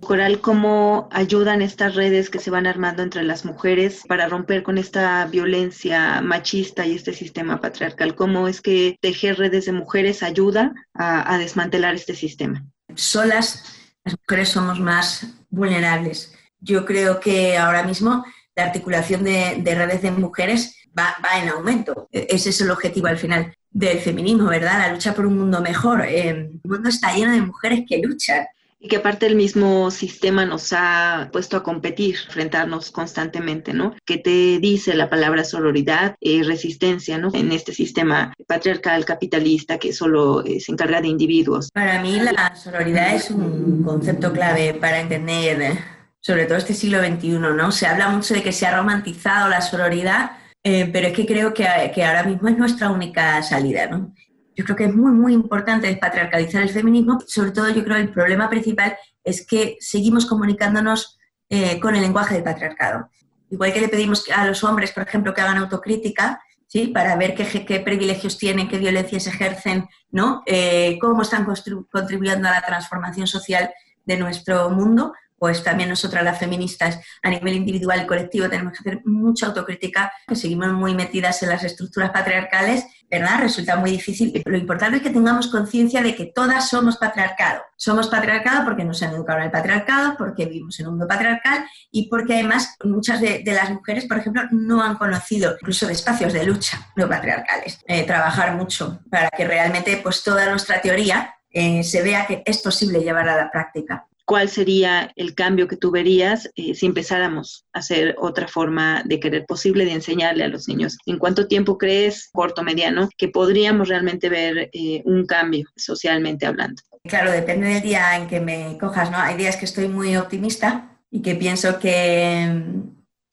S30: Coral, ¿cómo ayudan estas redes que se van armando entre las mujeres para romper con esta violencia machista y este sistema patriarcal? ¿Cómo es que tejer redes de mujeres ayuda a, desmantelar este sistema?
S31: Solas las mujeres somos más vulnerables. Yo creo que ahora mismo la articulación de, redes de mujeres va, en aumento. E, ese es el objetivo al final del feminismo, ¿verdad? La lucha por un mundo mejor. Eh, el mundo está lleno de mujeres que luchan
S30: y que aparte el mismo sistema nos ha puesto a competir, enfrentarnos constantemente, ¿no? ¿Qué te dice la palabra sororidad y resistencia, ¿no? En este sistema patriarcal capitalista que solo eh, se encarga de individuos.
S31: Para mí la sororidad es un concepto clave para entender eh, sobre todo este siglo XXI, ¿no? Se habla mucho de que se ha romantizado la sororidad, eh, pero es que creo que, que ahora mismo es nuestra única salida, ¿no? Yo creo que es muy, muy importante despatriarcalizar el feminismo. Sobre todo, yo creo que el problema principal es que seguimos comunicándonos eh, con el lenguaje del patriarcado. Igual que le pedimos a los hombres, por ejemplo, que hagan autocrítica, ¿sí? para ver qué, privilegios tienen, qué violencias ejercen, ¿no? Eh, cómo están contribuyendo a la transformación social de nuestro mundo, pues también nosotras las feministas a nivel individual y colectivo tenemos que hacer mucha autocrítica, que seguimos muy metidas en las estructuras patriarcales, ¿verdad? Resulta muy difícil. Lo importante es que tengamos conciencia de que todas somos patriarcado. Somos patriarcado porque nos han educado en el patriarcado, porque vivimos en un mundo patriarcal y porque además muchas de, las mujeres, por ejemplo, no han conocido incluso espacios de lucha no patriarcales. Eh, trabajar mucho para que realmente pues toda nuestra teoría eh, se vea que es posible llevar a la práctica
S30: cuál sería el cambio que tú verías eh, si empezáramos a hacer otra forma de querer posible de enseñarle a los niños. ¿En cuánto tiempo crees, corto, mediano, que podríamos realmente ver eh, un cambio socialmente hablando?
S31: Claro, depende del día en que me cojas, ¿no? Hay días que estoy muy optimista y que pienso que,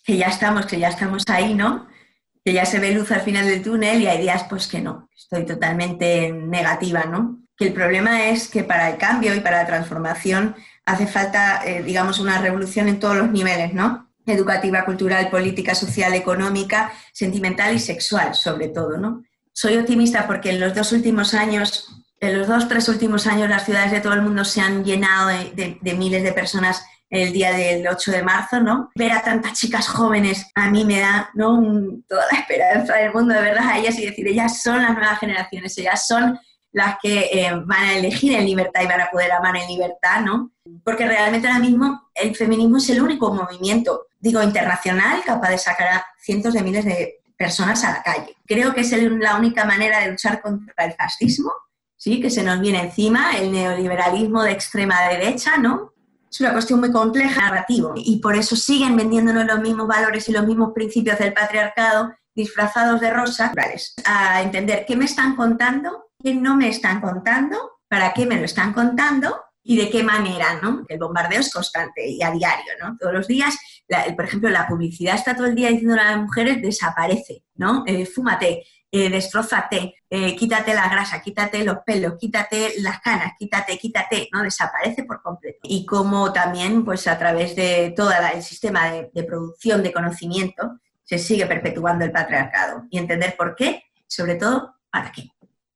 S31: que ya estamos, que ya estamos ahí, ¿no? Que ya se ve luz al final del túnel y hay días pues que no, estoy totalmente negativa, ¿no? Que el problema es que para el cambio y para la transformación hace falta, eh, digamos, una revolución en todos los niveles, ¿no? Educativa, cultural, política, social, económica, sentimental y sexual, sobre todo, ¿no? Soy optimista porque en los dos últimos años, en los dos, tres últimos años, las ciudades de todo el mundo se han llenado de, miles de personas el día del 8 de marzo, ¿no? Ver a tantas chicas jóvenes a mí me da ¿no? toda la esperanza del mundo de verdad a ellas y decir, ellas son las nuevas generaciones, ellas son las que eh, van a elegir en libertad y van a poder amar en libertad, ¿no? Porque realmente ahora mismo el feminismo es el único movimiento, digo, internacional capaz de sacar a cientos de miles de personas a la calle. Creo que es la única manera de luchar contra el fascismo, ¿sí? Que se nos viene encima, el neoliberalismo de extrema derecha, ¿no? Es una cuestión muy compleja, narrativo, y por eso siguen vendiéndonos los mismos valores y los mismos principios del patriarcado disfrazados de rosa, a entender qué me están contando qué no me están contando, para qué me lo están contando y de qué manera, ¿no? El bombardeo es constante y a diario, ¿no? Todos los días, por ejemplo, la publicidad está todo el día diciendo a las mujeres desaparece, ¿no? Eh, fúmate, eh, destrozate, eh, quítate la grasa, quítate los pelos, quítate las canas, quítate, quítate, ¿no? Desaparece por completo. Y como también, pues a través de todo el sistema de producción de conocimiento, se sigue perpetuando el patriarcado y entender por qué, sobre todo, para qué.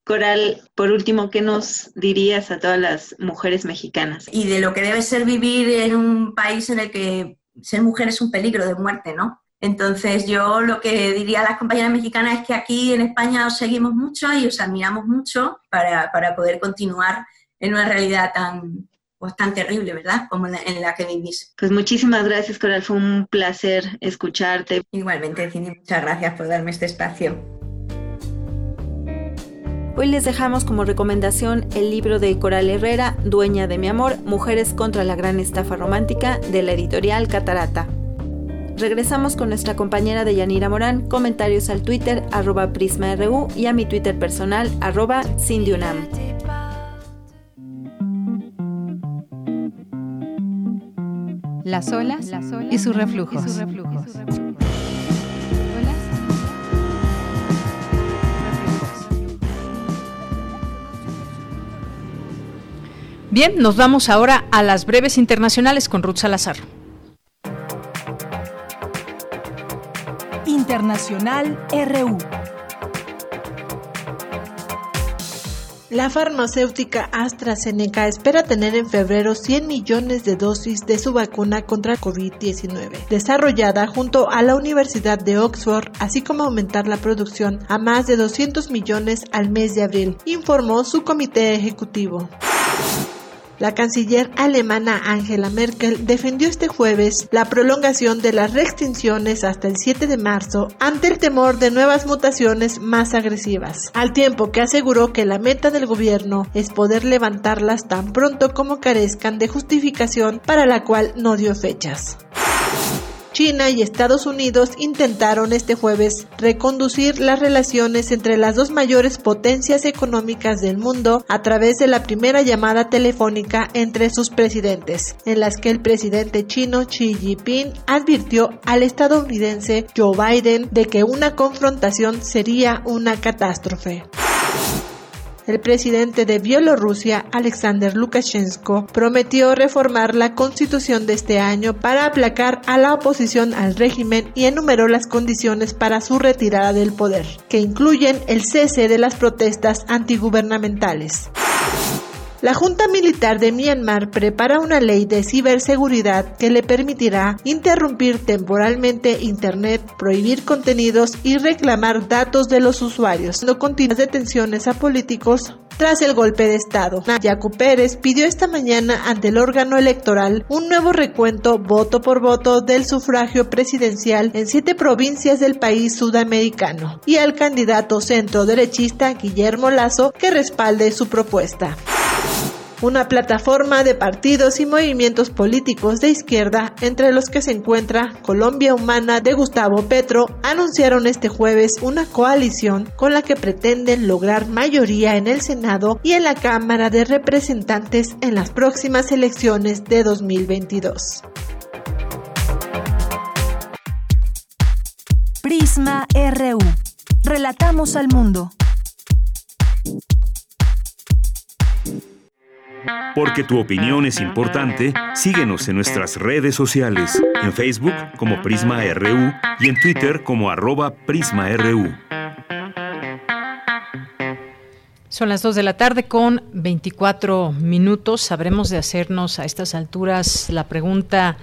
S30: Coral, por último, ¿qué nos dirías a todas las mujeres mexicanas?
S31: Y de lo que debe ser vivir en un país en el que ser mujer es un peligro de muerte, ¿no? Entonces yo lo que diría a las compañeras mexicanas es que aquí en España os seguimos mucho y os admiramos mucho para, poder continuar en una realidad tan, pues, tan terrible, ¿verdad? Como en la que vivís.
S30: Pues muchísimas gracias, Coral. Fue un placer escucharte.
S31: Igualmente, Cindy, muchas gracias por darme este espacio. Hoy les dejamos como recomendación el libro de Coral Herrera, Dueña de mi amor, Mujeres contra la gran estafa romántica, de la editorial Catarata. Regresamos con nuestra compañera de Yanira Morán, comentarios al Twitter arroba PrismaRU y a mi Twitter personal arroba
S28: las olas, y sus reflujos.
S1: Bien, nos vamos ahora a las breves internacionales con Ruth Salazar.
S3: Internacional RU.
S32: La farmacéutica AstraZeneca espera tener en febrero 100 millones de dosis de su vacuna contra COVID-19, desarrollada junto a la Universidad de Oxford, así como aumentar la producción a más de 200 millones al mes de abril, informó su comité ejecutivo. La canciller alemana Angela Merkel defendió este jueves la prolongación de las restricciones hasta el 7 de marzo ante el temor de nuevas mutaciones más agresivas, al tiempo que aseguró que la meta del gobierno es poder levantarlas tan pronto como carezcan de justificación para la cual no dio fechas. China y Estados Unidos intentaron este jueves reconducir las relaciones entre las dos mayores potencias económicas del mundo a través de la primera llamada telefónica entre sus presidentes, en las que el presidente chino Xi Jinping advirtió al estadounidense Joe Biden de que una confrontación sería una catástrofe. El presidente de Bielorrusia, Alexander Lukashenko, prometió reformar la constitución de este año para aplacar a la oposición al régimen y enumeró las condiciones para su retirada del poder, que incluyen el cese de las protestas antigubernamentales. La Junta Militar de Myanmar prepara una ley de ciberseguridad que le permitirá interrumpir temporalmente Internet, prohibir contenidos y reclamar datos de los usuarios, no continuas detenciones a políticos tras el golpe de Estado. Yacu Pérez pidió esta mañana ante el órgano electoral un nuevo recuento voto por voto del sufragio presidencial en siete provincias del país sudamericano y al candidato centro derechista Guillermo Lazo que respalde su propuesta una plataforma de partidos y movimientos políticos de izquierda, entre los que se encuentra Colombia Humana de Gustavo Petro, anunciaron este jueves una coalición con la que pretenden lograr mayoría en el Senado y en la Cámara de Representantes en las próximas elecciones de 2022.
S3: Prisma RU. Relatamos al mundo.
S2: Porque tu opinión es importante, síguenos en nuestras redes sociales, en Facebook como Prisma RU y en Twitter como arroba PrismaRU.
S1: Son las 2 de la tarde con 24 minutos. Sabremos de hacernos a estas alturas la pregunta,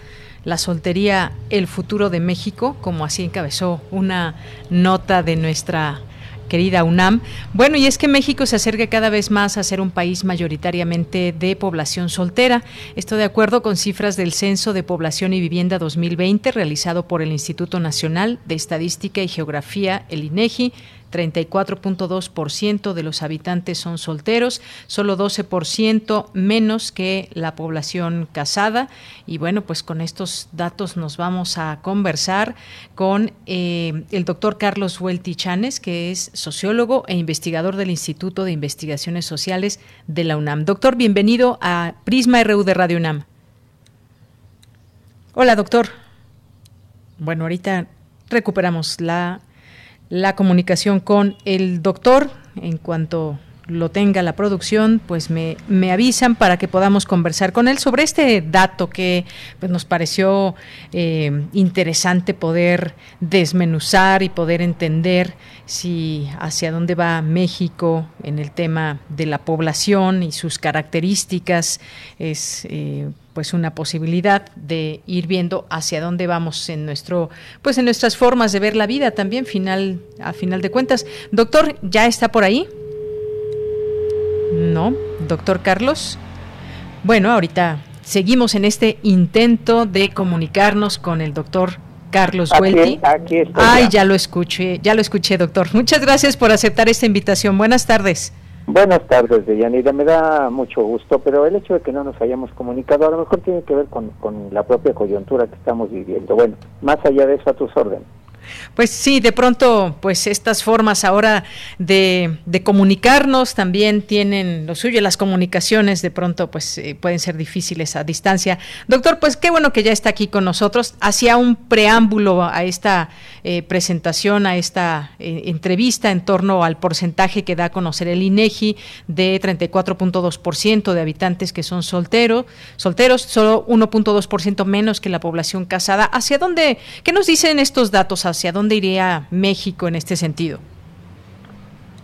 S1: ¿la soltería el futuro de México? Como así encabezó una nota de nuestra querida UNAM. Bueno, y es que México se acerca cada vez más a ser un país mayoritariamente de población soltera. Esto de acuerdo con cifras del Censo de Población y Vivienda 2020 realizado por el Instituto Nacional de Estadística y Geografía, el INEGI. 34.2% de los habitantes son solteros, solo 12% menos que la población casada. Y bueno, pues con estos datos nos vamos a conversar con eh, el doctor Carlos Huelti Chanes, que es sociólogo e investigador del Instituto de Investigaciones Sociales de la UNAM. Doctor, bienvenido a Prisma RU de Radio UNAM. Hola, doctor. Bueno, ahorita recuperamos la la comunicación con el doctor. En cuanto lo tenga la producción, pues me, me, avisan para que podamos conversar con él sobre este dato que pues, nos pareció eh, interesante poder desmenuzar y poder entender si hacia dónde va México en el tema de la población y sus características es eh, pues una posibilidad de ir viendo hacia dónde vamos en nuestro pues en nuestras formas de ver la vida también final a final de cuentas. Doctor ya está por ahí no doctor Carlos bueno ahorita seguimos en este intento de comunicarnos con el doctor Carlos Huelti. Ay, ya lo escuché, ya lo escuché, doctor. Muchas gracias por aceptar esta invitación. Buenas tardes.
S33: Buenas tardes, Deyanira. Me da mucho gusto, pero el hecho de que no nos hayamos comunicado a lo mejor tiene que ver con, con la propia coyuntura que estamos viviendo. Bueno, más allá de eso, a tus órdenes.
S1: Pues sí, de pronto, pues estas formas ahora de, comunicarnos también tienen lo suyo. Las comunicaciones de pronto, pues eh, pueden ser difíciles a distancia. Doctor, pues qué bueno que ya está aquí con nosotros. Hacía un preámbulo a esta eh, presentación, a esta eh, entrevista en torno al porcentaje que da a conocer el INEGI de 34.2% de habitantes que son solteros, solteros, solo 1.2% menos que la población casada. ¿Hacia dónde? ¿Qué nos dicen estos datos? ¿Hacia dónde iría México en este sentido?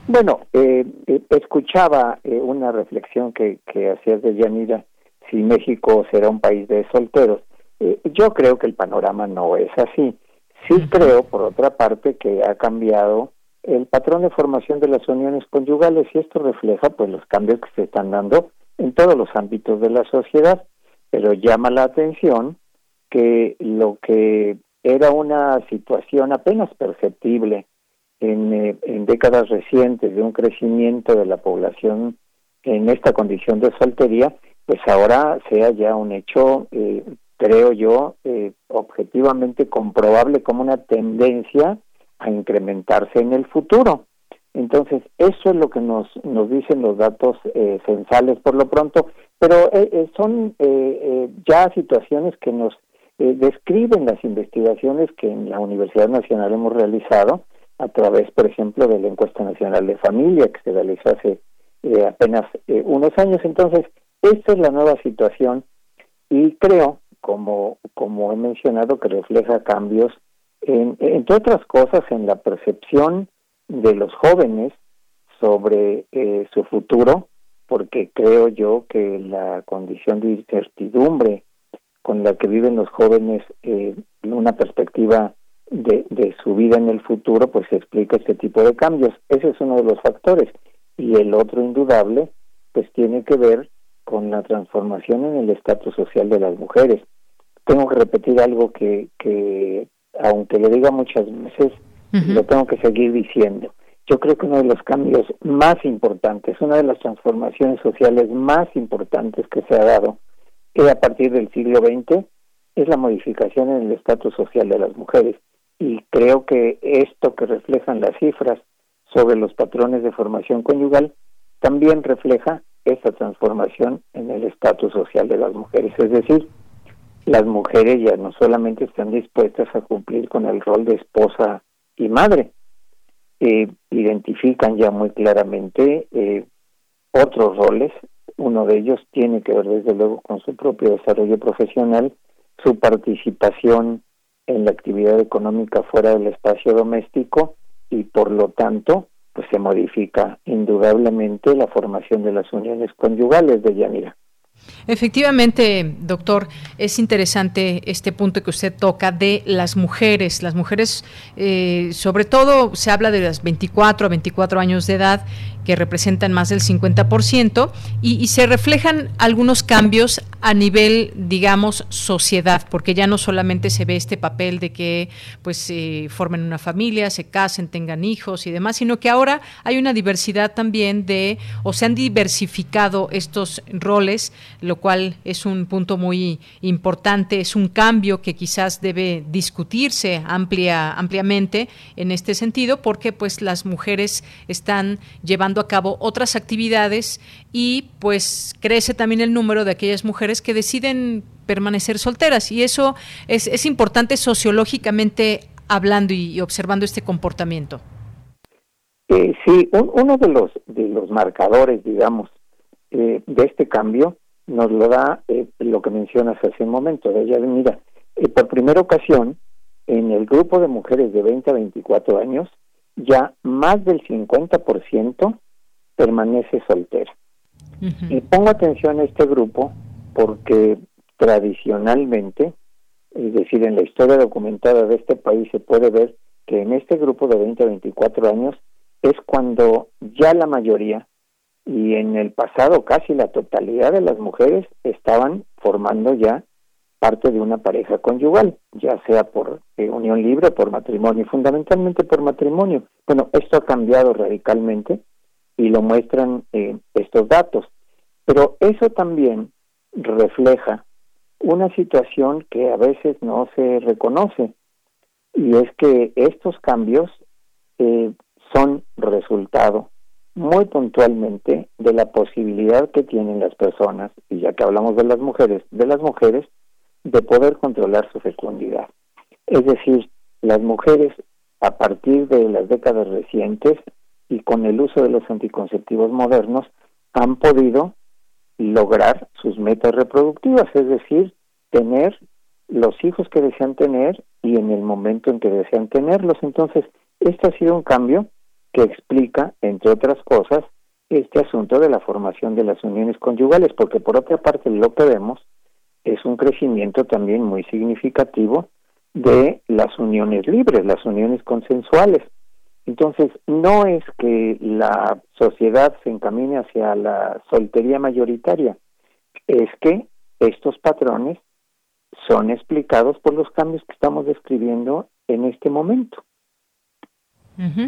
S33: Bueno, eh, eh, escuchaba eh, una reflexión que, que hacías de Yanira, si México será un país de solteros. yo creo que el panorama no es así. Sí creo, por otra parte, que ha cambiado el patrón de formación de las uniones conyugales y esto refleja pues los cambios que se están dando en todos los ámbitos de la sociedad, pero llama la atención que lo que era una situación apenas perceptible en, eh, en décadas recientes de un crecimiento de la población en esta condición de soltería, pues ahora sea ya un hecho, eh, creo yo, eh, objetivamente comprobable como una tendencia a incrementarse en el futuro. Entonces, eso es lo que nos, nos dicen los datos censales por lo pronto, pero son ya situaciones que nos eh, describen las investigaciones que en la Universidad Nacional hemos realizado a través, por ejemplo, de la encuesta nacional de familia que se realizó hace eh, apenas eh, unos años. Entonces, esta es la nueva situación y creo, como, como he mencionado, que refleja cambios, en, entre otras cosas, en la percepción de los jóvenes sobre su futuro, porque creo yo que la condición de incertidumbre con la que viven los jóvenes eh, una perspectiva de, de su vida en el futuro, pues se explica este tipo de cambios. Ese es uno de los factores. Y el otro indudable, pues tiene que ver con la transformación en el estatus social de las mujeres. Tengo que repetir algo que, que aunque lo diga muchas veces, lo tengo que seguir diciendo. Yo creo que uno de los cambios más importantes, una de las transformaciones sociales más importantes que se ha dado que a partir del siglo XX es la modificación en el estatus social de las mujeres. Y creo que esto que reflejan las cifras sobre los patrones de formación conyugal también refleja esta transformación en el estatus social de las mujeres. Es decir, las mujeres ya no solamente están dispuestas a cumplir con el rol de esposa y madre, eh, identifican ya muy claramente eh, otros roles uno de ellos tiene que ver desde luego con su propio desarrollo profesional, su participación en la actividad económica fuera del espacio doméstico y por lo tanto pues se modifica indudablemente la formación de las uniones conyugales de Yanira.
S1: Efectivamente, doctor, es interesante este punto que usted toca de las mujeres. Las mujeres, eh, sobre todo, se habla de las 24 a 24 años de edad que representan más del 50%, y, y, se reflejan algunos cambios a nivel, digamos, sociedad, porque ya no solamente se ve este papel de que pues eh, formen una familia, se casen, tengan hijos y demás, sino que ahora hay una diversidad también de, o se han diversificado estos roles, lo cual es un punto muy importante, es un cambio que quizás debe discutirse amplia, ampliamente en este sentido, porque pues las mujeres están llevando a cabo otras actividades y pues crece también el número de aquellas mujeres que deciden permanecer solteras y eso es, es importante sociológicamente hablando y, observando este comportamiento.
S33: Eh, sí, uno de los de los marcadores, digamos, eh, de este cambio nos lo da eh, lo que mencionas hace un momento. De ella, mira, por primera ocasión en el grupo de mujeres de 20 a 24 años ya más del 50% permanece soltera. Y pongo atención a este grupo porque tradicionalmente, es decir, en la historia documentada de este país se puede ver que en este grupo de 20 a 24 años es cuando ya la mayoría y en el pasado casi la totalidad de las mujeres estaban formando ya parte de una pareja conyugal, ya sea por eh, unión libre por matrimonio, fundamentalmente por matrimonio. Bueno, esto ha cambiado radicalmente y lo muestran eh, estos datos. Pero eso también refleja una situación que a veces no se reconoce. y es que estos cambios eh, son resultado muy puntualmente de la posibilidad que tienen las personas, y ya que hablamos de las mujeres, de las mujeres, de poder controlar su fecundidad. Es decir, las mujeres a partir de las décadas recientes y con el uso de los anticonceptivos modernos han podido lograr sus metas reproductivas, es decir, tener los hijos que desean tener y en el momento en que desean tenerlos. Entonces, este ha sido un cambio que explica, entre otras cosas, este asunto de la formación de las uniones conyugales, porque por otra parte lo que vemos es un crecimiento también muy significativo de las uniones libres, las uniones consensuales. Entonces, no es que la sociedad se encamine hacia la soltería mayoritaria, es que estos patrones son explicados por los cambios que estamos describiendo en este momento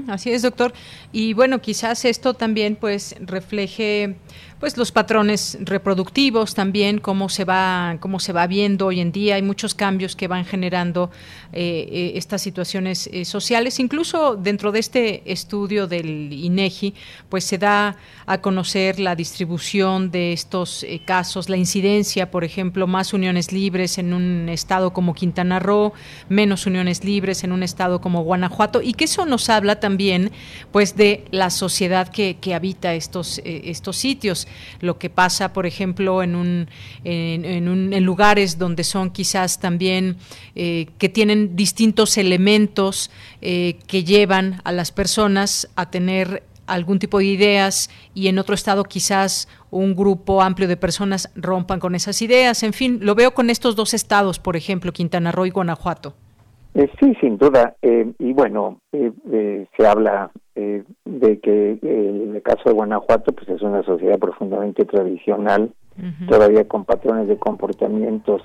S1: así es, doctor. Y bueno, quizás esto también pues refleje pues los patrones reproductivos también cómo se va cómo se va viendo hoy en día. Hay muchos cambios que van generando eh, eh, estas situaciones eh, sociales. Incluso dentro de este estudio del INEGI pues se da a conocer la distribución de estos casos la incidencia por ejemplo más uniones libres en un estado como Quintana Roo menos uniones libres en un estado como Guanajuato y que eso nos habla también pues de la sociedad que, que habita estos estos sitios lo que pasa, por ejemplo, en, un, en, lugares donde son quizás también eh, que tienen distintos elementos eh, que llevan a las personas a tener algún tipo de ideas y en otro estado quizás un grupo amplio de personas rompan con esas ideas. En fin, lo veo con estos dos estados, por ejemplo, Quintana Roo y Guanajuato.
S33: Eh, sí, sin duda. Eh, y bueno, eh, se habla de que en el caso de Guanajuato, pues es una sociedad profundamente tradicional, todavía con patrones de comportamientos,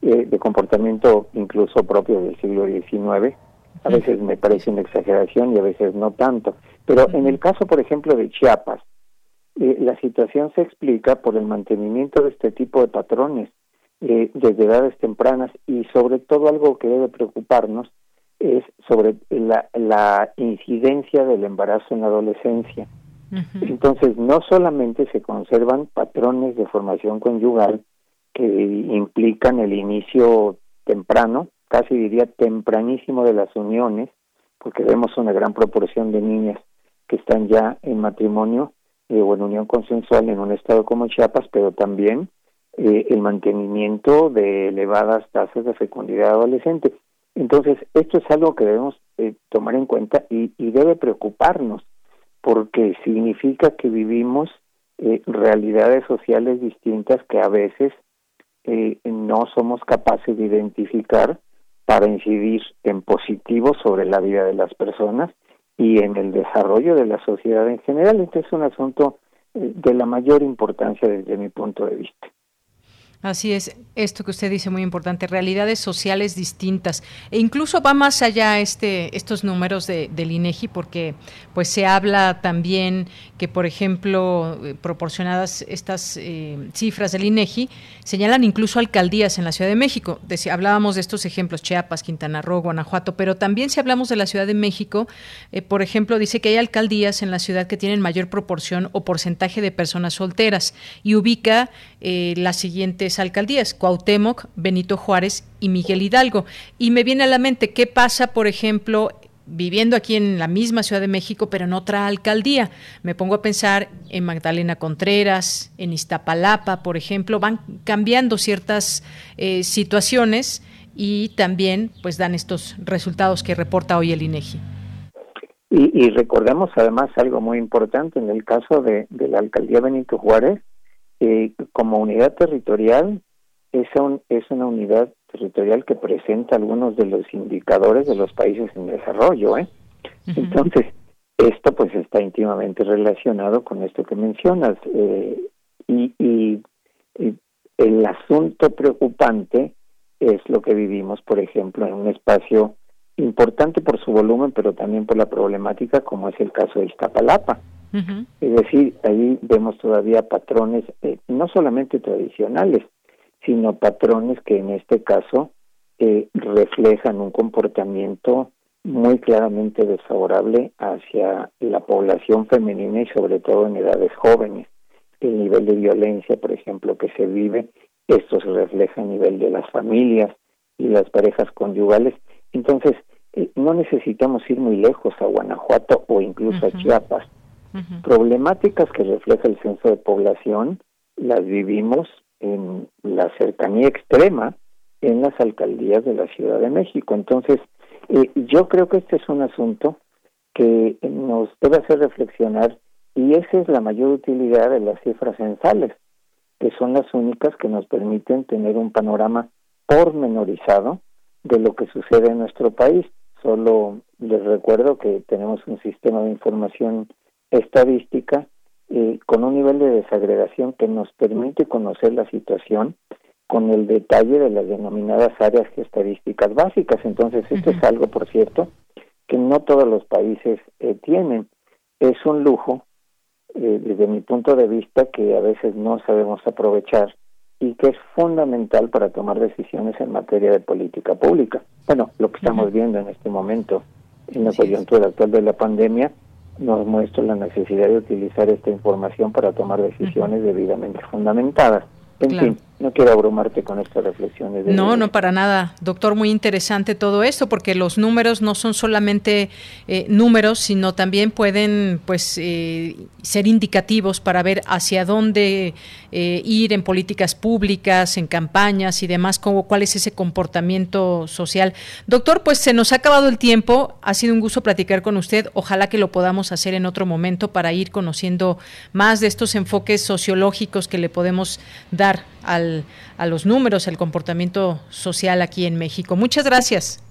S33: de comportamiento incluso propio del siglo XIX. A veces me parece una exageración y a veces no tanto. Pero en el caso, por ejemplo, de Chiapas, la situación se explica por el mantenimiento de este tipo de patrones eh, desde edades tempranas y sobre todo algo que debe preocuparnos es sobre la, incidencia del embarazo en la adolescencia. Entonces, no solamente se conservan patrones de formación conyugal que implican el inicio temprano, casi diría tempranísimo de las uniones, porque vemos una gran proporción de niñas que están ya en matrimonio eh, o en unión consensual en un estado como Chiapas, pero también eh, el mantenimiento de elevadas tasas de fecundidad adolescente. Entonces, esto es algo que debemos eh, tomar en cuenta y, debe preocuparnos, porque significa que vivimos eh, realidades sociales distintas que a veces no somos capaces de identificar para incidir en positivo sobre la vida de las personas y en el desarrollo de la sociedad en general. Este es un asunto de la mayor importancia desde mi punto de vista.
S1: Así es, esto que usted dice muy importante, realidades sociales distintas. E incluso va más allá este, estos números de, del INEGI, porque pues se habla también que, por ejemplo, eh, proporcionadas estas eh, cifras del INEGI, señalan incluso alcaldías en la Ciudad de México. hablábamos de estos ejemplos, Chiapas, Quintana Roo, Guanajuato, pero también si hablamos de la Ciudad de México, eh, por ejemplo, dice que hay alcaldías en la ciudad que tienen mayor proporción o porcentaje de personas solteras y ubica las siguientes alcaldías, Cuauhtémoc, Benito Juárez y Miguel Hidalgo. Y me viene a la mente qué pasa, por ejemplo, viviendo aquí en la misma Ciudad de México, pero en otra alcaldía. Me pongo a pensar en Magdalena Contreras, en Iztapalapa, por ejemplo, van cambiando ciertas eh, situaciones y también pues dan estos resultados que reporta hoy el INEGI.
S33: Y, recordemos además algo muy importante en el caso de la alcaldía Benito Juárez, como unidad territorial es, es una unidad territorial que presenta algunos de los indicadores de los países en desarrollo. ¿eh? Entonces, esto pues está íntimamente relacionado con esto que mencionas. Eh, y, y, el asunto preocupante es lo que vivimos, por ejemplo, en un espacio importante por su volumen, pero también por la problemática, como es el caso de Iztapalapa. Es decir, ahí vemos todavía patrones eh, no solamente tradicionales, sino patrones que en este caso eh, reflejan un comportamiento muy claramente desfavorable hacia la población femenina y sobre todo en edades jóvenes. El nivel de violencia, por ejemplo, que se vive, esto se refleja a nivel de las familias y las parejas conyugales. Entonces, eh, no necesitamos ir muy lejos a Guanajuato o incluso a Chiapas. Problemáticas que refleja el censo de población las vivimos en la cercanía extrema en las alcaldías de la Ciudad de México. Entonces, eh, yo creo que este es un asunto que nos debe hacer reflexionar y esa es la mayor utilidad de las cifras censales, que son las únicas que nos permiten tener un panorama pormenorizado de lo que sucede en nuestro país. Solo les recuerdo que tenemos un sistema de información estadística eh, con un nivel de desagregación que nos permite conocer la situación con el detalle de las denominadas áreas estadísticas básicas. Entonces, esto es algo, por cierto, que no todos los países eh, tienen. Es un lujo, eh, desde mi punto de vista, que a veces no sabemos aprovechar y que es fundamental para tomar decisiones en materia de política pública. Bueno, lo que estamos viendo en este momento, en la coyuntura actual de la pandemia, nos muestra la necesidad de utilizar esta información para tomar decisiones debidamente fundamentadas. En fin, no quiero abrumarte con estas reflexiones.
S1: no, no para nada, doctor, muy interesante todo esto, porque los números no son solamente eh, números, sino también pueden, pues, eh, ser indicativos para ver hacia dónde eh, ir en políticas públicas, en campañas y demás, cómo, cuál es ese comportamiento social. Doctor, pues se nos ha acabado el tiempo, ha sido un gusto platicar con usted, ojalá que lo podamos hacer en otro momento para ir conociendo más de estos enfoques sociológicos que le podemos dar al, a los números, el comportamiento social aquí en México. Muchas gracias.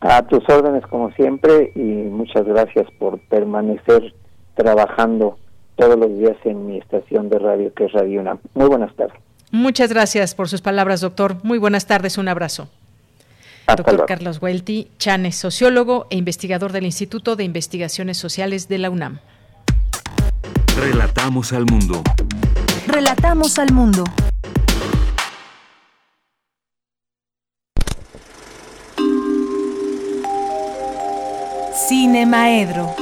S33: A tus órdenes como siempre y muchas gracias por permanecer trabajando todos los días en mi estación de radio que es Radio UNAM. Muy buenas tardes.
S1: Muchas gracias por sus palabras, doctor. Muy buenas tardes, un abrazo. doctor Carlos Huelti Chanes, sociólogo e investigador del Instituto de Investigaciones Sociales de la UNAM.
S2: Relatamos al mundo.
S3: Relatamos al mundo. Cine Maedro.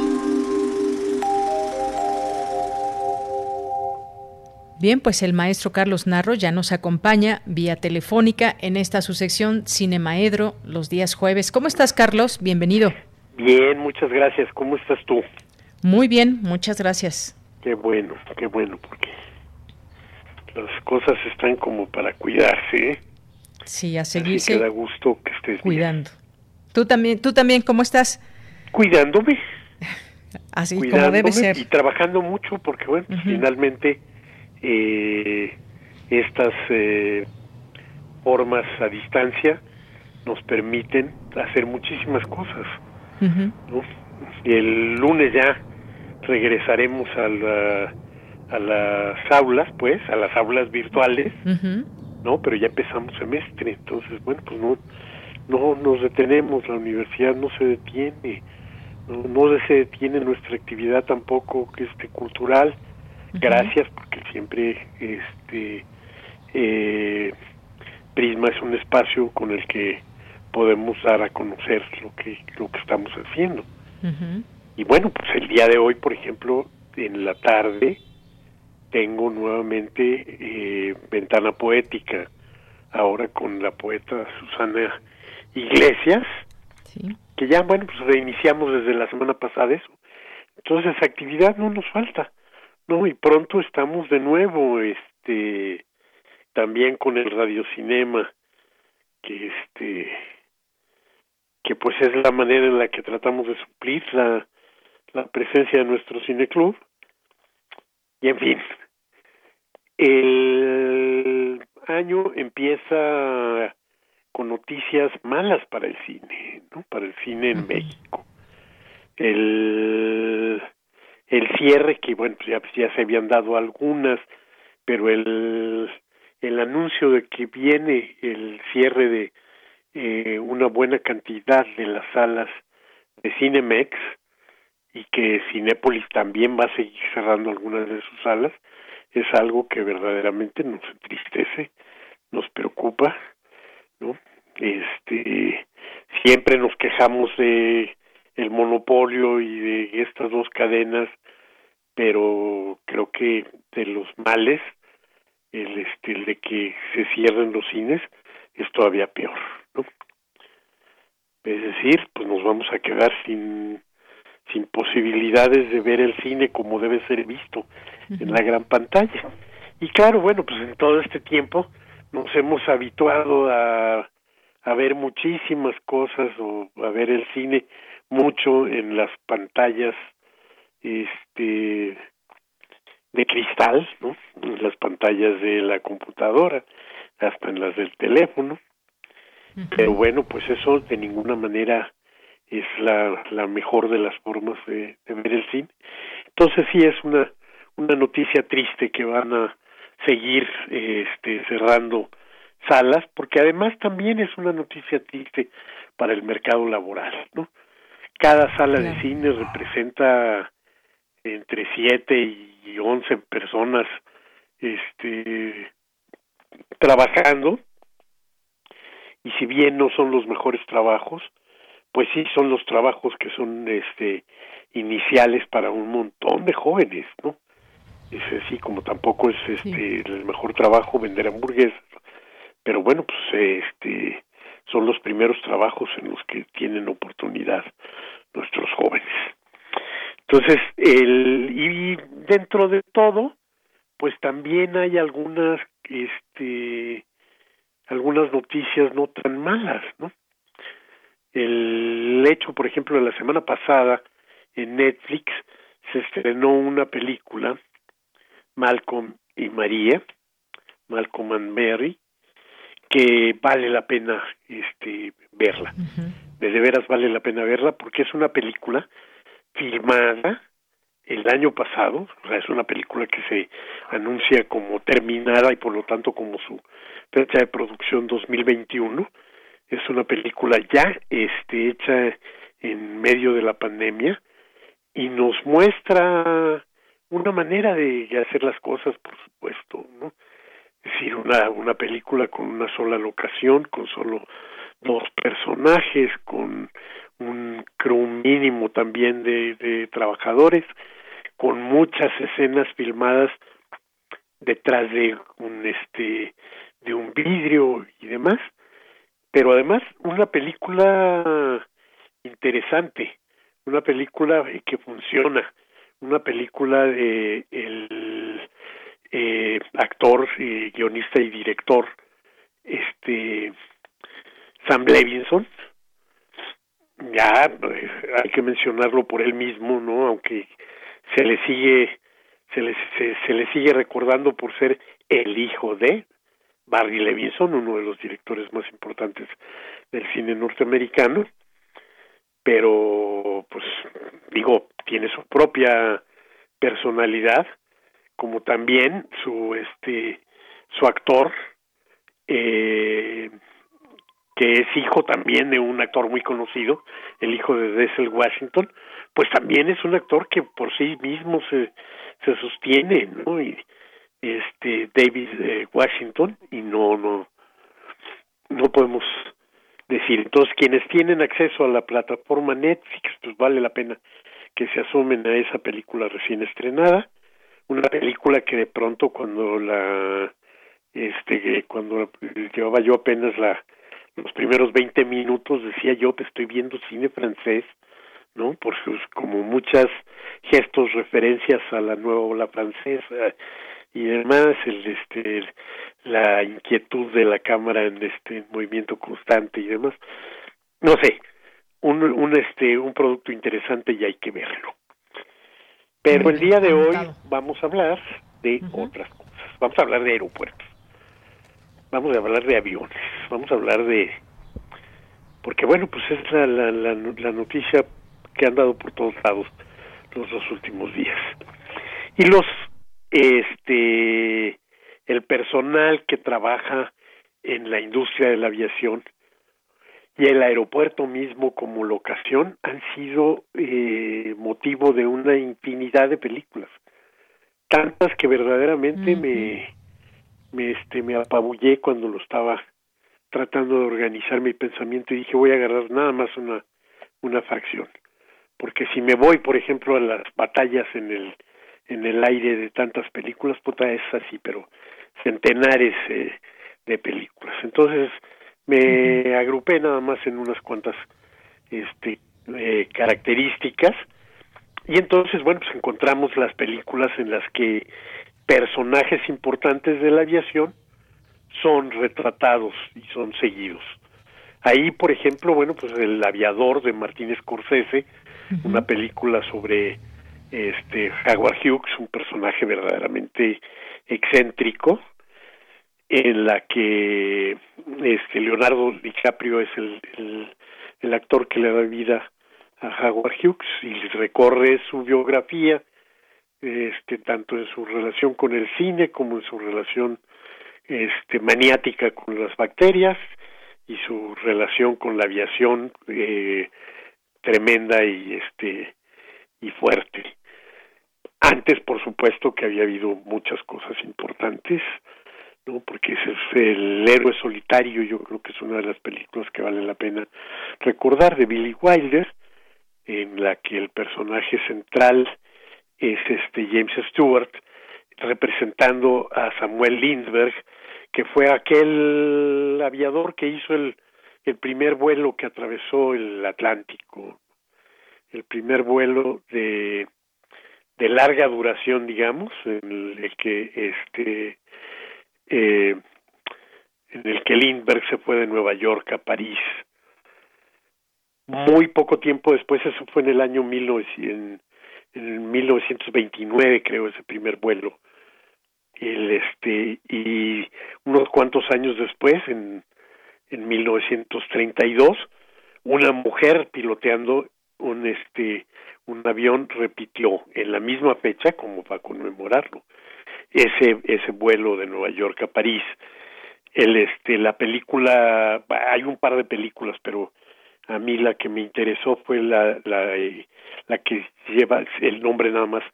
S1: Bien, pues el maestro Carlos Narro ya nos acompaña vía telefónica en esta su sección Cine Maedro los días jueves. ¿Cómo estás, Carlos? Bienvenido.
S34: Bien, muchas gracias. ¿Cómo estás tú?
S1: Muy bien, muchas gracias.
S34: Qué bueno, qué bueno, porque las cosas están como para cuidarse. ¿eh?
S1: Sí, a seguirse.
S34: Así que da gusto que estés
S1: cuidando. Tú también, tú también, ¿cómo estás?
S34: Cuidándome. (laughs)
S1: Así como debe ser.
S34: Y trabajando mucho porque, bueno, pues, finalmente eh, estas eh, formas a distancia nos permiten hacer muchísimas cosas. Y el lunes ya regresaremos a la a las aulas, pues, a las aulas virtuales, ¿no? Pero ya empezamos semestre, entonces, bueno, pues no, no nos detenemos, la universidad no se detiene, no, no se detiene nuestra actividad tampoco este cultural. Gracias, porque siempre este eh, Prisma es un espacio con el que podemos dar a conocer lo que lo que estamos haciendo. Y bueno, pues el día de hoy, por ejemplo, en la tarde tengo nuevamente eh, Ventana Poética, ahora con la poeta Susana Iglesias, que ya, bueno, pues reiniciamos desde la semana pasada eso. Entonces, actividad no nos falta, ¿no? Y pronto estamos de nuevo, este, también con el radiocinema, que este, que pues es la manera en la que tratamos de suplir la, la presencia de nuestro cineclub y en fin, el año empieza con noticias malas para el cine, ¿no? Para el cine en México. El, el cierre, que bueno, pues ya, pues ya se habían dado algunas, pero el, el anuncio de que viene el cierre de eh, una buena cantidad de las salas de Cinemex, y que Cinépolis también va a seguir cerrando algunas de sus salas, es algo que verdaderamente nos entristece, nos preocupa, ¿no? Este, siempre nos quejamos de el monopolio y de estas dos cadenas pero creo que de los males el este el de que se cierren los cines es todavía peor ¿no? es decir pues nos vamos a quedar sin sin posibilidades de ver el cine como debe ser visto en la gran pantalla y claro bueno pues en todo este tiempo nos hemos habituado a a ver muchísimas cosas o a ver el cine mucho en las pantallas este de cristal, ¿no? En las pantallas de la computadora, hasta en las del teléfono. Pero bueno, pues eso de ninguna manera es la, la mejor de las formas de, de ver el cine. Entonces sí es una una noticia triste que van a seguir este cerrando salas, porque además también es una noticia triste para el mercado laboral, ¿no? Cada sala de cine representa entre siete y once personas este trabajando. Y si bien no son los mejores trabajos pues sí son los trabajos que son este iniciales para un montón de jóvenes no es así como tampoco es este el mejor trabajo vender hamburguesas pero bueno pues este son los primeros trabajos en los que tienen oportunidad nuestros jóvenes entonces, el, y dentro de todo, pues también hay algunas, este, algunas noticias no tan malas, ¿no? El hecho, por ejemplo, de la semana pasada en Netflix se estrenó una película, Malcolm y María, Malcolm and Mary, que vale la pena este verla. De, de veras vale la pena verla porque es una película filmada el año pasado, o sea, es una película que se anuncia como terminada y por lo tanto como su fecha de producción 2021. Es una película ya este, hecha en medio de la pandemia y nos muestra una manera de hacer las cosas, por supuesto, ¿no? (laughs) Decir, una, una película con una sola locación, con solo dos personajes, con un crew mínimo también de, de trabajadores, con muchas escenas filmadas detrás de un este de un vidrio y demás, pero además una película interesante, una película que funciona, una película de el eh, actor, y guionista y director, este Sam Levinson, ya pues, hay que mencionarlo por él mismo, ¿no? Aunque se le sigue se le se, le sigue recordando por ser el hijo de Barry Levinson, uno de los directores más importantes del cine norteamericano, pero pues digo, tiene su propia personalidad, como también su este su actor eh, que es hijo también de un actor muy conocido, el hijo de Denzel Washington, pues también es un actor que por sí mismo se, se sostiene, ¿no? Y este David eh, Washington y no no no podemos decir entonces quienes tienen acceso a la plataforma Netflix pues vale la pena que se asomen a esa película recién estrenada una película que de pronto cuando la este cuando llevaba yo apenas la los primeros 20 minutos decía yo que estoy viendo cine francés, ¿no? Por sus como muchas gestos, referencias a la nueva ola francesa y demás, el este la inquietud de la cámara en este movimiento constante y demás. No sé, un, un este un producto interesante y hay que verlo. Pero el día de hoy vamos a hablar de otras cosas. Vamos a hablar de aeropuertos vamos a hablar de aviones, vamos a hablar de... Porque bueno, pues es la, la, la, noticia que han dado por todos lados los dos últimos días. Y los, este, el personal que trabaja en la industria de la aviación y el aeropuerto mismo como locación han sido eh, motivo de una infinidad de películas, tantas que verdaderamente me me este me apabullé cuando lo estaba tratando de organizar mi pensamiento y dije voy a agarrar nada más una, una fracción. Porque si me voy, por ejemplo, a las batallas en el, en el aire de tantas películas, puta, es así, pero centenares eh, de películas. Entonces me agrupé nada más en unas cuantas este, eh, características. Y entonces, bueno, pues encontramos las películas en las que personajes importantes de la aviación son retratados y son seguidos. Ahí, por ejemplo, bueno, pues El aviador de Martín Scorsese, una película sobre este Howard Hughes, un personaje verdaderamente excéntrico, en la que este Leonardo DiCaprio es el, el, actor que le da vida a Howard Hughes y recorre su biografía este tanto en su relación con el cine como en su relación este maniática con las bacterias y su relación con la aviación eh, tremenda y este y fuerte. Antes por supuesto que había habido muchas cosas importantes no porque ese es el héroe solitario yo creo que es una de las películas que vale la pena recordar de Billy Wilder en la que el personaje central es este James Stewart representando a Samuel Lindbergh que fue aquel aviador que hizo el, el primer vuelo que atravesó el Atlántico, el primer vuelo de, de larga duración, digamos, en el que este eh, en el que Lindbergh se fue de Nueva York a París. Muy poco tiempo después, eso fue en el año 1900, en 1929, creo, ese primer vuelo el este y unos cuantos años después en en 1932 una mujer piloteando un este un avión repitió en la misma fecha como para conmemorarlo ese ese vuelo de Nueva York a París. El este la película hay un par de películas pero a mí la que me interesó fue la la la que lleva el nombre nada más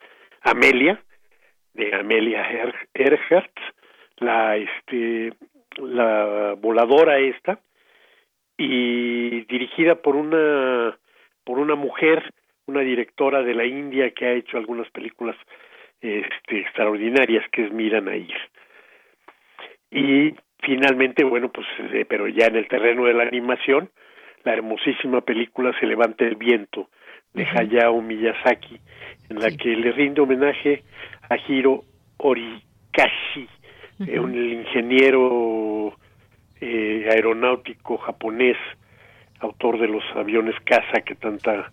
S34: Amelia de Amelia Earhart, la este la voladora esta y dirigida por una por una mujer, una directora de la India que ha hecho algunas películas este extraordinarias que es Mira Nair. Y finalmente, bueno, pues eh, pero ya en el terreno de la animación, la hermosísima película Se levanta el viento de Hayao Miyazaki, en la que le rinde homenaje a Hiro Orikashi, eh, un ingeniero eh, aeronáutico japonés, autor de los aviones caza que tanta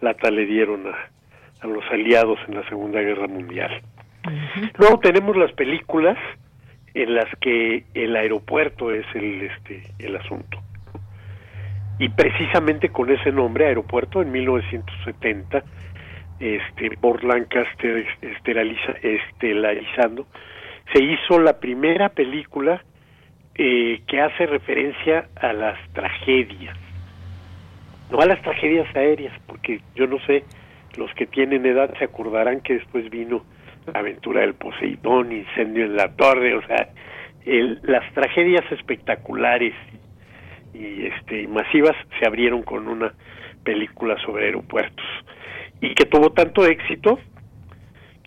S34: lata le dieron a, a los aliados en la Segunda Guerra Mundial. Luego tenemos las películas en las que el aeropuerto es el este el asunto. Y precisamente con ese nombre, aeropuerto, en 1970, este, por Lancaster estelariza, estelarizando, se hizo la primera película eh, que hace referencia a las tragedias, no a las tragedias aéreas, porque yo no sé, los que tienen edad se acordarán que después vino la aventura del Poseidón, incendio en la torre, o sea, el, las tragedias espectaculares y este masivas se abrieron con una película sobre aeropuertos y que tuvo tanto éxito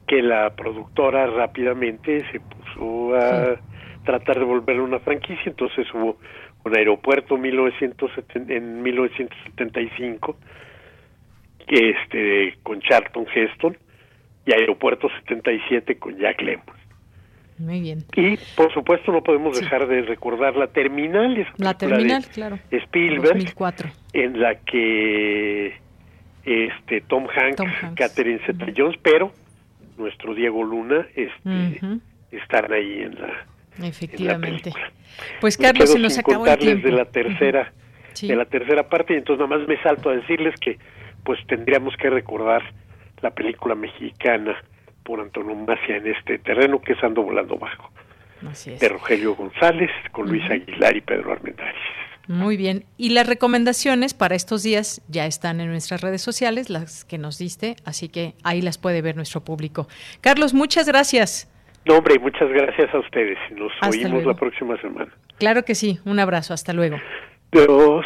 S34: que la productora rápidamente se puso a tratar de volverle una franquicia, entonces hubo un aeropuerto 1970, en 1975 que este con Charlton Heston y Aeropuerto 77 con Jack Lemmon.
S1: Muy bien.
S34: Y por supuesto no podemos dejar de recordar la terminal,
S1: la terminal, claro.
S34: Spielberg,
S1: 2004.
S34: en la que este Tom Hanks, Catherine Zeta-Jones, pero nuestro Diego Luna este, están ahí en la
S1: efectivamente. pues Carlos se nos acabó el tiempo.
S34: de la tercera de la tercera parte y entonces nada más me salto a decirles que pues tendríamos que recordar la película mexicana por antonomasia en este terreno que es Ando Volando Bajo. De Rogelio González, con Luis Aguilar y Pedro Armendáriz.
S1: Muy bien. Y las recomendaciones para estos días ya están en nuestras redes sociales, las que nos diste, así que ahí las puede ver nuestro público. Carlos, muchas gracias.
S34: No, hombre, muchas gracias a ustedes. Nos oímos la próxima semana.
S1: Claro que sí. Un abrazo. Hasta luego.
S34: Dios.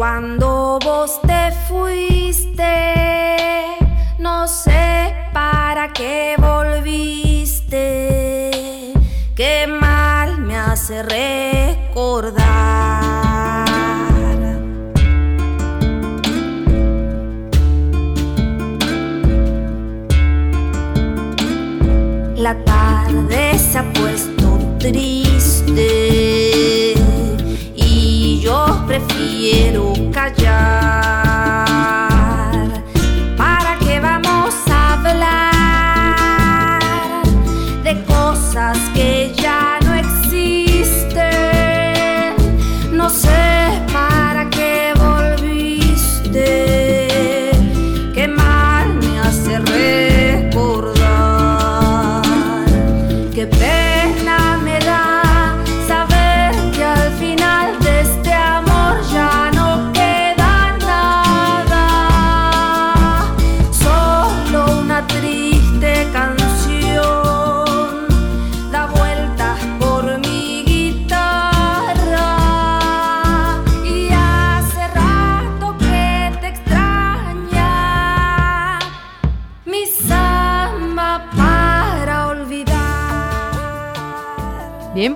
S35: Cuando vos te fuiste. No sé para qué volviste. Qué mal me hace recordar. La tarde se ha puesto prefiero callar.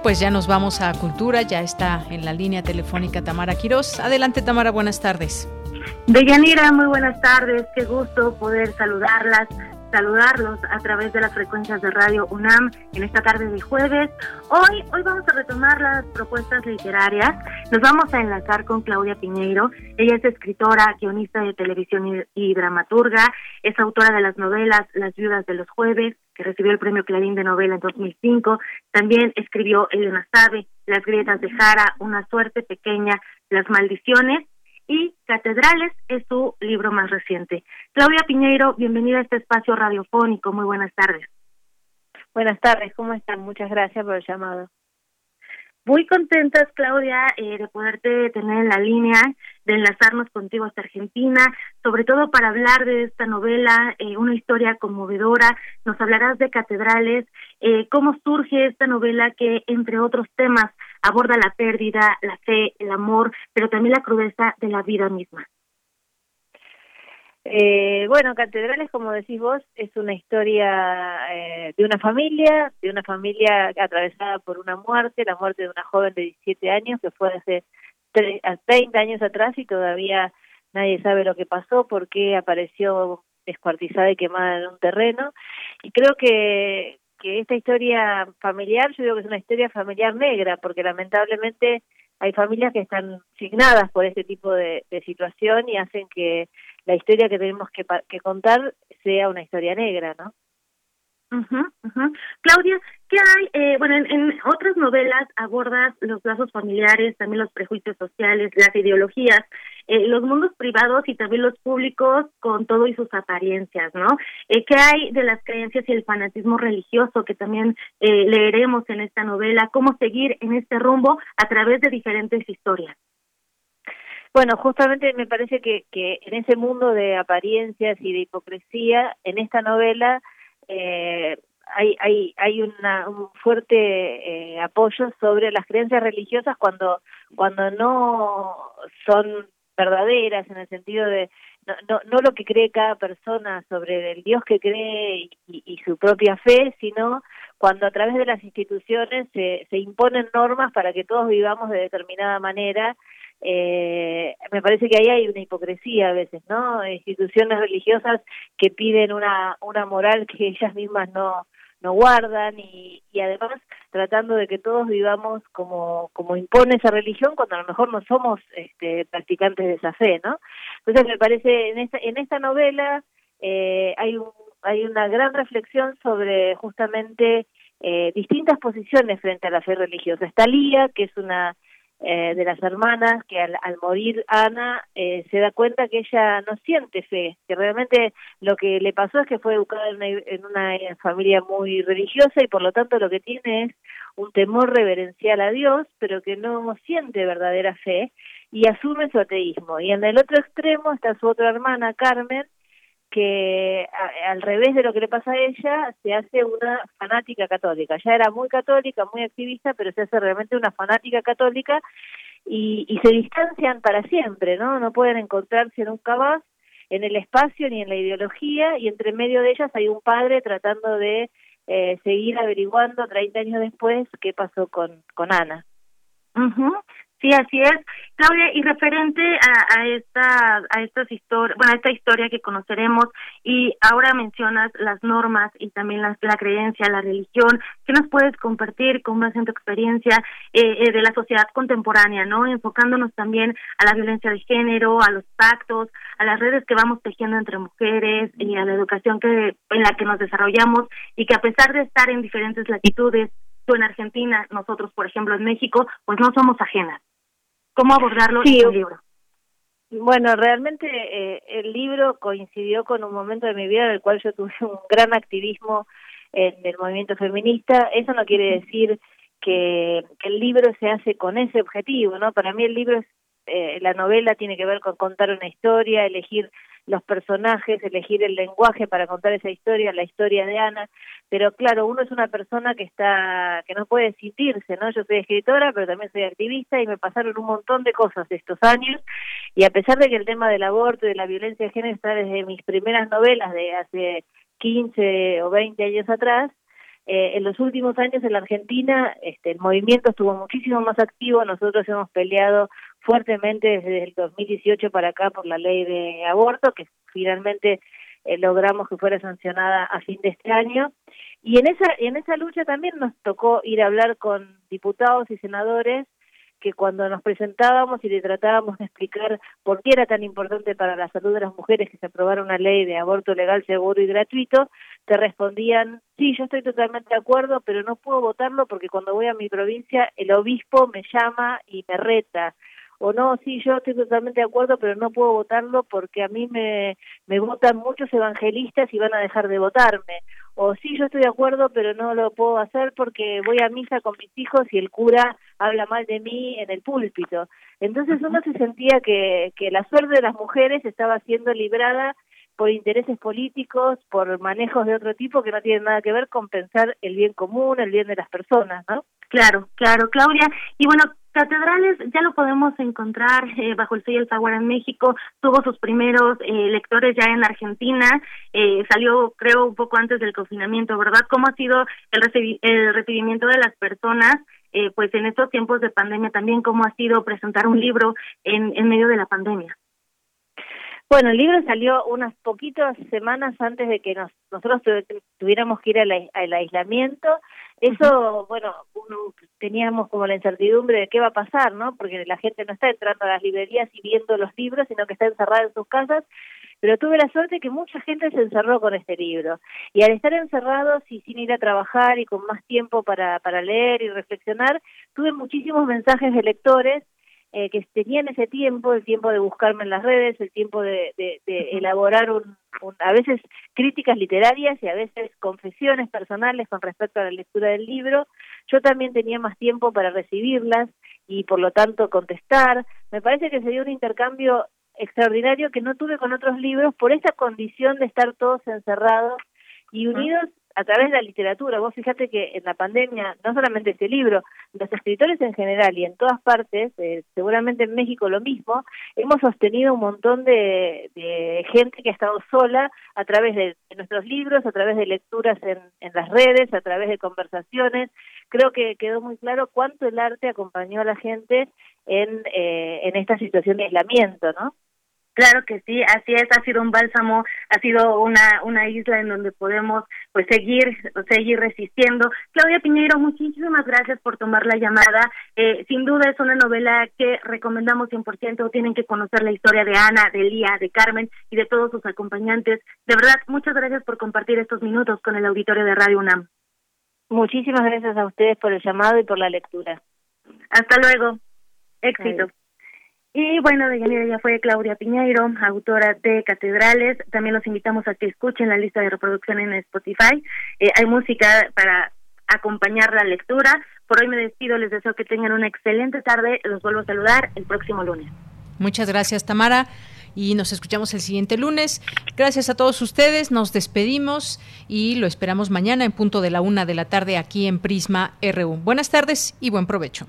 S1: Pues ya nos vamos a Cultura. Ya está en la línea telefónica Tamara Quirós. Adelante, Tamara. Buenas tardes.
S36: Deyanira, muy buenas tardes. Qué gusto poder saludarlas, saludarlos a través de las frecuencias de Radio UNAM en esta tarde de jueves. Hoy, hoy vamos a retomar las propuestas literarias. Nos vamos a enlazar con Claudia Piñeiro. Ella es escritora, guionista de televisión y, y dramaturga. Es autora de las novelas Las viudas de los jueves, que recibió el premio Clarín de novela en 2005. También escribió Elena Sabe, Las grietas de Jara, Una suerte pequeña, Las maldiciones y Catedrales es su libro más reciente. Claudia Piñeiro, bienvenida a este espacio radiofónico. Muy buenas tardes.
S37: Buenas tardes, ¿cómo están? Muchas gracias por el llamado.
S36: Muy contentas, Claudia, eh, de poderte tener en la línea, de enlazarnos contigo hasta Argentina, sobre todo para hablar de esta novela, eh, una historia conmovedora. Nos hablarás de catedrales, eh, cómo surge esta novela que, entre otros temas, aborda la pérdida, la fe, el amor, pero también la crudeza de la vida misma.
S37: Eh, bueno, Catedrales, como decís vos, es una historia eh, de una familia, de una familia atravesada por una muerte, la muerte de una joven de 17 años que fue hace tre- a 30 años atrás y todavía nadie sabe lo que pasó, por qué apareció descuartizada y quemada en un terreno. Y creo que, que esta historia familiar, yo digo que es una historia familiar negra, porque lamentablemente hay familias que están signadas por este tipo de, situación y hacen que la historia que tenemos que, que contar sea una historia negra, ¿no?
S36: Ujú, ujú. Claudia, ¿qué hay? Eh, bueno, en, en otras novelas abordas los lazos familiares, también los prejuicios sociales, las ideologías, eh, los mundos privados y también los públicos con todo y sus apariencias, ¿no? Eh, ¿Qué hay de las creencias y el fanatismo religioso que también eh, leeremos en esta novela? ¿Cómo seguir en este rumbo a través de diferentes historias?
S37: Bueno, justamente me parece que, que en ese mundo de apariencias y de hipocresía, en esta novela eh, hay, hay, hay una, un fuerte eh, apoyo sobre las creencias religiosas cuando, cuando no son verdaderas en el sentido de no, no, no lo que cree cada persona sobre el Dios que cree y, su propia fe, sino cuando a través de las instituciones se, se imponen normas para que todos vivamos de determinada manera eh, me parece que ahí hay una hipocresía a veces, ¿no? Instituciones religiosas que piden una, una moral que ellas mismas no, no guardan y, y además tratando de que todos vivamos como, como impone esa religión cuando a lo mejor no somos este, practicantes de esa fe, ¿no? Entonces me parece, en esta, en esta novela eh, hay un hay una gran reflexión sobre justamente eh, distintas posiciones frente a la fe religiosa. Está Lía, que es una eh, de las hermanas que al, morir Ana eh, se da cuenta que ella no siente fe, que realmente lo que le pasó es que fue educada en una, en una familia muy religiosa y por lo tanto lo que tiene es un temor reverencial a Dios, pero que no siente verdadera fe y asume su ateísmo. Y en el otro extremo está su otra hermana, Carmen, que al revés de lo que le pasa a ella, se hace una fanática católica. Ya era muy católica, muy activista, pero se hace realmente una fanática católica y, y se distancian para siempre, ¿no? No pueden encontrarse nunca más en el espacio ni en la ideología y entre medio de ellas hay un padre tratando de eh, seguir averiguando 30 años después qué pasó con, con Ana.
S36: Sí, así es. Claudia, y referente a, esta a estas historias, bueno, a esta historia que conoceremos y ahora mencionas las normas y también la, la creencia, la religión, ¿qué nos puedes compartir con base en tu experiencia eh, eh, de la sociedad contemporánea, no? Enfocándonos también a la violencia de género, a los pactos, a las redes que vamos tejiendo entre mujeres y a la educación que en la que nos desarrollamos y que a pesar de estar en diferentes latitudes, tú en Argentina, nosotros, por ejemplo, en México, pues no somos ajenas cómo abordarlo en el libro.
S37: Bueno, realmente eh, el libro coincidió con un momento de mi vida en el cual yo tuve un gran activismo en el movimiento feminista. Eso no quiere decir que, el libro se hace con ese objetivo, ¿no? Para mí el libro es, eh, la novela tiene que ver con contar una historia, elegir los personajes, elegir el lenguaje para contar esa historia, la historia de Ana, pero claro, uno es una persona que está, que no puede sentirse, ¿no? Yo soy escritora, pero también soy activista y me pasaron un montón de cosas estos años. Y a pesar de que el tema del aborto y de la violencia de género está desde mis primeras novelas de hace 15 o 20 años atrás, eh, en los últimos años en la Argentina este, el movimiento estuvo muchísimo más activo, nosotros hemos peleado fuertemente desde el 2018 para acá por la ley de aborto, que finalmente eh, logramos que fuera sancionada a fin de este año. Y en esa, en esa lucha también nos tocó ir a hablar con diputados y senadores que cuando nos presentábamos y le tratábamos de explicar por qué era tan importante para la salud de las mujeres que se aprobara una ley de aborto legal, seguro y gratuito, te respondían, sí, yo estoy totalmente de acuerdo, pero no puedo votarlo porque cuando voy a mi provincia el obispo me llama y me reta o no, sí, yo estoy totalmente de acuerdo, pero no puedo votarlo porque a mí me, me votan muchos evangelistas y van a dejar de votarme. O sí, yo estoy de acuerdo, pero no lo puedo hacer porque voy a misa con mis hijos y el cura habla mal de mí en el púlpito. Entonces uno se sentía que, que la suerte de las mujeres estaba siendo librada por intereses políticos, por manejos de otro tipo que no tienen nada que ver con pensar el bien común, el bien de las personas, ¿no?
S36: Claro, claro, Claudia. Y bueno, Catedrales ya lo podemos encontrar eh, bajo el sello El Jaguar en México, tuvo sus primeros eh, lectores ya en Argentina, eh, salió creo un poco antes del confinamiento, ¿verdad? ¿Cómo ha sido el, el recibimiento de las personas eh, pues en estos tiempos de pandemia también, cómo ha sido presentar un libro en, en medio de la pandemia?
S37: Bueno, el libro salió unas poquitas semanas antes de que nos, nosotros tuviéramos que ir al aislamiento eso, bueno, teníamos como la incertidumbre de qué va a pasar, ¿no? Porque la gente no está entrando a las librerías y viendo los libros, sino que está encerrada en sus casas. Pero tuve la suerte que mucha gente se encerró con este libro. Y al estar encerrados y sin ir a trabajar y con más tiempo para, para leer y reflexionar, tuve muchísimos mensajes de lectores eh, que tenían ese tiempo, el tiempo de buscarme en las redes, el tiempo de, de, elaborar un, a veces críticas literarias y a veces confesiones personales con respecto a la lectura del libro. Yo también tenía más tiempo para recibirlas y por lo tanto contestar. Me parece que se dio un intercambio extraordinario que no tuve con otros libros por esta condición de estar todos encerrados y unidos a través de la literatura. Vos fíjate que en la pandemia, no solamente este libro, los escritores en general y en todas partes, eh, seguramente en México lo mismo, hemos sostenido un montón de, de gente que ha estado sola a través de, nuestros libros, a través de lecturas en, las redes, a través de conversaciones. Creo que quedó muy claro cuánto el arte acompañó a la gente en, eh, en esta situación de aislamiento, ¿no?
S36: Claro que sí, así es, ha sido un bálsamo, ha sido una, una isla en donde podemos pues seguir, seguir resistiendo. Claudia Piñeiro, muchísimas gracias por tomar la llamada. Eh, sin duda es una novela que recomendamos 100%, tienen que conocer la historia de Ana, de Lía, de Carmen y de todos sus acompañantes. De verdad, muchas gracias por compartir estos minutos con el auditorio de Radio UNAM.
S37: Muchísimas gracias a ustedes por el llamado y por la lectura.
S36: Hasta luego. Éxito. Y bueno, de Yanira ya fue Claudia Piñeiro, autora de Catedrales. También los invitamos a que escuchen la lista de reproducción en Spotify. Eh, hay música para acompañar la lectura. Por hoy me despido, les deseo que tengan una excelente tarde. Los vuelvo a saludar el próximo lunes.
S1: Muchas gracias, Tamara. Y nos escuchamos el siguiente lunes. Gracias a todos ustedes. Nos despedimos y lo esperamos mañana en punto de la una de la tarde aquí en Prisma RU. Buenas tardes y buen provecho.